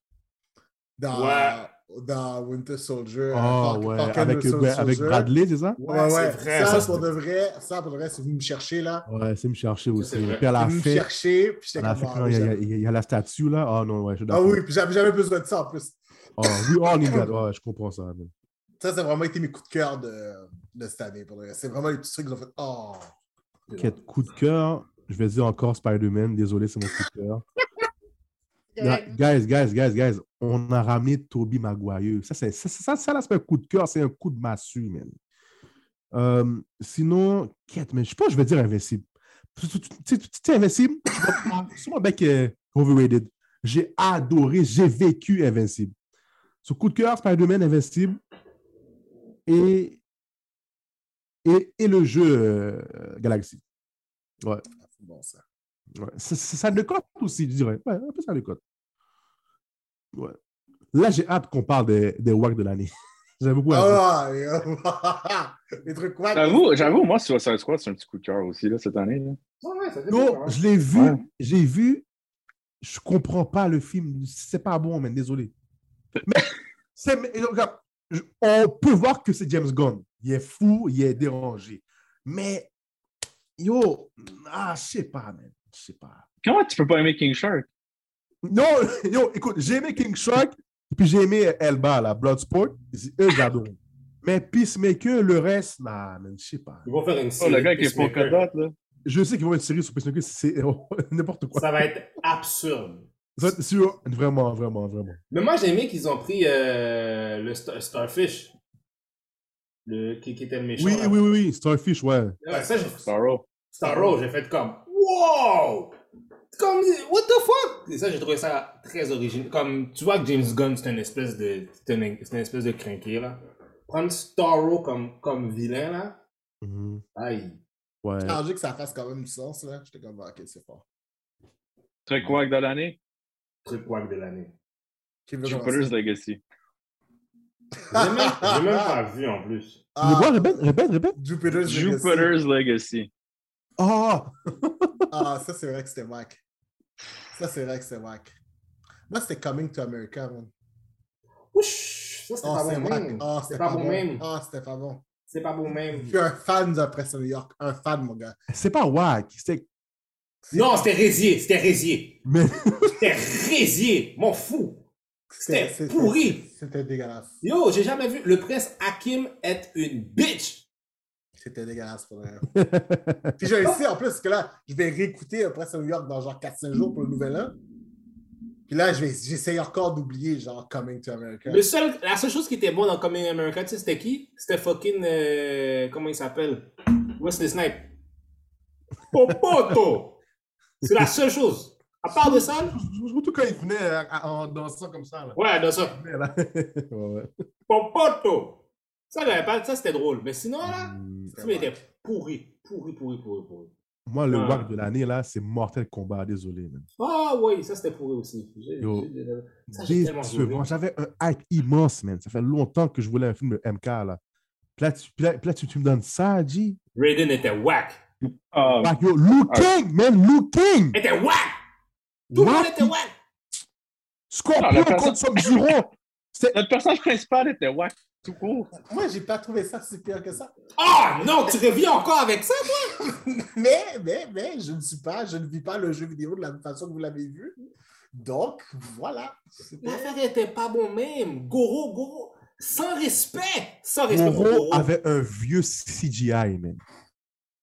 dans, Ouais. Dans Winter Soldier. euh, Oh, Falcon- ouais. Falcon Avec, avec. Bradley, c'est ça? Ouais, ouais. vrai. Ça, Ça, pour de vrai, ça, pour de vrai, c'est venu me chercher, là. Ouais, c'est me chercher aussi. c'est vrai. Puis à la C'est venu me chercher, puis j'étais comme... ah, il y, a- y y la statue, là. Ah non, ouais, je Ah oui, puis j'avais jamais besoin de ça en plus. Oh, oui, oh, need that. Ouais, je comprends ça. Ça, ça a vraiment été mes coups de cœur de, de cette année. pour de vrai. C'est vraiment les petits trucs qui ont fait Oh! Quel coup de cœur. Je vais dire encore Spider-Man. Désolé, c'est mon coup de cœur. Guys, guys, guys, guys, on a ramené Toby Maguire. Ça, c'est, ça, ça, ça, un coup de cœur, c'est un coup de massue, man. Euh, sinon, quête, mais je pense que je vais dire Invincible. Tu sais, Invincible, ah, c'est mon mec euh, overrated. J'ai adoré, j'ai vécu Invincible. Ce coup de cœur, Spider-Man Invincible et, et, et le jeu euh, Galaxy. Ouais. C'est bon, ça. Ouais. Ça, ça, ça décote aussi, je dirais. Ouais, un peu ça décote. Ouais. Là, j'ai hâte qu'on parle des, des WAC de l'année. J'aime beaucoup. Ah, les trucs quoi? J'avoue, j'avoue, moi, Suicide Squad, c'est un petit coup de cœur aussi, là, cette année. là. Ouais, ouais, ça fait Non, plaisir, hein. je l'ai vu, Ouais. j'ai vu, je comprends pas le film. C'est pas bon, man, désolé. Mais, c'est, mais, regarde, je- on peut voir que c'est James Gunn. Il est fou, il est dérangé. Mais, yo, ah, je sais pas, man. Je sais pas. Comment tu peux pas aimer King Shark? Non, yo, écoute, j'ai aimé King Shark, et puis j'ai aimé Elba, la Bloodsport. Eux, j'adore. Mais Peacemaker, le reste, man, je sais pas. Ils vont faire une Oh, série. le gars polka dots, là. Je sais qu'ils vont être sérieux sur Peacemaker, c'est n'importe quoi. Ça va être absurde. Ça, c'est sûr, vraiment, vraiment, vraiment. Mais moi, j'ai aimé qu'ils ont pris euh, le Star- Starfish. Le, qui, qui était le méchant. Oui, là. oui, oui, oui, Starfish, ouais. Ouais, ça, j'ai- Starro. Starro, j'ai fait comme Wow! Comme What the fuck? Et ça, j'ai trouvé ça très original. Comme tu vois que James Gunn, c'est une espèce de. C'est une, espèce de crinqué là. Prendre Starro comme, comme vilain là. Mhm. Aïe. Ouais. Arrangé que ça fasse quand même du sens, là. J'étais comme, ah, ok, c'est fort. Très quack de l'année? Truc wack de l'année. Jupiter's? Legacy. J'ai même, j'ai même pas vu en plus. Le Ah, répète, répète, répète. Jupiter's Legacy. Jupiter's Legacy. Ah! Ah, ça, c'est vrai que c'était whack. Ça, c'est vrai que c'était whack. Moi, c'était Coming to America, man. Ouch! Ça, c'était Oh, pas c'est bon whack. même. Ah, c'est pas bon même. Ah, c'était pas bon. C'est pas bon Je même. suis un fan de Presse New York. Un fan, mon gars. C'est pas wack. C'est. Non, c'était Résier. C'était Résier. Mais. C'était Résier. M'en fous. C'était pourri. C'était dégueulasse. Yo, j'ai jamais vu le prince Hakim être une bitch. C'était dégueulasse pour. Puis j'ai réussi en plus, parce que là, je vais réécouter Presse New York dans genre 4-5 jours pour le nouvel an. Puis là, je vais- j'essaye encore d'oublier genre Coming to America. Le seul, la seule chose qui était bonne dans Coming America, tu sais, c'était qui? C'était fucking. euh, comment il s'appelle? Wesley Snipe. Popoto! C'est la seule chose. À part de ça, Surtout quand il venait à- à- en dansant comme ça. Là. ouais, dans ça. Il venait, là. ouais, ouais. Popoto! Ça, c'était drôle. Mais sinon, là, le film était pourri. Pourri, pourri, pourri, pourri. Moi, le Ah. wack de l'année, là, c'est Mortel Kombat. Désolé, man. Ah, oui, ça c'était pourri aussi. Yo. Décevant. J'avais un hype immense, man. Ça fait longtemps que je voulais un film de MK, là. Puis là, tu, puis là, puis là, tu, tu me donnes ça, G? Raiden était whack. Ah, Wack, yo, Liu Ah. Kang, man, Liu Kang! était whack! Tout le monde était whack! Scorpion Ah, la personne- contre Sub-Zero! Notre personnage principal était whack tout court. Moi, j'ai pas trouvé ça si pire que ça. Ah non, tu reviens encore avec ça? Mais, mais, mais, je ne suis pas, je ne vis pas le jeu vidéo de la même façon que vous l'avez vu. Donc, voilà. L'affaire était pas bon même. Goro, Goro, sans respect. Sans respect pour Goro avait un vieux CGI, man.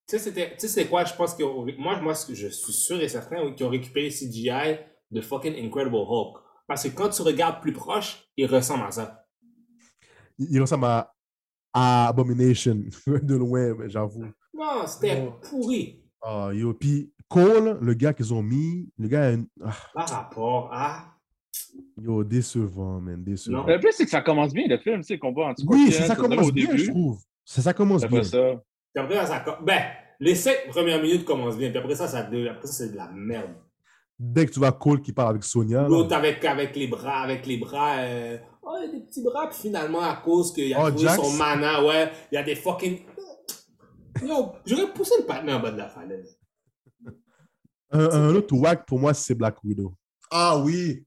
Tu sais, c'était- tu sais, c'est quoi? Je pense que moi, moi, ce que je suis sûr et certain, qu'ils ont récupéré le CGI de fucking Incredible Hulk. Parce que quand tu regardes plus proche, il ressemble à ça. Il ressemble à, à Abomination, de loin, mais j'avoue. Non, c'était pourri. Ah, yo, puis Cole, le gars qu'ils ont mis, le gars, a une- ah, Par rapport à. yo, décevant, man, décevant. Non. Le plus, c'est que ça commence bien, le film, tu sais, combat en Oui, c'est ça commence bien, je trouve. C'est ça commence bien. Après ça, Puis après, ça, ben, les cinq premières minutes commencent bien. Puis après ça, ça de- après ça, c'est de la merde. Dès que tu vois Cole qui parle avec Sonia, L'autre avec, avec les bras, avec les bras. Euh... Oh, il y a des petits bras. Puis finalement, à cause qu'il a Oh, trouvé Jax. son mana, ouais, il y a des fucking. Yo, j'aurais poussé le patin en bas de la falaise. un, un autre wack pour moi, c'est Black Widow. Ah oui.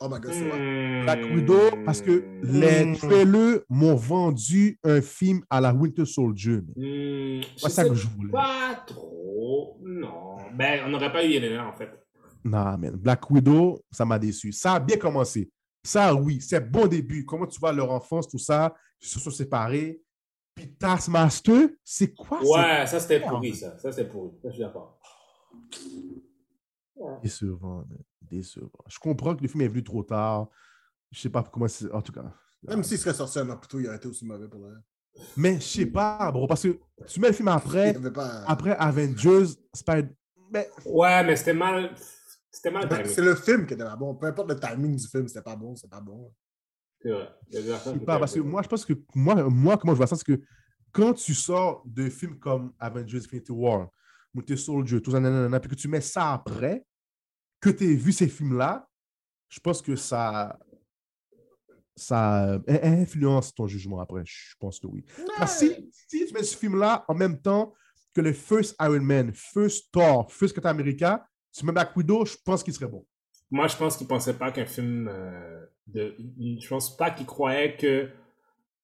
Oh my god, c'est vrai. Hmm. Black Widow, parce que les Mm. trailers m'ont vendu un film à la Winter Soldier. Hmm, C'est ça que je voulais. pas trop. Non. Ben, on n'aurait pas eu Yelena, en fait. Non, man. Black Widow, ça m'a déçu. Ça a bien commencé. Ça, oui, c'est bon début. Comment tu vois leur enfance, tout ça, ils se sont séparés. Puis Taskmaster, c'est quoi ça? Ouais, ça c'était pourri, ça. Ça c'était pourri. Ça, je suis d'accord. Décevant, man. Décevant. Je comprends que le film est venu trop tard. Je sais pas comment c'est. En tout cas. Même s'il serait sorti un an plus tôt, il aurait été aussi mauvais pour le. Mais je sais pas, bro, parce que tu mets le film Il après, pas. après Avengers, Spider. Mais Ouais, mais c'était mal. C'était mal timé. C'est le film qui était pas bon. Peu importe le timing du film, c'était pas bon, c'est pas bon. C'est vrai. Pas, parce que moi, je pense que moi, moi, comment je vois ça, c'est que quand tu sors de films comme Avengers Infinity War, Winter Soldier, tout ça, nanana, puis que tu mets ça après, que tu as vu ces films-là, je pense que ça. ça euh, influence ton jugement après. Je pense que oui. Parce si, si tu mets ce film-là en même temps que le First Iron Man, First Thor, First Captain America, tu mets Black Widow, je pense qu'il serait bon. Moi, je pense qu'il pensait pas qu'un film euh, de. Je pense pas qu'il croyait que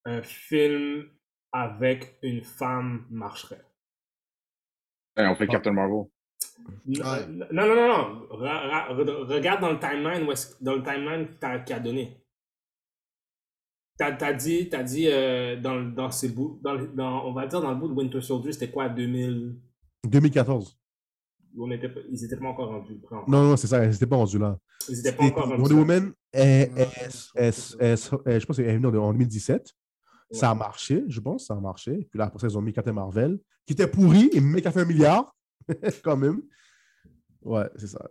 un film avec une femme marcherait. Hey, on fait Captain Marvel. Non, non, non, non. Re- regarde dans le timeline dans le timeline qu'il a donné. T'as as dit, t'as dit euh, dans, dans ces bouts, dans- on va dire dans le bout de Winter Soldier, c'était quoi, 2000 2014. On était, pas- Ils étaient pas encore rendus. prêts. Non, non, c'est ça, ils n'étaient pas rendus là. Ils étaient pas encore rendus. Wonder là. Woman, est- est- je pense qu'elle est venue en en 2017. Ça a marché, je pense, ça a marché. Puis là, après ça, ils ont mis Captain Marvel, qui était pourri, et mais qui a fait un milliard, quand même. Ouais, c'est ça.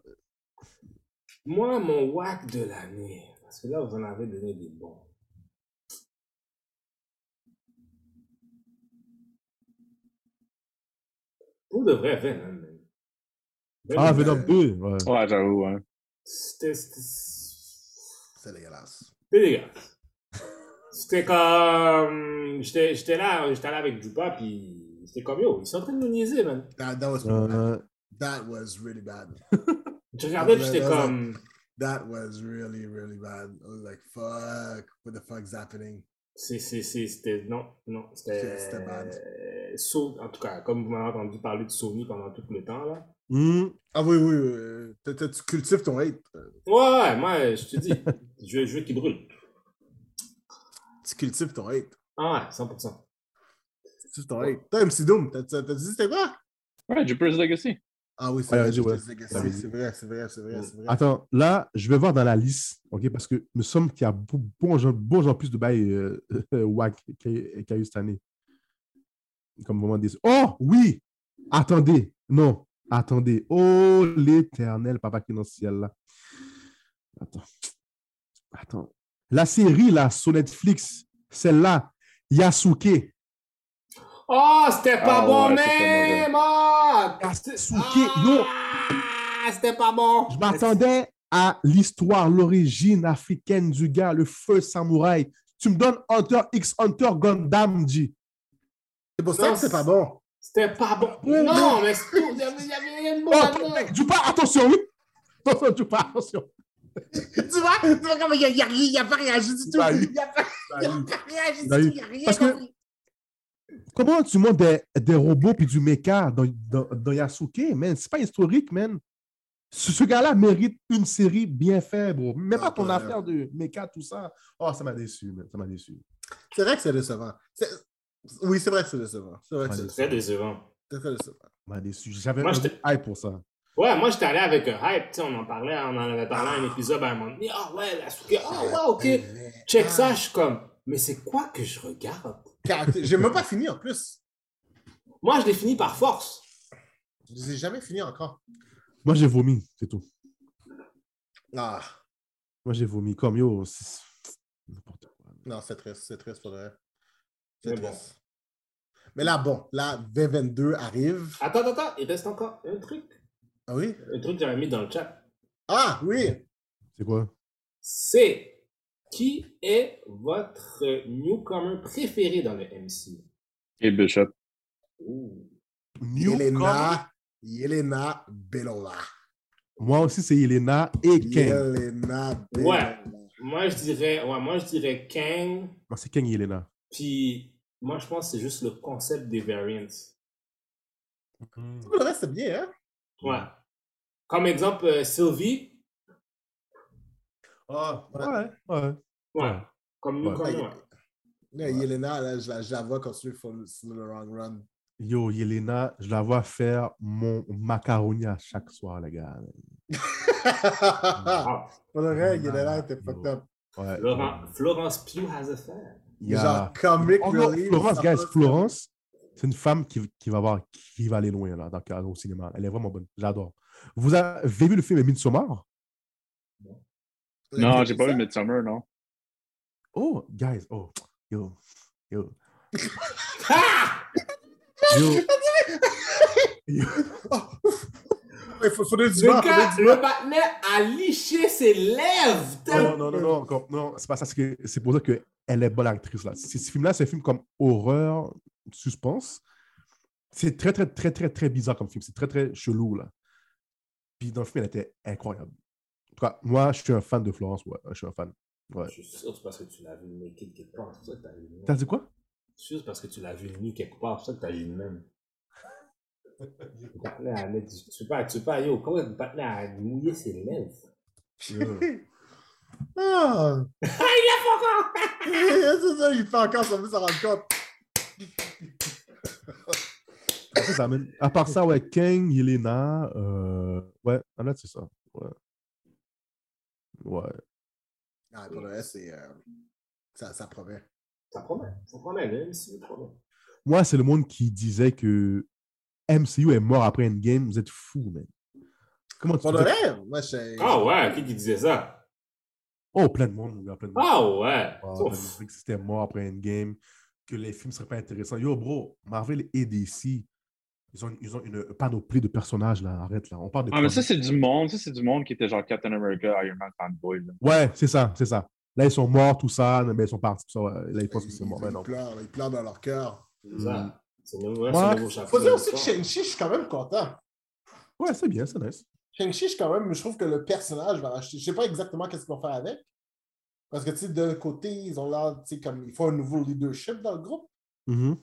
Moi, mon whack de l'année, parce que là, vous en avez donné des bons. Pour de vrai. Ah, Venom, Venom 2, ouais. Ouais, j'avoue, hein. C'était c'était- C'est dégueulasse. c'était dégueulasse. C'était comme. J'étais j'étais là, j'étais là avec Jupa, puis c'était comme yo, ils sont en train de nous niaiser, man. That, that was Euh, that was really bad. Je regardais, puis j'étais comme. That was really, really bad. I was like, fuck, what the fuck's happening? C'est, c'est, c'est, c'était. Non, non, c'était. C'était bad. So- en tout cas, comme vous m'avez entendu parler de Sony pendant tout le temps, là. Hum, Ah oui, oui, euh, t'as- t'as- tu cultives ton hate. euh, Ouais, ouais, moi, je te dis, je, je veux qu'il brûle. Tu cultives ton hate. Ah ouais, 100%. Tu cultives ton hate. Toi, MC Doom, t'as t'as- t'as dit c'était quoi? Ouais, Jupiter's Legacy. Ah oui, c'est Ouais, vrai, ouais. c'est vrai, c'est vrai, c'est vrai, c'est vrai, c'est vrai. Attends, là, je vais voir dans la liste, OK, parce que nous sommes qu'il y a bon, genre- bon genre plus de bails euh, wack y a- qu'il y a eu cette année. Comme vraiment des... Oh, oui! Attendez, non, attendez. Oh, l'éternel papa qui est dans le ciel, là. Attends. Attends. La série, là, sur Netflix, celle-là, Yasuke. Oh, c'était pas Ah bon, ouais, même! Ah, Yasuke, non! Ah, c'était pas bon! Je m'attendais à l'histoire, l'origine africaine du gars, le feu samouraï. Tu me donnes Hunter x Hunter Gundam, G. C'est pour ça Non, que c'est pas bon. C'était pas bon. Non, mais c'est tout. Il y avait, il y avait rien de bon Oh, mec, Jupa, attention, oui. Attention, Jupa, attention. tu vois? Tu vois comment il a, il a, a pas réagi du tout. Il pas, il a pas réagi du Bah tout. Il rien Parce que-. Comment tu montes des, des robots puis du mecha dans, dans, dans Yasuke, man? C'est pas historique, man. Ce, ce gars-là mérite une série bien faite, bro. Même pas Ah, ton ouais. affaire de mecha, tout ça. Oh, ça m'a déçu, man. Ça m'a déçu. C'est vrai que c'est décevant. Oui, c'est vrai que c'est décevant. C'est vrai que c'est Très décevant. C'est très décevant. Déçu. J'avais un hype pour ça. Ouais, moi, j'étais allé avec un hype. Tu sais, on en parlait, on en avait parlé à un épisode à un moment donné. Ah ouais, la souke. Ah ouais, ok. Check ça, je suis comme. Mais c'est quoi que je regarde? Caractère- J'ai même pas fini en plus. Moi, je l'ai fini par force. Je les ai jamais fini encore. Moi, j'ai vomi, c'est tout. Ah, Moi, j'ai vomi. Comme yo, c'est n'importe quoi. non, c'est triste, c'est triste pour vrai. C'est Mais bon. Mais là, bon, là, V22 arrive. Attends, attends, attends. Il reste encore un truc. Ah oui? Un truc que j'avais mis dans le chat. Ah, oui! C'est quoi? C'est qui est votre newcomer préféré dans le MCU? Et Bishop. Newcomer? Yelena, Yelena Belova. Moi aussi, c'est Elena et Kang. Yelena Belova. Ouais. Moi, je dirais, ouais, moi, je dirais Kang. Moi, c'est Kang et Elena. Puis, moi, je pense que c'est juste le concept des variants. Le reste, c'est bien, hein? Ouais. Comme exemple, euh, Sylvie. Ah, ouais, ouais. Ouais. Ouais. Comme Ouais. newcomer. Ouais. Là, Yelena, là, je la, je la vois continuer sur le, le long run. Yo, Yelena, je la vois faire mon macaroni à chaque soir, les gars. Ah, Pour le vrai, Ah, Yelena était fucked up. Ouais. Florence Pugh has a fan. Il y a- Genre, comic Oh non, relief, Florence, guys. Florence, c'est une femme qui, qui va voir, qui va aller loin là, dans, au cinéma. Elle est vraiment bonne. J'adore. Vous avez vu le film Midsommar? Non, j'ai pas vu Midsummer, non. Oh, guys, oh, yo, yo, Ah! yo. yo. Il faut, faut donner du Le vent, partenaire a liché ses lèvres. Non, non, non, non, non, c'est pas ça. C'est pour ça qu'elle est bonne actrice. Là. Ce film-là, c'est un film comme horreur, suspense. C'est très, très, très, très, très bizarre comme film. C'est très, très chelou. Là. Puis dans le film, elle était incroyable. En tout cas, moi, je suis un fan de Florence. Ouais, je suis un fan. Ouais. Je suis sûr que c'est parce que tu l'as vu naked quelque part. C'est ça que t'as vu dit quoi? Je suis sûr que c'est parce que tu l'as vu nu quelque part. C'est ça que t'as vu même. Le partenaire a mettre du- Tu peux pas, tu peux pas, yo, comment le partenaire a mouillé ses lèvres? Euh, Ah! Ah, il a pas encore! c'est ça, il fait encore sans même s'en rendre compte. ça À part ça, ouais, Kang, Yelena, euh... ouais, en fait, c'est ça. Ouais. Ouais. Ah, pour le reste, c'est. euh, ça, ça promet. Ça promet, ça promet, le MCU promet. Moi, c'est le monde qui disait que MCU est mort après Endgame. Vous êtes fous, man. Comment tu Pour le moi, je. Ah ouais, qui qui disait ça? Oh, plein de monde, mon gars, plein de monde. Ah ouais! Ah, que c'était mort après Endgame, que les films seraient pas intéressants. Yo, bro, Marvel et DC, ils ont, ils ont une panoplie de personnages, là. Arrête, là. On parle de. Ah, mais ça, c'est du monde. Ça, c'est du monde qui était genre Captain America, Iron Man, Fanboy. là. Ouais, c'est ça, c'est ça. Là, ils sont morts, tout ça, mais ils sont partis, tout ça. Là, ils pensent que c'est mort. Ils, Mais non. ils pleurent, ils pleurent dans leur cœur. C'est ça. C'est nouveau, Ouais. c'est le nouveau chapitre. Faut dire aussi que. Shang-Chi, je suis quand même content. Ouais, c'est bien, c'est nice. Shang-Chi, je suis quand même, je trouve que le personnage va racheter. Je sais pas exactement qu'est-ce qu'ils vont faire avec. Parce que, tu sais, d'un côté, ils ont l'air, tu sais, comme, il faut un nouveau leadership dans le groupe. Mhm.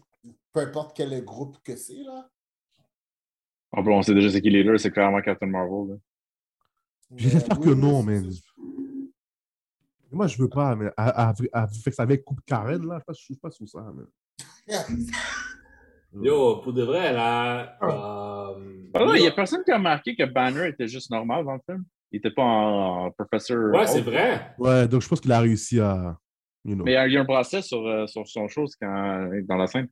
Peu importe quel groupe que c'est, là. Ah, bon, on sait déjà c'est qui leader, c'est clairement Captain Marvel. là. J'espère Mais, que non, c'est- Moi, je veux pas, mais à, à, à, fait que ça avec Coupe Karen, là, je ne suis pas sous ça. man. Yo, pour de vrai, là. Ah. euh, Ah il n'y a personne qui a remarqué que Banner était juste normal dans le film. Il n'était pas en, en professeur. Ouais, c'est vrai. Ouais, donc je pense qu'il a réussi à. You know. Mais il y a- il un bracelet sur, euh, sur son chose quand, dans la scène.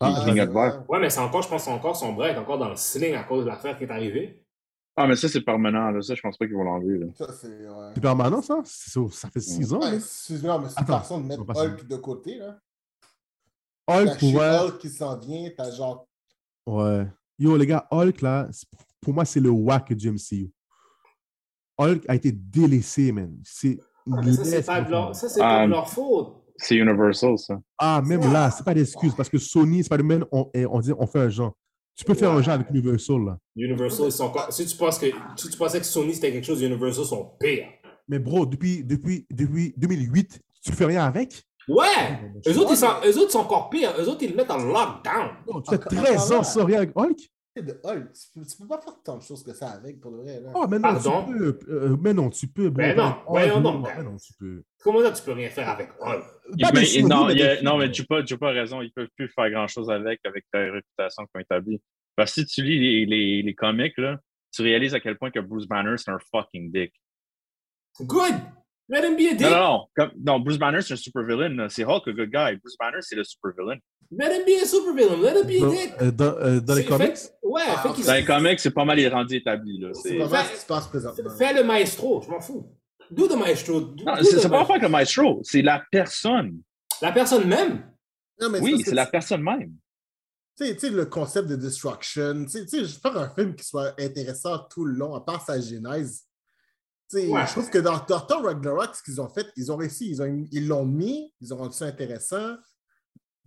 Ah, vert. vrai. Ouais, mais c'est encore, je pense, c'est encore son break, encore dans le sling à cause de l'affaire qui est arrivée. Ah, mais ça, c'est permanent. Là. Ça, je pense pas qu'ils vont l'enlever. là. Ça, c'est. Ouais. C'est permanent, ça? Ça fait six ans. Ouais, là. excuse-moi, mais c'est façon de mettre. Hulk de côté, là. Hulk, ouais. Hulk qui s'en vient, t'as genre. Ouais. Yo, les gars, Hulk, là, pour moi, c'est le whack du MCU. Hulk a été délaissé, man. C'est. Ah, ça, c'est pas leur, ça, c'est Ah, pas leur faute. C'est Universal, ça. Ah, même là, c'est pas d'excuse parce que Sony, Spider-Man, on, eh, on dit on fait un genre. Tu peux faire un genre avec Universal, là. Universal, ils sont. Si tu penses que, si tu pensais que Sony c'était quelque chose, Universal sont pires. Mais bro, depuis, depuis, depuis 2008, tu fais rien avec? Ouais! Eux autres, ils sont, eux autres sont encore pires. Eux autres, ils le mettent en lockdown. Non, tu fais Encore- 13 encore ans sans rien avec Hulk? de Hulk, tu peux, tu peux pas faire tant de choses que ça avec, pour le vrai, là. Oh, mais non, Pardon? tu peux. euh, mais non, tu peux. bro. Ben non. Mais tu peux. Comment ça, tu peux rien faire avec Hulk? Il- Pas mais- souris, non, mais il a- non, mais. Jupa, Jupa a raison. Ils peuvent plus faire grand-chose avec, avec la réputation qu'ils ont établie. Parce que si tu lis les, les, les comics, là, tu réalises à quel point que Bruce Banner, c'est un fucking dick. Good! Let him be a dick! Non, non, non. Comme- non, Bruce Banner, c'est un super villain. C'est Hulk, a good guy. Bruce Banner, c'est le super villain. Let him be a supervillain! Let him be a Dans, dick! euh, dans, euh, dans les comics? fait- ouais, Ah, fait Dans les comics, c'est pas mal les rendus établis. C'est pas mal ce qui se passe présentement. Fais le maestro, je m'en fous. Do the maestro. do- Non, do c'est pas rapport avec le maestro, c'est la personne. La personne même? Non, mais Oui, que c'est la personne même. Tu sais, le concept de destruction, tu sais, tu sais, je faire un film qui soit intéressant tout le long, à part sa genèse. Ouais. Je trouve que dans, dans Thor Ragnarok, ce qu'ils ont fait, ils ont réussi, ils ont- ils l'ont mis, ils ont rendu ça intéressant.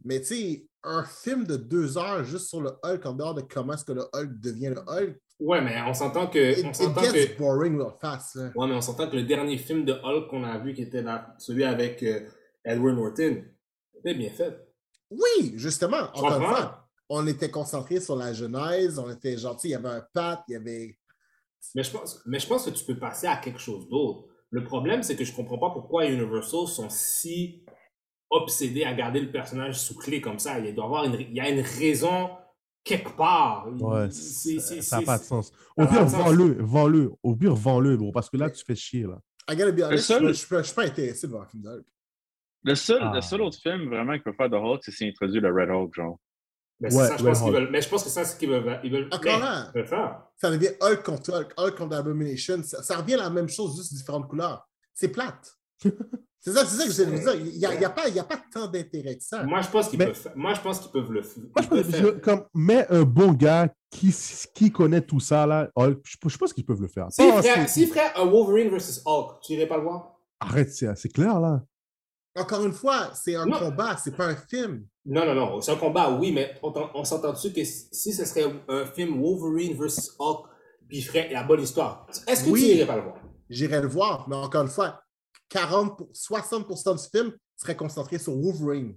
Mais tu sais, un film de deux heures juste sur le Hulk, en dehors de comment est-ce que le Hulk devient le Hulk, Ouais, mais on s'entend que. it, On s'entend que. boring real fast. là. Ouais, mais on s'entend que le dernier film de Hulk qu'on a vu, qui était celui avec euh, Edward Norton, était bien fait. Oui, justement, encore une fois, on était concentré sur la genèse, on était gentil, il y avait un pat, il y avait. Mais je pense, mais je pense que tu peux passer à quelque chose d'autre. Le problème, c'est que je comprends pas pourquoi Universal sont si obsédés à garder le personnage sous clé comme ça. Il doit avoir une, il y a une raison quelque part. Ouais, C'est- c'est- ça n'a pas de sens. Au pire, vends-le, vends-le. Au pire, vends-le, bro, parce que là, tu fais chier, là. I gotta be honest, seul- je suis pas- je suis pas intéressé de voir un film de Hulk. Le seul, Ah. le seul autre film vraiment qu'il peut faire de Hulk, c'est s'il introduit le Red Hulk, genre. Mais c'est Ouais, ça, je ouais, pense qu'ils Hulk. veulent. Mais je pense que c'est ça ce qu'ils veulent. Ils veulent Encore mais là. Ça devient Hulk contre Hulk, Hulk contre Abomination. Ça, ça revient à la même chose, juste différentes couleurs. C'est plate. C'est ça, c'est ça que je veux dire. Il n'y a, y a pas, il y a pas tant d'intérêt que ça. Moi, je pense qu'ils Mais- peuvent, faire- moi, je pense qu'ils peuvent le Moi, je faire. comme, mets un bon gars qui, qui connaît tout ça, là. Hulk, je, je pense qu'ils peuvent le faire. S'il ferait un Wolverine versus Hulk, tu irais pas le voir? Arrête, c'est c'est clair, là. Encore une fois, c'est un Non. combat, c'est pas un film. Non, non, non. C'est un combat, oui, mais on, t'en- on s'entend dessus que si ce serait un film Wolverine versus Hulk, puis il ferait la bonne histoire, est-ce que Oui. tu irais pas le voir? J'irai le voir, mais encore une fois, 40 pour- 60% du film serait concentré sur Wolverine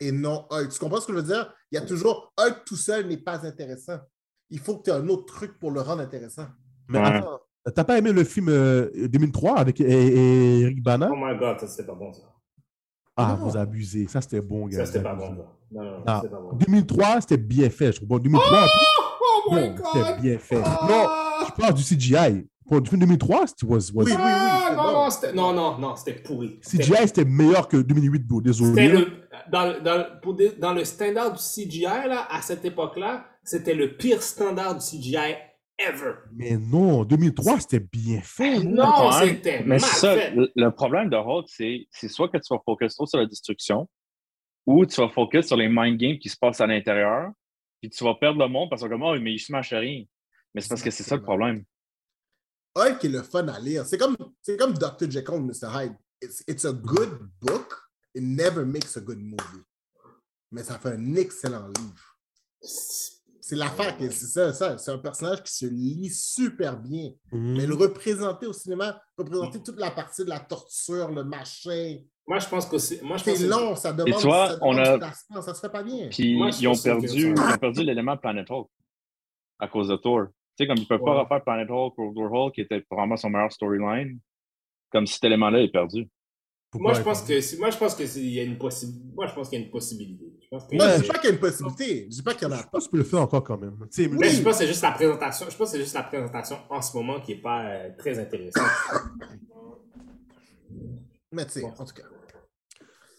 et non Hulk. Tu comprends ce que je veux dire? Il y a toujours Hulk tout seul n'est pas intéressant. Il faut que tu aies un autre truc pour le rendre intéressant. Mais Ouais. attends, t'as pas aimé le film euh, 2003 avec et- et Eric Bana? Oh my god, ça c'était pas bon ça. Ah, non. vous abusez. Ça, c'était bon, gars. Ça c'était vous pas bon. Non, non, non, Ah, c'était pas bon. 2003, c'était bien fait, je trouve. Bon, 2003, en plus, Oh my bon, c'était bien fait. Non, Ah! je parle du CGI. Pour du film 2003, c'était was, was- Oui, oui, oui. Ah, non, non, c'était- non, non, non, c'était pourri. C'était- CGI, c'était meilleur que 2008, bro. C'était Désolé. le, dans, le- dans, pour des- dans le standard du CGI, là, à cette époque-là, c'était le pire standard du CGI ever. Mais non, 2003, c'était bien fait. Non, c'était Mais mal c'est ça, fait. le, problème de Hulk, c'est c'est soit que tu vas focus trop sur la destruction, ou tu vas focus sur les mind games qui se passent à l'intérieur, puis tu vas perdre le monde parce que comme, oh, mais il se mâche rien. Mais c'est parce que c'est ça le problème. Hulk est le fun à lire. C'est comme, c'est comme Dr. Jekyll, Mr. Hyde. It's, it's a good book. It never makes a good movie. Mais ça fait un excellent livre. C'est l'affaire c'est ça, ça. C'est un personnage qui se lit super bien. Mhm. Mais le représenter au cinéma, représenter toute la partie de la torture, le machin, Moi, je pense que c'est. Moi, je pense c'est que- long, ça demande, tu vois, ça on demande a- placement, ça se fait pas bien. Puis Moi, je ils, ont perdu, ils ont perdu l'élément Planet Hulk à cause de Thor. Tu sais, comme ils ne peuvent Ouais. pas refaire Planet Hulk, World War Hulk, qui était probablement son meilleur storyline, comme cet élément-là est perdu. Pourquoi Moi, je pense que moi, je pense que c'est- il y a une possibilité. Moi, je pense qu'il y a une possibilité. Je pense que- Moi, je dis pas qu'il y a une possibilité. Je dis pas qu'il y en a Je pense que tu peux le faire encore quand même. Mais Oui. je pense que c'est juste la présentation. Je pense que c'est juste la présentation en ce moment qui est pas euh, très intéressante. Mais tu sais, en tout cas.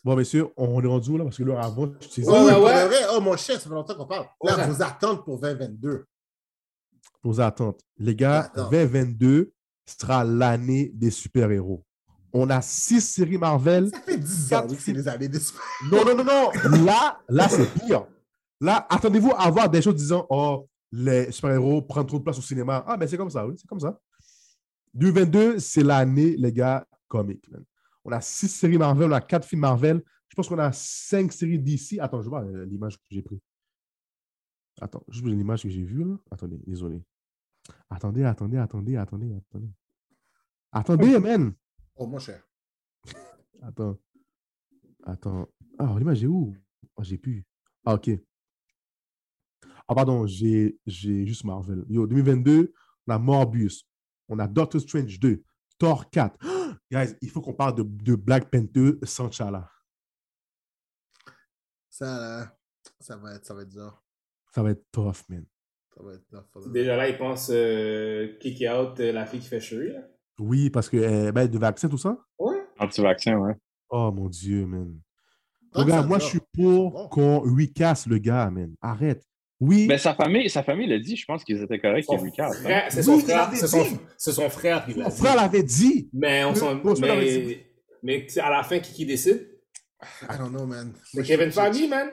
Bon, messieurs, on est rendu où là? Parce que là, avant, je disais, Ouais, ouais, vrai, oh mon chef, ça fait longtemps qu'on parle. Là, Ouais. vos attentes pour 2022. nos attentes. Les gars, Attends. 2022 sera l'année des super-héros. On a six séries Marvel. Ça fait 10 ans que c'est les années super. Non, non, non, non. Là, là, c'est pire. Là, attendez-vous à avoir des choses disant Oh, les super-héros prennent trop de place au cinéma. Ah, ben c'est comme ça, oui, c'est comme ça. 2022, c'est l'année, les gars, comique. On a six séries Marvel, on a quatre films Marvel. Je pense qu'on a cinq séries d'ici. Attends, je vois euh, l'image que j'ai prise. Attends, je veux l'image que j'ai vue. Là. Attendez, désolé. Attendez, attendez, attendez, attendez, attendez. Attendez, man. Oh mon cher. Attends. Attends. Ah, l'image est où? Ah, j'ai plus. Ah, ok. Ah, pardon, j'ai j'ai juste Marvel. Yo, 2022, on a Morbius. On a Doctor Strange 2. Thor 4. Guys, il faut qu'on parle de, de Black Panther sans Chala. Ça, là, ça va être, ça va être dur. Ça va être tough, man. Ça va être dur. Déjà là, ils pensent euh, kick out euh, la fille qui fait Shuri. là. Oui, parce que, euh, ben, de vaccin, tout ça? Ouais. Anti-vaccin, ouais. Oh, mon Dieu, man. Que Regarde, moi, je suis pour bon. qu'on recasse le gars, man. Arrête. Oui. Mais sa famille, sa famille l'a dit, je pense qu'ils étaient corrects Son recap. frère- C'est Oui, son il frère. C'est son, dit. c'est son frère qui l'a dit. frère l'avait dit. Mais on frère l'avait dit. Mais, mais c'est à la fin, qui, qui décide? I don't know, man. C'est Kevin Feige, man.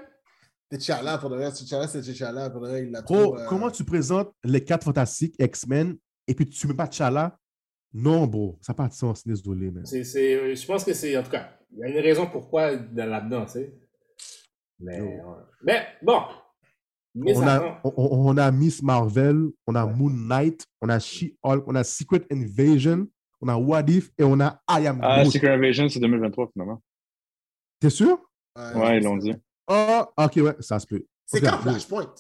T'Challa, pour le reste, T'Challa, c'est T'Challa, pour le reste, il l'a Bro, trop, euh, comment tu présentes les quatre fantastiques X-Men et puis tu mets pas T'Challa? Non, bro, ça n'a pas de sens, désolé, man. C'est, c'est, je pense que c'est, en tout cas, il y a une raison pourquoi dans- là-dedans, tu sais. Mais, ouais. mais bon. Mais On a, prend- on, on a Miss Marvel, on a Moon Knight, on a She-Hulk, on a Secret Invasion, on a What If et on a I Am Ah, Groot. Secret Invasion, c'est 2023, finalement. T'es sûr? Ouais, ils l'ont dit. Ah, ok, ouais, ça se peut. C'est quand Flashpoint?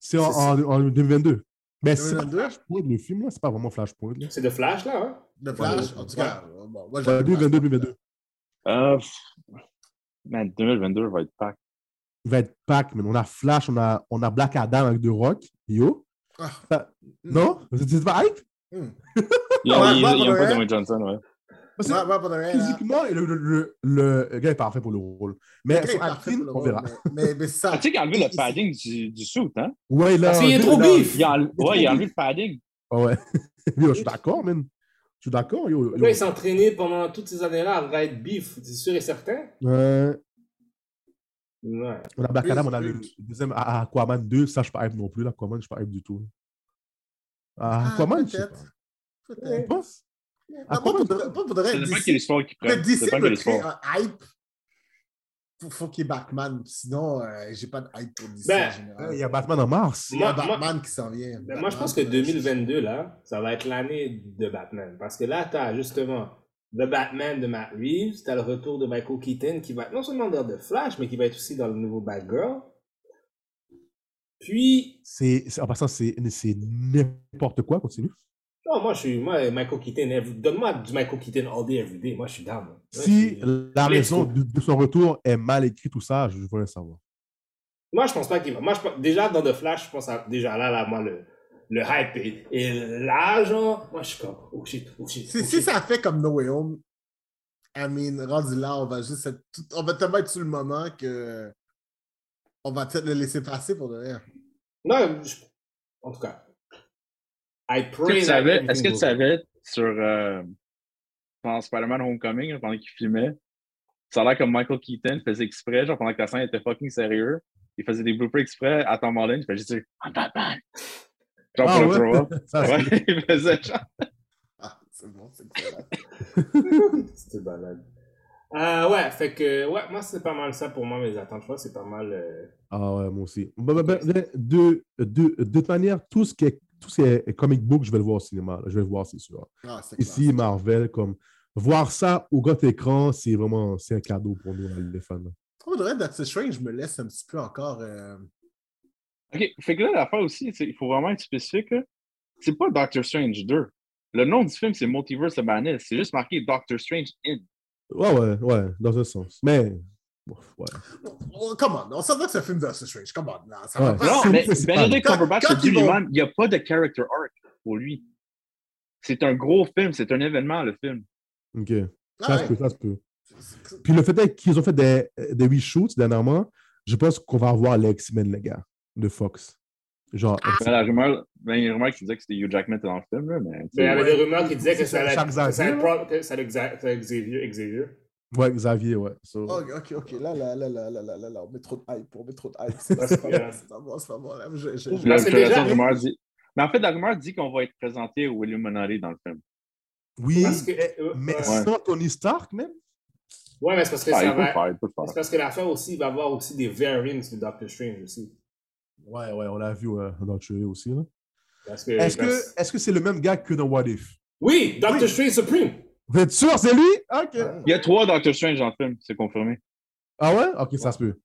C'est en, en- en 2022. Mais c'est pas 2022? Flashpoint, le film, là, c'est pas vraiment Flashpoint. C'est de Flash, là, hein? Le Flash, Ouais. en tout cas. Bon, moi, Ouais, j'aime 2022, Flash. 2022. Euh, man, 2022 va être pack. Il va être pack, mais on a Flash, on a, on a Black Adam avec The Rock. Yo. Ah. Ça- Non? C'est c'est pas hype? Hmm. Ouais, n'ont ouais, pas pour vrai. Dwayne Johnson, ouais. Parce que Ouais, là. physiquement, le, le, le, le gars est parfait pour le rôle. Mais son acting, on verra. Mais, mais, ça. Ah, tu sais qu'il a enlevé le padding du, du suit, hein? Ouais, là. Parce qu'il est trop bif. Il a Il ouais, il a trop enlevé le padding. Ah ouais. Yo, je suis d'accord, man. Je suis d'accord. Yo, yo. Il s'est entraîné pendant toutes ces années-là à Ride Beef, c'est sûr et certain? Ouais. Ouais. On a Black Adam, on a le deuxième à- Aquaman 2. Ça, je suis pas hype non plus. Aquaman, je suis pas hype du tout. Ah, Ah, Aquaman, je sais peut-être. pas. Tu Peut-être. Non, pas Aquaman, pour de- pas pour de vrai. DC qu'ils Le prennent. Ça DC me crée un hype. Faut, faut qu'il y ait Batman. Sinon, euh, j'ai pas de hype pour DC Ben, en général. Ouais, Il y a Batman en mars. Il y a Moi- moi- Batman qui s'en vient. Ben, moi, je pense que Batman, 2022, là, ça va être l'année de Batman. Parce que là, t'as justement le Batman de Matt Reeves, t'as le retour de Michael Keaton qui va être non seulement dans The Flash, mais qui va être aussi dans le nouveau Batgirl. Puis, C'est, c'est- en passant, c'est, c'est n'importe quoi. Continue. Non, moi, je suis, moi, Michael Keaton, donne-moi du Michael Keaton all day, every day. Moi, je suis down. Moi, Si suis- la raison de, de son retour est mal écrite, tout ça, je voudrais savoir. Moi, je pense pas qu'il va. Moi, je pense- déjà, dans The Flash, je pense à, déjà là, là, moi, le, le hype est, est là, genre. Moi, je suis comme, oh shit, oh shit. Si, oh si ça fait comme No Way Home, I mean, rendu là, on va juste être tout- on va tellement être sur le moment que on va peut-être le laisser passer pour de rien. Non, je- en tout cas. I Est-ce que tu savais, sur euh, pendant Spider-Man Homecoming, pendant qu'il filmait, ça a l'air comme Michael Keaton faisait exprès, genre pendant que la scène était fucking sérieux, il faisait des bloopers exprès à Tom Holland, il faisait juste I'm Batman. Genre Ah pour ouais? le throw up. Ça, c'est- Ouais, il faisait genre. Ah, c'est bon, c'est excellent. C'était balade. Euh, ouais, fait que, ouais, moi, c'est pas mal ça pour moi, mes attentes. Je crois c'est pas mal. euh, Ah ouais, moi aussi. Ben, ben, ben, de, de, de toute manière, tout ce qui est, tout ce qui est comic book, je vais le voir au cinéma. là. Je vais le voir, c'est sûr. Ah, Ici. Marvel, comme voir ça au grand écran, c'est vraiment c'est un cadeau pour nous, les fans. de vrai, Doctor Strange me laisse un petit peu encore. euh, Ok, fait que là, l'affaire aussi, il faut vraiment être spécifique. là. C'est pas Doctor Strange 2. Le nom du film, c'est Multiverse of Madness. C'est juste marqué Doctor Strange in. Ouais, ouais, ouais, dans un sens. Mais, ouais. Oh, come on, on s'entend que c'est un film de Doctor Strange. Come on, là, ça Ouais. pas. Non, mais. Benedict Cumberbatch a dit ils vont- lui-même, il n'y a pas de character arc pour lui. C'est un gros film, c'est un événement, le film. OK. Ah, Ça se ouais. peut, ça se peut. Puis le fait est qu'ils ont fait des, des reshoots dernièrement, je pense qu'on va avoir les X-Men, les gars, de Fox. Genre, Ah. Ben, la rumeur, ben, il y a une rumeur qui disait que c'était Hugh Jackman dans le film, là, mais. Ben, il y avait des rumeurs qui disaient que C'est ça allait Charles que ça allait Xavier, ouais, Xavier, ouais. So- Ok, ok, ok. Là, là, là, là, là, là, là, là, on met trop de hype. On met trop de hype. C'est pas, Parce c'est bon, c'est pas bon, c'est pas bon. Là, je, je, je- La, Parce que la- la déjà- rumeur dit. Mais en fait, la rumeur dit qu'on va être présenté au Illuminati dans le film. Oui, Parce que- mais, euh, mais ouais. sans Tony Stark, même? Ouais, mais c'est parce que Ah, ça il peut le va. faire, il peut le C'est parce que l'affaire aussi, il va y avoir aussi des variants de Doctor Strange aussi. Ouais, ouais, on l'a vu ouais, dans le trailer aussi. là. Parce que, Est-ce parce- que est-ce que c'est le même gars que dans What If? Oui, Doctor Oui. Strange Supreme. Vous êtes sûr, c'est lui? OK. Il y a trois Doctor Strange dans le film, c'est confirmé. Ah ouais? OK, ça se peut.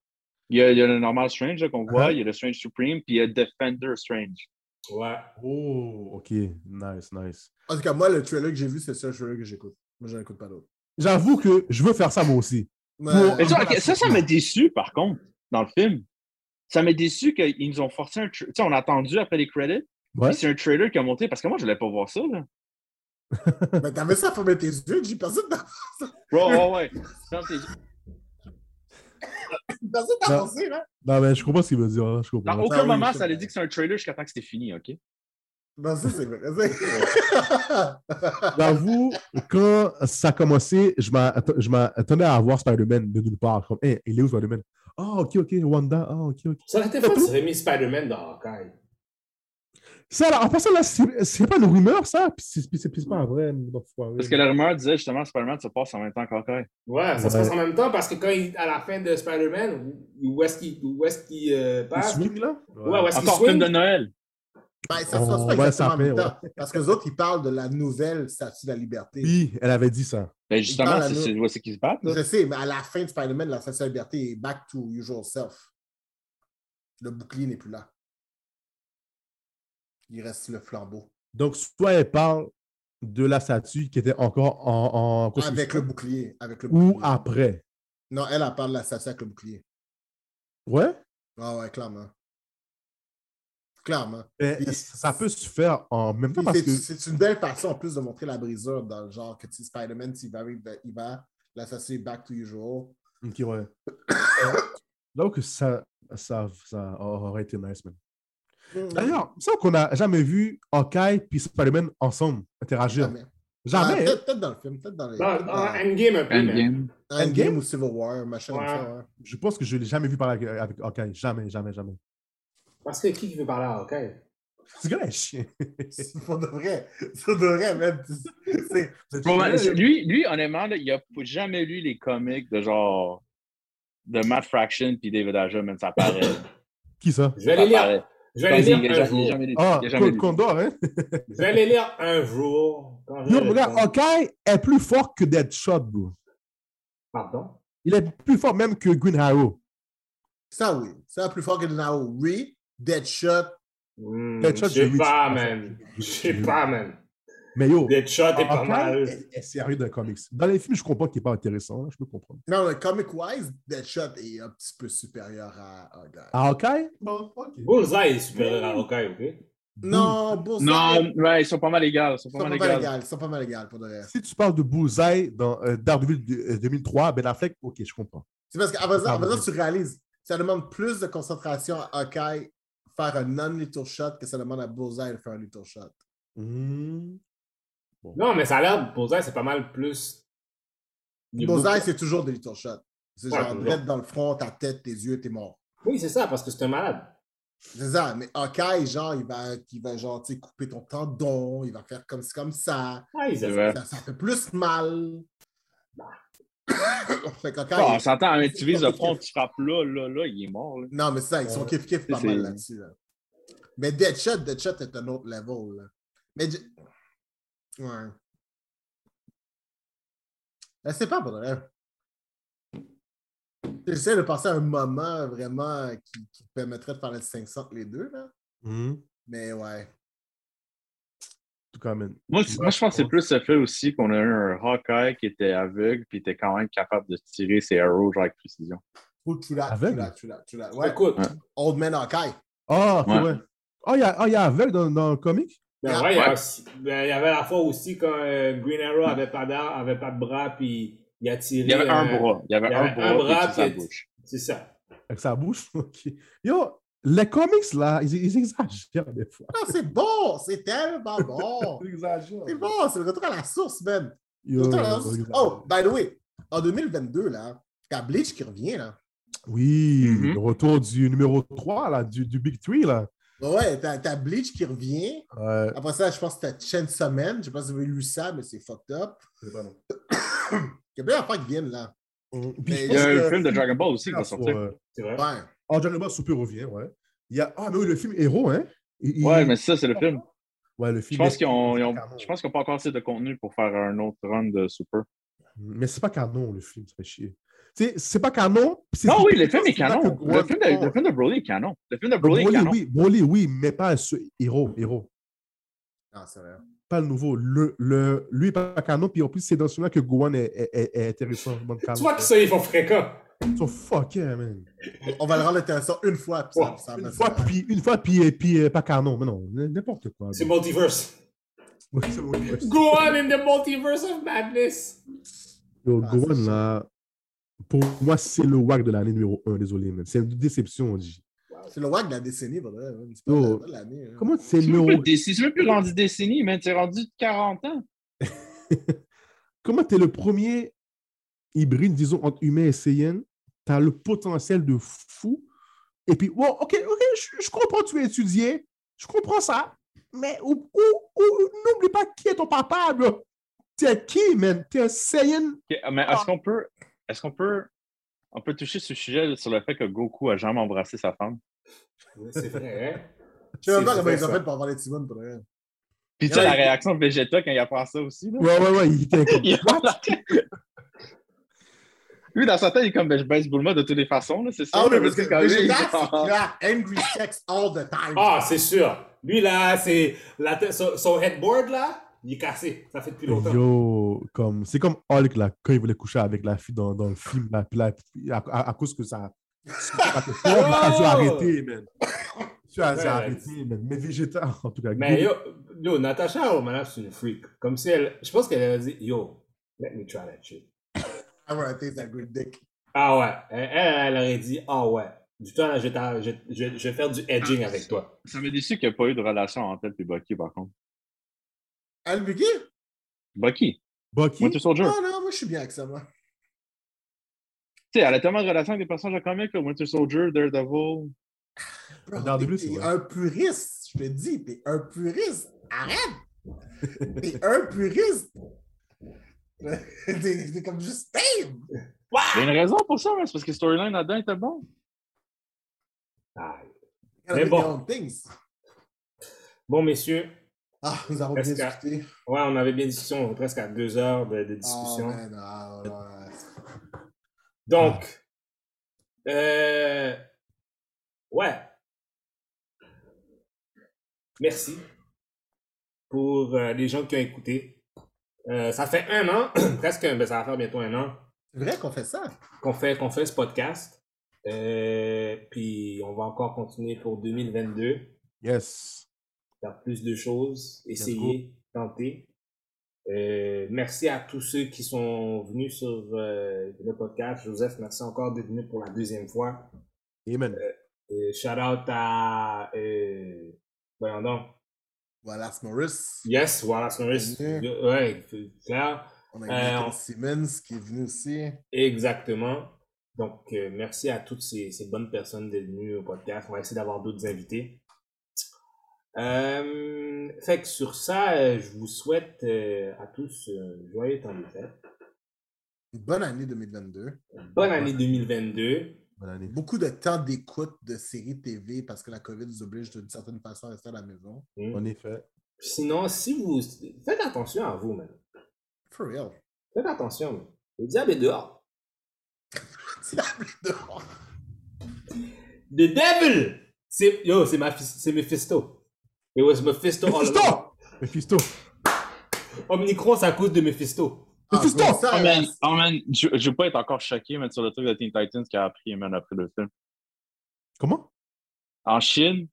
Il y a, il y a le normal Strange qu'on voit, Uh-huh. il y a le Strange Supreme, puis il y a Defender Strange. Ouais. Oh, OK. Nice, nice. En tout cas, moi, le trailer que j'ai vu, c'est le seul trailer que j'écoute. Moi, je n'écoute pas d'autre. J'avoue que je veux faire ça moi aussi. Mais- Pour- ça, ça, ça m'a déçu, par contre, dans le film. Ça m'a déçu qu'ils nous ont forcé un. Tu sais, on a attendu après les credits, Ouais. puis c'est un trailer qui a monté, parce que moi, je voulais pas voir ça, là. Mais t'avais ça à fermer tes yeux, j'ai personne n'a Bro, ouais, ouais. Ferme tes yeux. personne pensé, là. Non, mais je comprends ce qu'il veut dire. hein, Je comprends. Dans Ah aucun moment, ça allait dire que c'est un trailer jusqu'à temps que c'était fini, OK? Non, ça, c'est vrai. J'avoue, quand ça a commencé, je m'att- je m'attendais à voir Spider-Man de nulle part. Comme, hey, il est où Spider-Man? Ah, ok, ok, Wanda. Ah, ok, ok. Ça aurait été fun si remis Spider-Man dans Hawkeye. Ça, là, en passant, là, c'est pas une rumeur, ça? Puis c'est pas vrai. Parce que la rumeur disait justement que Spider-Man se passe en même temps qu'Hawkeye. Ouais, ça se passe en même temps parce que quand il, à la fin de Spider-Man, où est-ce qu'il où est-ce qu'il euh, Il passe? swing, là? Ouais, où est-ce qu'il film swing? de Noël. Ben, ça se On passe va pas exactement en même temps. Parce que les autres, ils parlent de la nouvelle statue de la liberté. Oui, elle avait dit ça. Ben justement, c'est c'est qu'ils se battent, là. Je sais, mais à la fin de Spider-Man, la statue de la liberté est back to usual self. Le bouclier n'est plus là. Il reste le flambeau. Donc, soit elle parle de la statue qui était encore en, Avec le bouclier. Avec le ou après. Non, elle, elle parle de la statue avec le bouclier. Ouais? Ah ouais, clairement. Clairement. Ça peut se faire en même temps parce C'est que. c'est une belle façon en plus de montrer la brisure dans le genre que Spider-Man, s'il va, il va, la statue est back to usual. Ok, ouais. Donc, ça, ça, ça aurait été nice, man. D'ailleurs, c'est vrai qu'on n'a jamais vu Hawkeye puis Spider-Man ensemble interagir. Jamais. Ah, Jamais. hein. peut-être peut-être dans le film, peut-être dans les. Dans, dans Endgame un peu. Endgame. Endgame Endgame? ou Civil War, machin comme Ouais. ça. ouais. Je pense que je l'ai jamais vu parler avec, avec Hawkeye. Jamais, jamais, jamais. Parce que qui veut parler à Hawkeye? Ce gars est chien. C'est Pour de vrai. C'est de vrai, même. C'est- man, lui, lui, honnêtement, là, il a jamais lu les comics de genre de Matt Fraction puis David Aja, même ça paraît. Qui ça? Je vais Ça les lire. Je vais les s'il- lire il a un jour. Ah. Condor, hein? Je vais les lire un jour. le regarde, temps. Hawkeye est plus fort que Deadshot, bro. Pardon? Il est plus fort même que Green Arrow. Ça, oui. Ça, plus fort que Nao. Oui, Deadshot. Hmm, Deadshot, je sais j'ai pas, man. Je sais pas, man. Mais yo, Deadshot est pas mal. est, est sérieux dans les comics. Dans les films, je comprends qu'il n'est pas intéressant. là, je peux comprendre. Non, mais comic-wise, Deadshot est un petit peu supérieur à Hawkeye. À Hawkeye? Bon, ok. Bullseye est supérieur à Hawkeye, ok? Non, Bullseye. Non, ouais, ils sont pas mal égaux. Ils sont Ils pas sont mal pas mal égales. Ils sont pas mal égales, pour de vrai. Si tu parles de Bullseye dans euh, Daredevil de- euh, 2003, Ben Affleck, ok, je comprends. C'est parce ça, oui. tu réalises, ça demande plus de concentration à Hawkeye faire un non-little shot que ça demande à Bullseye de faire un little shot. Non, mais ça a l'air, Bullseye, c'est pas mal plus. Bullseye, c'est toujours des little shots. C'est Ouais, genre, direct dans le front, ta tête, tes yeux, t'es mort. Oui, c'est ça, parce que c'est un malade. C'est ça, mais Hawkeye, genre, il va, il va genre, tu sais, couper ton tendon, il va faire comme, comme ça. Ah, ont- vrai. ça. Ça fait plus mal. fait qu'Hawkeye, Bon, on s'entend, hein, tu vises le front, tu frappes là, là, là, il est mort. là. Non, mais c'est ça, ils sont Ouais. kiff-kiff pas mal là-dessus. Là. Mais Deadshot, Deadshot est un autre level. Là. Mais. Ouais. Je sais pas, vrai. J'essaie de penser à un moment vraiment qui, qui permettrait de faire la distinction entre les deux, là. Hmm. Mais ouais. Moi, moi, je pense que c'est plus le fait aussi qu'on a eu un Hawkeye qui était aveugle puis était quand même capable de tirer ses arrows genre avec précision. Ouais. Écoute, Ouais. Old Man Hawkeye. Ah, ok, Ouais. Ah, il y a, ah, il y a aveugle dans, dans le comic? Ben Ouais. ouais, il y, aussi- ben, il y avait la fois aussi quand euh, Green Arrow avait pas d'arme, avait pas de bras, puis il a tiré. Il y avait un euh, bras. Il y avait il un avait bras, un puis bras, il sa puis- bouche. C'est ça. Avec sa bouche? Ok. Yo, les comics, là, ils, ils exagèrent des fois. Ah, c'est bon! C'est tellement bon! Ils exagèrent. c'est bon, c'est le retour à la source, man. Yo, Retour à la source. Oh, by the way, en 2022, là, t'as Bleach qui revient, là. Oui, Mhm. le retour du numéro 3, là, du, du Big Three, là. Ouais, t'as t'as Bleach qui revient. Ouais. Après ça, je pense que t'as Chainsaw Man. Je sais pas si vous avez lu ça, mais c'est fucked up. Il y a plein d'affaires qui viennent là. Je Il y pense a un film de Dragon Ball aussi qui va sortir. euh, C'est vrai. Ouais. Oh, Dragon Ball Super revient, ouais. Il y a... Ah, mais oui, le film Héros, hein? Il- Ouais, mais ça, c'est le film. Ouais, le Je film. pense mais- qu'ils ont, c'est pas je pense qu'ils n'ont pas encore assez de contenu pour faire un autre run de Super. Mais c'est pas canon, le film, ça fait chier. Tu sais, c'est pas canon. Non, oui, le film est là canon. Le Gohan film de, le film de Broly est canon. Le film de Broly est Broly, canon. oui, Broly, oui, mais pas ce héros, héros. Ah, c'est vrai. Pas le nouveau. Le, le, lui, est pas canon, puis en plus, c'est dans celui-là que Gohan est, est, est- est intéressant. Bon, Tu vois que ça, ils font fréquent. Ils sont fuckés, man. On va le rendre intéressant une fois. Puis ça, Ouais, ça Une fois, puis, une fois, puis, puis euh, pas canon. Mais non, n'importe quoi. C'est multiverse. Oui, c'est bon. Go on in the multiverse of madness. Yo, Ah, Gohan, là, pour moi, c'est le WAC de l'année numéro 1, désolé, man. C'est une déception, on dit. C'est le WAG de la décennie, pour vrai. hein. C'est pas Oh. de- pas de l'année. hein. Comment c'est C'est le même numéro c'est même plus rendu décennie, mais c'est rendu 40 ans. Comment tu es le premier hybride, disons, entre humain et Saiyan? Tu as le potentiel de fou. Et puis, bon, OK, OK, je, je comprends que tu es étudié. Je comprends ça. Mais ou- ou- ou- n'oublie pas qui est ton papa, bro. T'es qui, man? T'es un Saiyan? Mais est-ce qu'on peut, est-ce qu'on peut, on peut toucher ce sujet sur le fait que Goku a jamais embrassé sa femme? Oui, C'est vrai, hein? Je sais même pas comment ils ont fait pour avoir les pour. Puis tu sais, la réaction de Vegeta quand il apprend ça aussi, là. Ouais, ouais, ouais, il était comme. Lui, dans sa tête, il est comme, ben, je baisse Bulma de toutes les façons, là, c'est ça? Ah oui, parce que quand même, Vegeta, il- c'est angry sex all the time. Ah, c'est sûr. Lui, là, c'est. la Son, son headboard, là, il est cassé. Ça fait depuis longtemps. Yo, comme, c'est comme Hulk, là, quand il voulait coucher avec la fille dans, dans le film, là, puis là, puis à, à- à cause que ça. ça a dû arrêter, man. Tu as Ouais, arrêter, man. Mais Vegeta, en tout cas. Mais yo, yo Natasha Romanoff, c'est une freak. Comme si elle. Je pense qu'elle a dit, yo, let me try that shit. I wanna taste that good dick. Ah ouais. Elle, elle, elle aurait dit, ah ouais. Du temps, là, je, t'a- je, je, je vais faire du edging avec toi. Ça m'a déçu qu'il n'y a pas eu de relation entre elle et Bucky, par contre. Elle, Vicky? Bucky, Bucky? Winter Soldier. Non, non, moi, je suis bien avec ça, moi. Tu sais, elle a tellement de relations avec des personnages de comics, là, Winter Soldier, Daredevil. T'es- c'est un puriste, je te dis, t'es un puriste. Arrête! t'es un puriste. T'es comme juste damn! Il y a une raison pour ça, mais c'est parce que le storyline là-dedans était bon. Ah. Mais bon. Bon, messieurs, Ah, nous avons bien discuté. ouais, on avait bien discussion, on est presque à deux heures de, de discussion. Oh, man, ah, ouais, ouais. Donc, euh, ouais. Merci pour euh, les gens qui ont écouté. Euh, ça fait un an, presque, ben, ça va faire bientôt un an C'est vrai qu'on fait ça? qu'on fait, qu'on fait ce podcast. Puis on va encore continuer pour 2022, Yes. Faire plus de choses, essayer, tenter. Euh, merci à tous ceux qui sont venus sur euh, le podcast. Joseph, merci encore d'être venu pour la deuxième fois. Amen. Euh, shout out à. Euh, voyons donc. C'est Maurice. Yes, Wallace Norris. Bienvenue. Ouais, clair. On a Euh, on- Simmons qui est venu aussi. Exactement. Donc, merci à toutes ces, ces bonnes personnes d'être venues au podcast. On va essayer d'avoir d'autres invités. Euh, fait que sur ça, euh, je vous souhaite euh, à tous euh, joyeux temps des fêtes. Une bonne année 2022. Bonne année 2022. Bonne année. Beaucoup de temps d'écoute de séries TV parce que la COVID nous oblige d'une certaine façon à rester à la maison. Hmm. En effet. Sinon, si vous. Faites attention à vous, man. For real. Faites attention, man. Le diable est dehors. C'est la pluie dehors. The devil! C'est, yo, c'est, ma, c'est Mephisto. It was Mephisto. Mephisto! Mephisto! Omnicron, c'est à cause de Mephisto. Ah, Mephisto! Oh là, man, oh man, je, je veux pas être encore choqué man, sur le truc de Teen Titans qui a appris man, après le film. Comment? En Chine,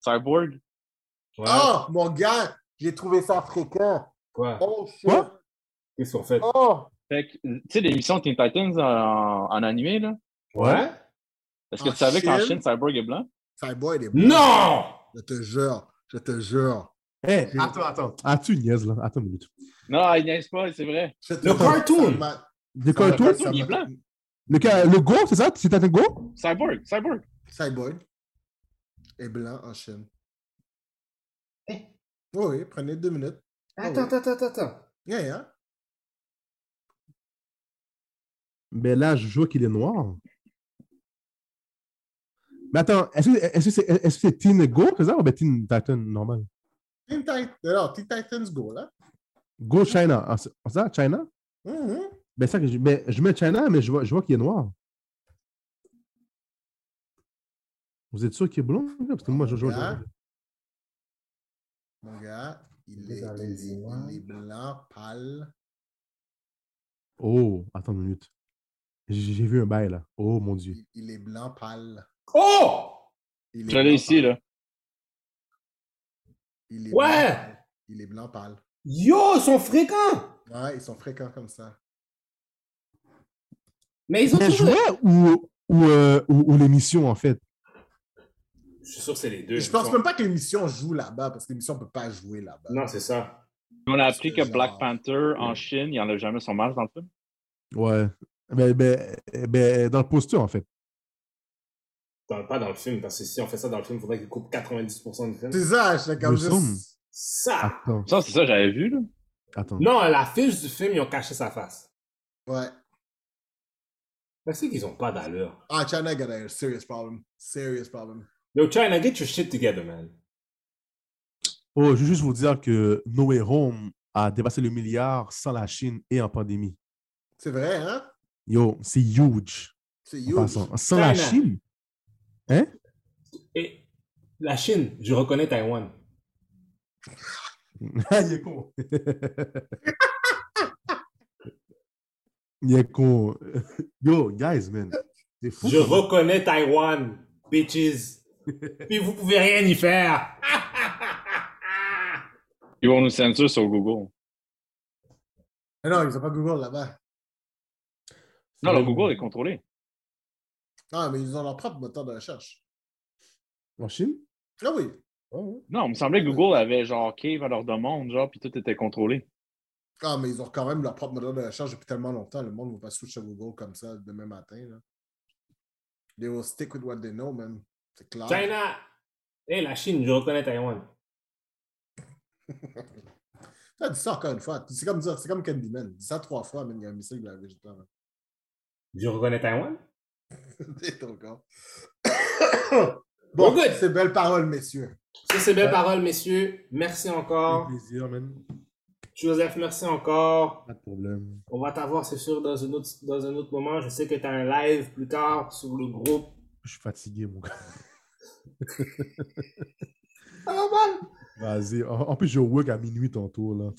Cyborg, Ouais. Oh, mon gars, j'ai trouvé ça fréquent. Quoi? Oh, shit. Quoi? Qu'est-ce qu'on fait? Oh! Fait que, tu sais, l'émission Teen Titans en, en animé, là? Ouais? Est-ce que En tu savais qu'en Chine? Cyborg est blanc? Cyborg est bon. Non! Je te jure. Je te jure. Hé, J'ai- attends, attends. Ah, tu niaises, là. Attends une minute. Non, il niaise pas, c'est vrai. Le cartoon. Le cartoon? il est blanc. Le, le go, c'est ça? C'est un go? Cyborg, Cyborg. Cyborg est blanc en Chine. Oui, oui, prenez deux minutes. Attends, attends, attends, attends. Yeah, yeah. Mais là, je vois qu'il est noir. Mais attends, est-ce que c'est c'est Teen Go, c'est ça? Ou bien Teen Titan normal? Teen Titans, alors, Teen Titans Go, là. Go China. Ah, c'est c'est ça, China? Mhm. Ben, ça que je, ben, je mets China, mais je vois, je vois qu'il est noir. Vous êtes sûr qu'il est blond? Parce que moi, je, Yeah. Mon gars, il est, Dans il les est- images. il est blanc, pâle. Oh, attends une minute. J'ai j'ai vu un bail là. Oh mon Dieu. Il, il est blanc, pâle. Oh! Il est Je l'ai blanc, ici, pâle. là. Il est Ouais. blanc, pâle. Il est blanc, pâle. Yo, ils sont fréquents! Ouais, ils sont fréquents comme ça. Mais ils ont toujours... ou, ou, euh, ou, ou l'émission en fait? Je suis sûr que c'est les deux. Je pense sont- même pas que l'émission joue là-bas parce que l'émission ne peut pas jouer là-bas. Non, c'est ça. On a appris que Genre- Black Panther en Chine, il enlève jamais son masque dans le film. Ouais. Ben, ben, ben, dans le poster en fait. Dans- pas dans le film, parce que si on fait ça dans le film, il faudrait qu'ils coupent 90% du film. C'est ça, j'étais comme juste. Ça! Attends. Ça, c'est ça, j'avais vu, là. Attends. Non, à la fiche du film, ils ont caché sa face. Ouais. Mais c'est qu'ils ont pas d'allure. Ah, China got a serious problem. Serious problem. Yo, China, get your shit together, man. Oh, je veux juste vous dire que No Way Home a dépassé le milliard sans la Chine et en pandémie. C'est vrai, hein? Yo, c'est huge. C'est huge. Sans la China. Chine? Hein? Et la Chine, je reconnais Taïwan. Ah, il est con. il est con. Yo, guys, man. C'est fou. Je reconnais Taïwan, bitches. Puis vous pouvez rien y faire. Ils vont nous censurer sur Google. Mais non, ils n'ont pas Google là-bas. Non, le Google est contrôlé. Non, mais ils ont leur propre moteur de recherche. En Chine? Ah oui. Oh, Non, il me semblait que Google avait genre Cave à leur demande, genre, puis tout était contrôlé. Ah, mais ils ont quand même leur propre modèle de recherche depuis tellement longtemps. Le monde ne va pas switch à Google comme ça demain matin. Là. They will stick with what they know, man. C'est clair. China. Eh, la Chine, je reconnais Taïwan. Tu as dit ça encore une fois. C'est comme, dire- c'est comme Candyman. Dis ça trois fois, mais il y a un missile de la végétale. Je reconnais Taïwan. C'est ton corps. bon, good. c'est belles paroles, messieurs. Sur ces belles paroles, messieurs, merci encore. Un plaisir, man. Joseph, merci encore. Pas de problème. On va t'avoir, c'est sûr, dans un, autre, dans un autre moment. Je sais que tu as un live plus tard sur le groupe. Je suis fatigué, mon gars. Ça va mal. Vas-y. En, en plus, je work à minuit tantôt, là.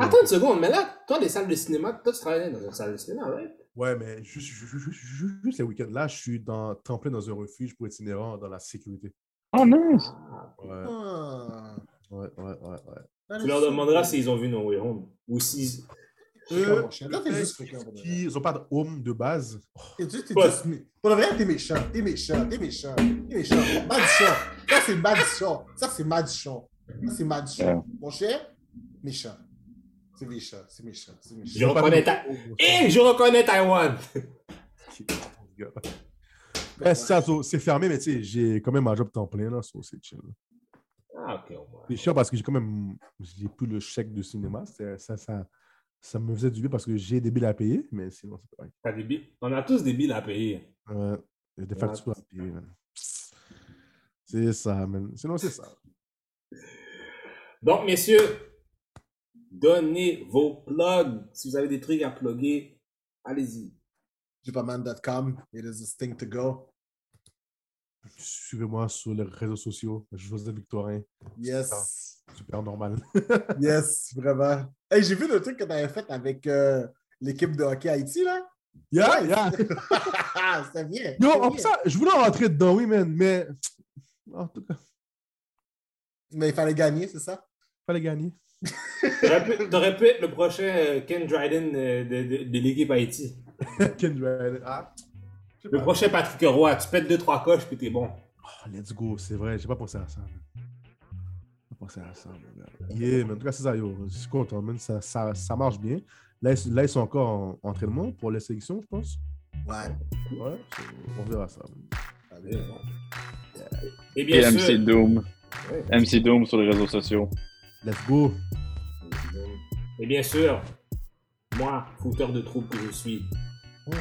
Attends une seconde, mais là, toi, des salles de cinéma, toi, tu travaillais dans une salle de cinéma, right? Ouais, mais juste, juste, juste, juste, juste- juste les week-ends. Là, je suis dans, trempé dans un refuge pour itinérants dans la sécurité. Oh, nice! Ah, Ouais, Ah. ouais, ouais, ouais. ouais. tu leur demanderas s'ils ont vu No Way Home. Ou s'ils. Qui, ils n'ont pas de home de base. T'es juste, t'es Pour le vrai, t'es méchant. T'es méchant. T'es méchant. T'es méchant. Madichon. Ça, c'est Madichon. Ça, c'est Madichon. Ça, c'est Madichon. Mon cher, méchant. C'est méchant. C'est méchant. C'est méchant. Je reconnais ta... Et je reconnais Taïwan! Ouais, c'est ça, so, c'est fermé, mais tu sais, j'ai quand même un job temps plein, là, so c'est chill. Ah, ok, au moins. C'est chiant parce que j'ai quand même, j'ai plus le chèque de cinéma, c'est- ça, ça, ça me faisait du bien parce que j'ai des billes à payer, mais sinon, c'est pas T'as des billes? On a tous des billes à payer. Ouais, il y a des factures à payer, man. C'est ça, man. Sinon, c'est ça. Donc, messieurs, donnez vos plugs. Si vous avez des trucs à plugger, allez-y. Jupaman.com. It is a thing to go. Suivez-moi sur les réseaux sociaux, Joseph Victorin, Yes. super normal. Yes, vraiment. Hey, j'ai vu le truc que tu avais fait avec euh, l'équipe de hockey Haïti, là. Yeah, Ouais. yeah. C'était bien. Yo, en ça, je voulais rentrer dedans, oui, man, mais en tout cas, Mais il fallait gagner, c'est ça? fallait gagner. T'aurais pu, t'aurais pu être le prochain euh, Ken Dryden euh, de, de- de l'équipe Haïti. Kendrick, ah, je sais Le pas. prochain Patrick Roy. Tu pètes deux, trois coches, puis t'es bon. Oh, let's go, c'est vrai, j'ai pas pensé à ça. man. J'ai pas pensé à ça, mon gars. Yeah, mais en tout cas, c'est ça, yo. Je suis content, man. Ça, ça, ça marche bien. Là, ils, là, ils sont encore en entraînement pour les sélections, je pense. Ouais. Ouais, on verra ça. man. Et Et bien MC sûr. Doom. Ouais. MC Doom sur les réseaux sociaux. Let's go. Et bien sûr, moi, fouteur de troupe que je suis, vous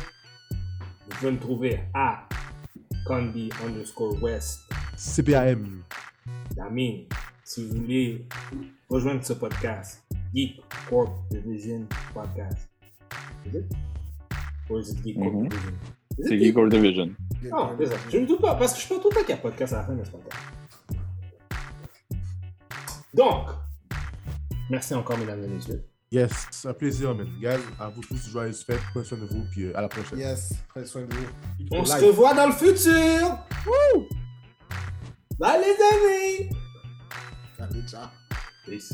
pouvez me trouver à Candy underscore West. CPAM. Damien, si vous voulez rejoindre ce podcast, Geek Corp Division Podcast. Is it? Or is it Geek Corp. Division? C'est Geek or Division. Ah, c'est ça. Je ne doute pas, parce que je pense tout le temps qu'il y a podcast à la fin de ce podcast. Donc, merci encore, mesdames et messieurs. Yes, c'est un plaisir, man. Guys, à vous tous, joyeuses fêtes. Prenez soin de vous, puis euh, à la prochaine. Yes. Prenez soin de vous. On se revoit dans le futur! Woo! Bye les amis! Allez, ciao. Peace.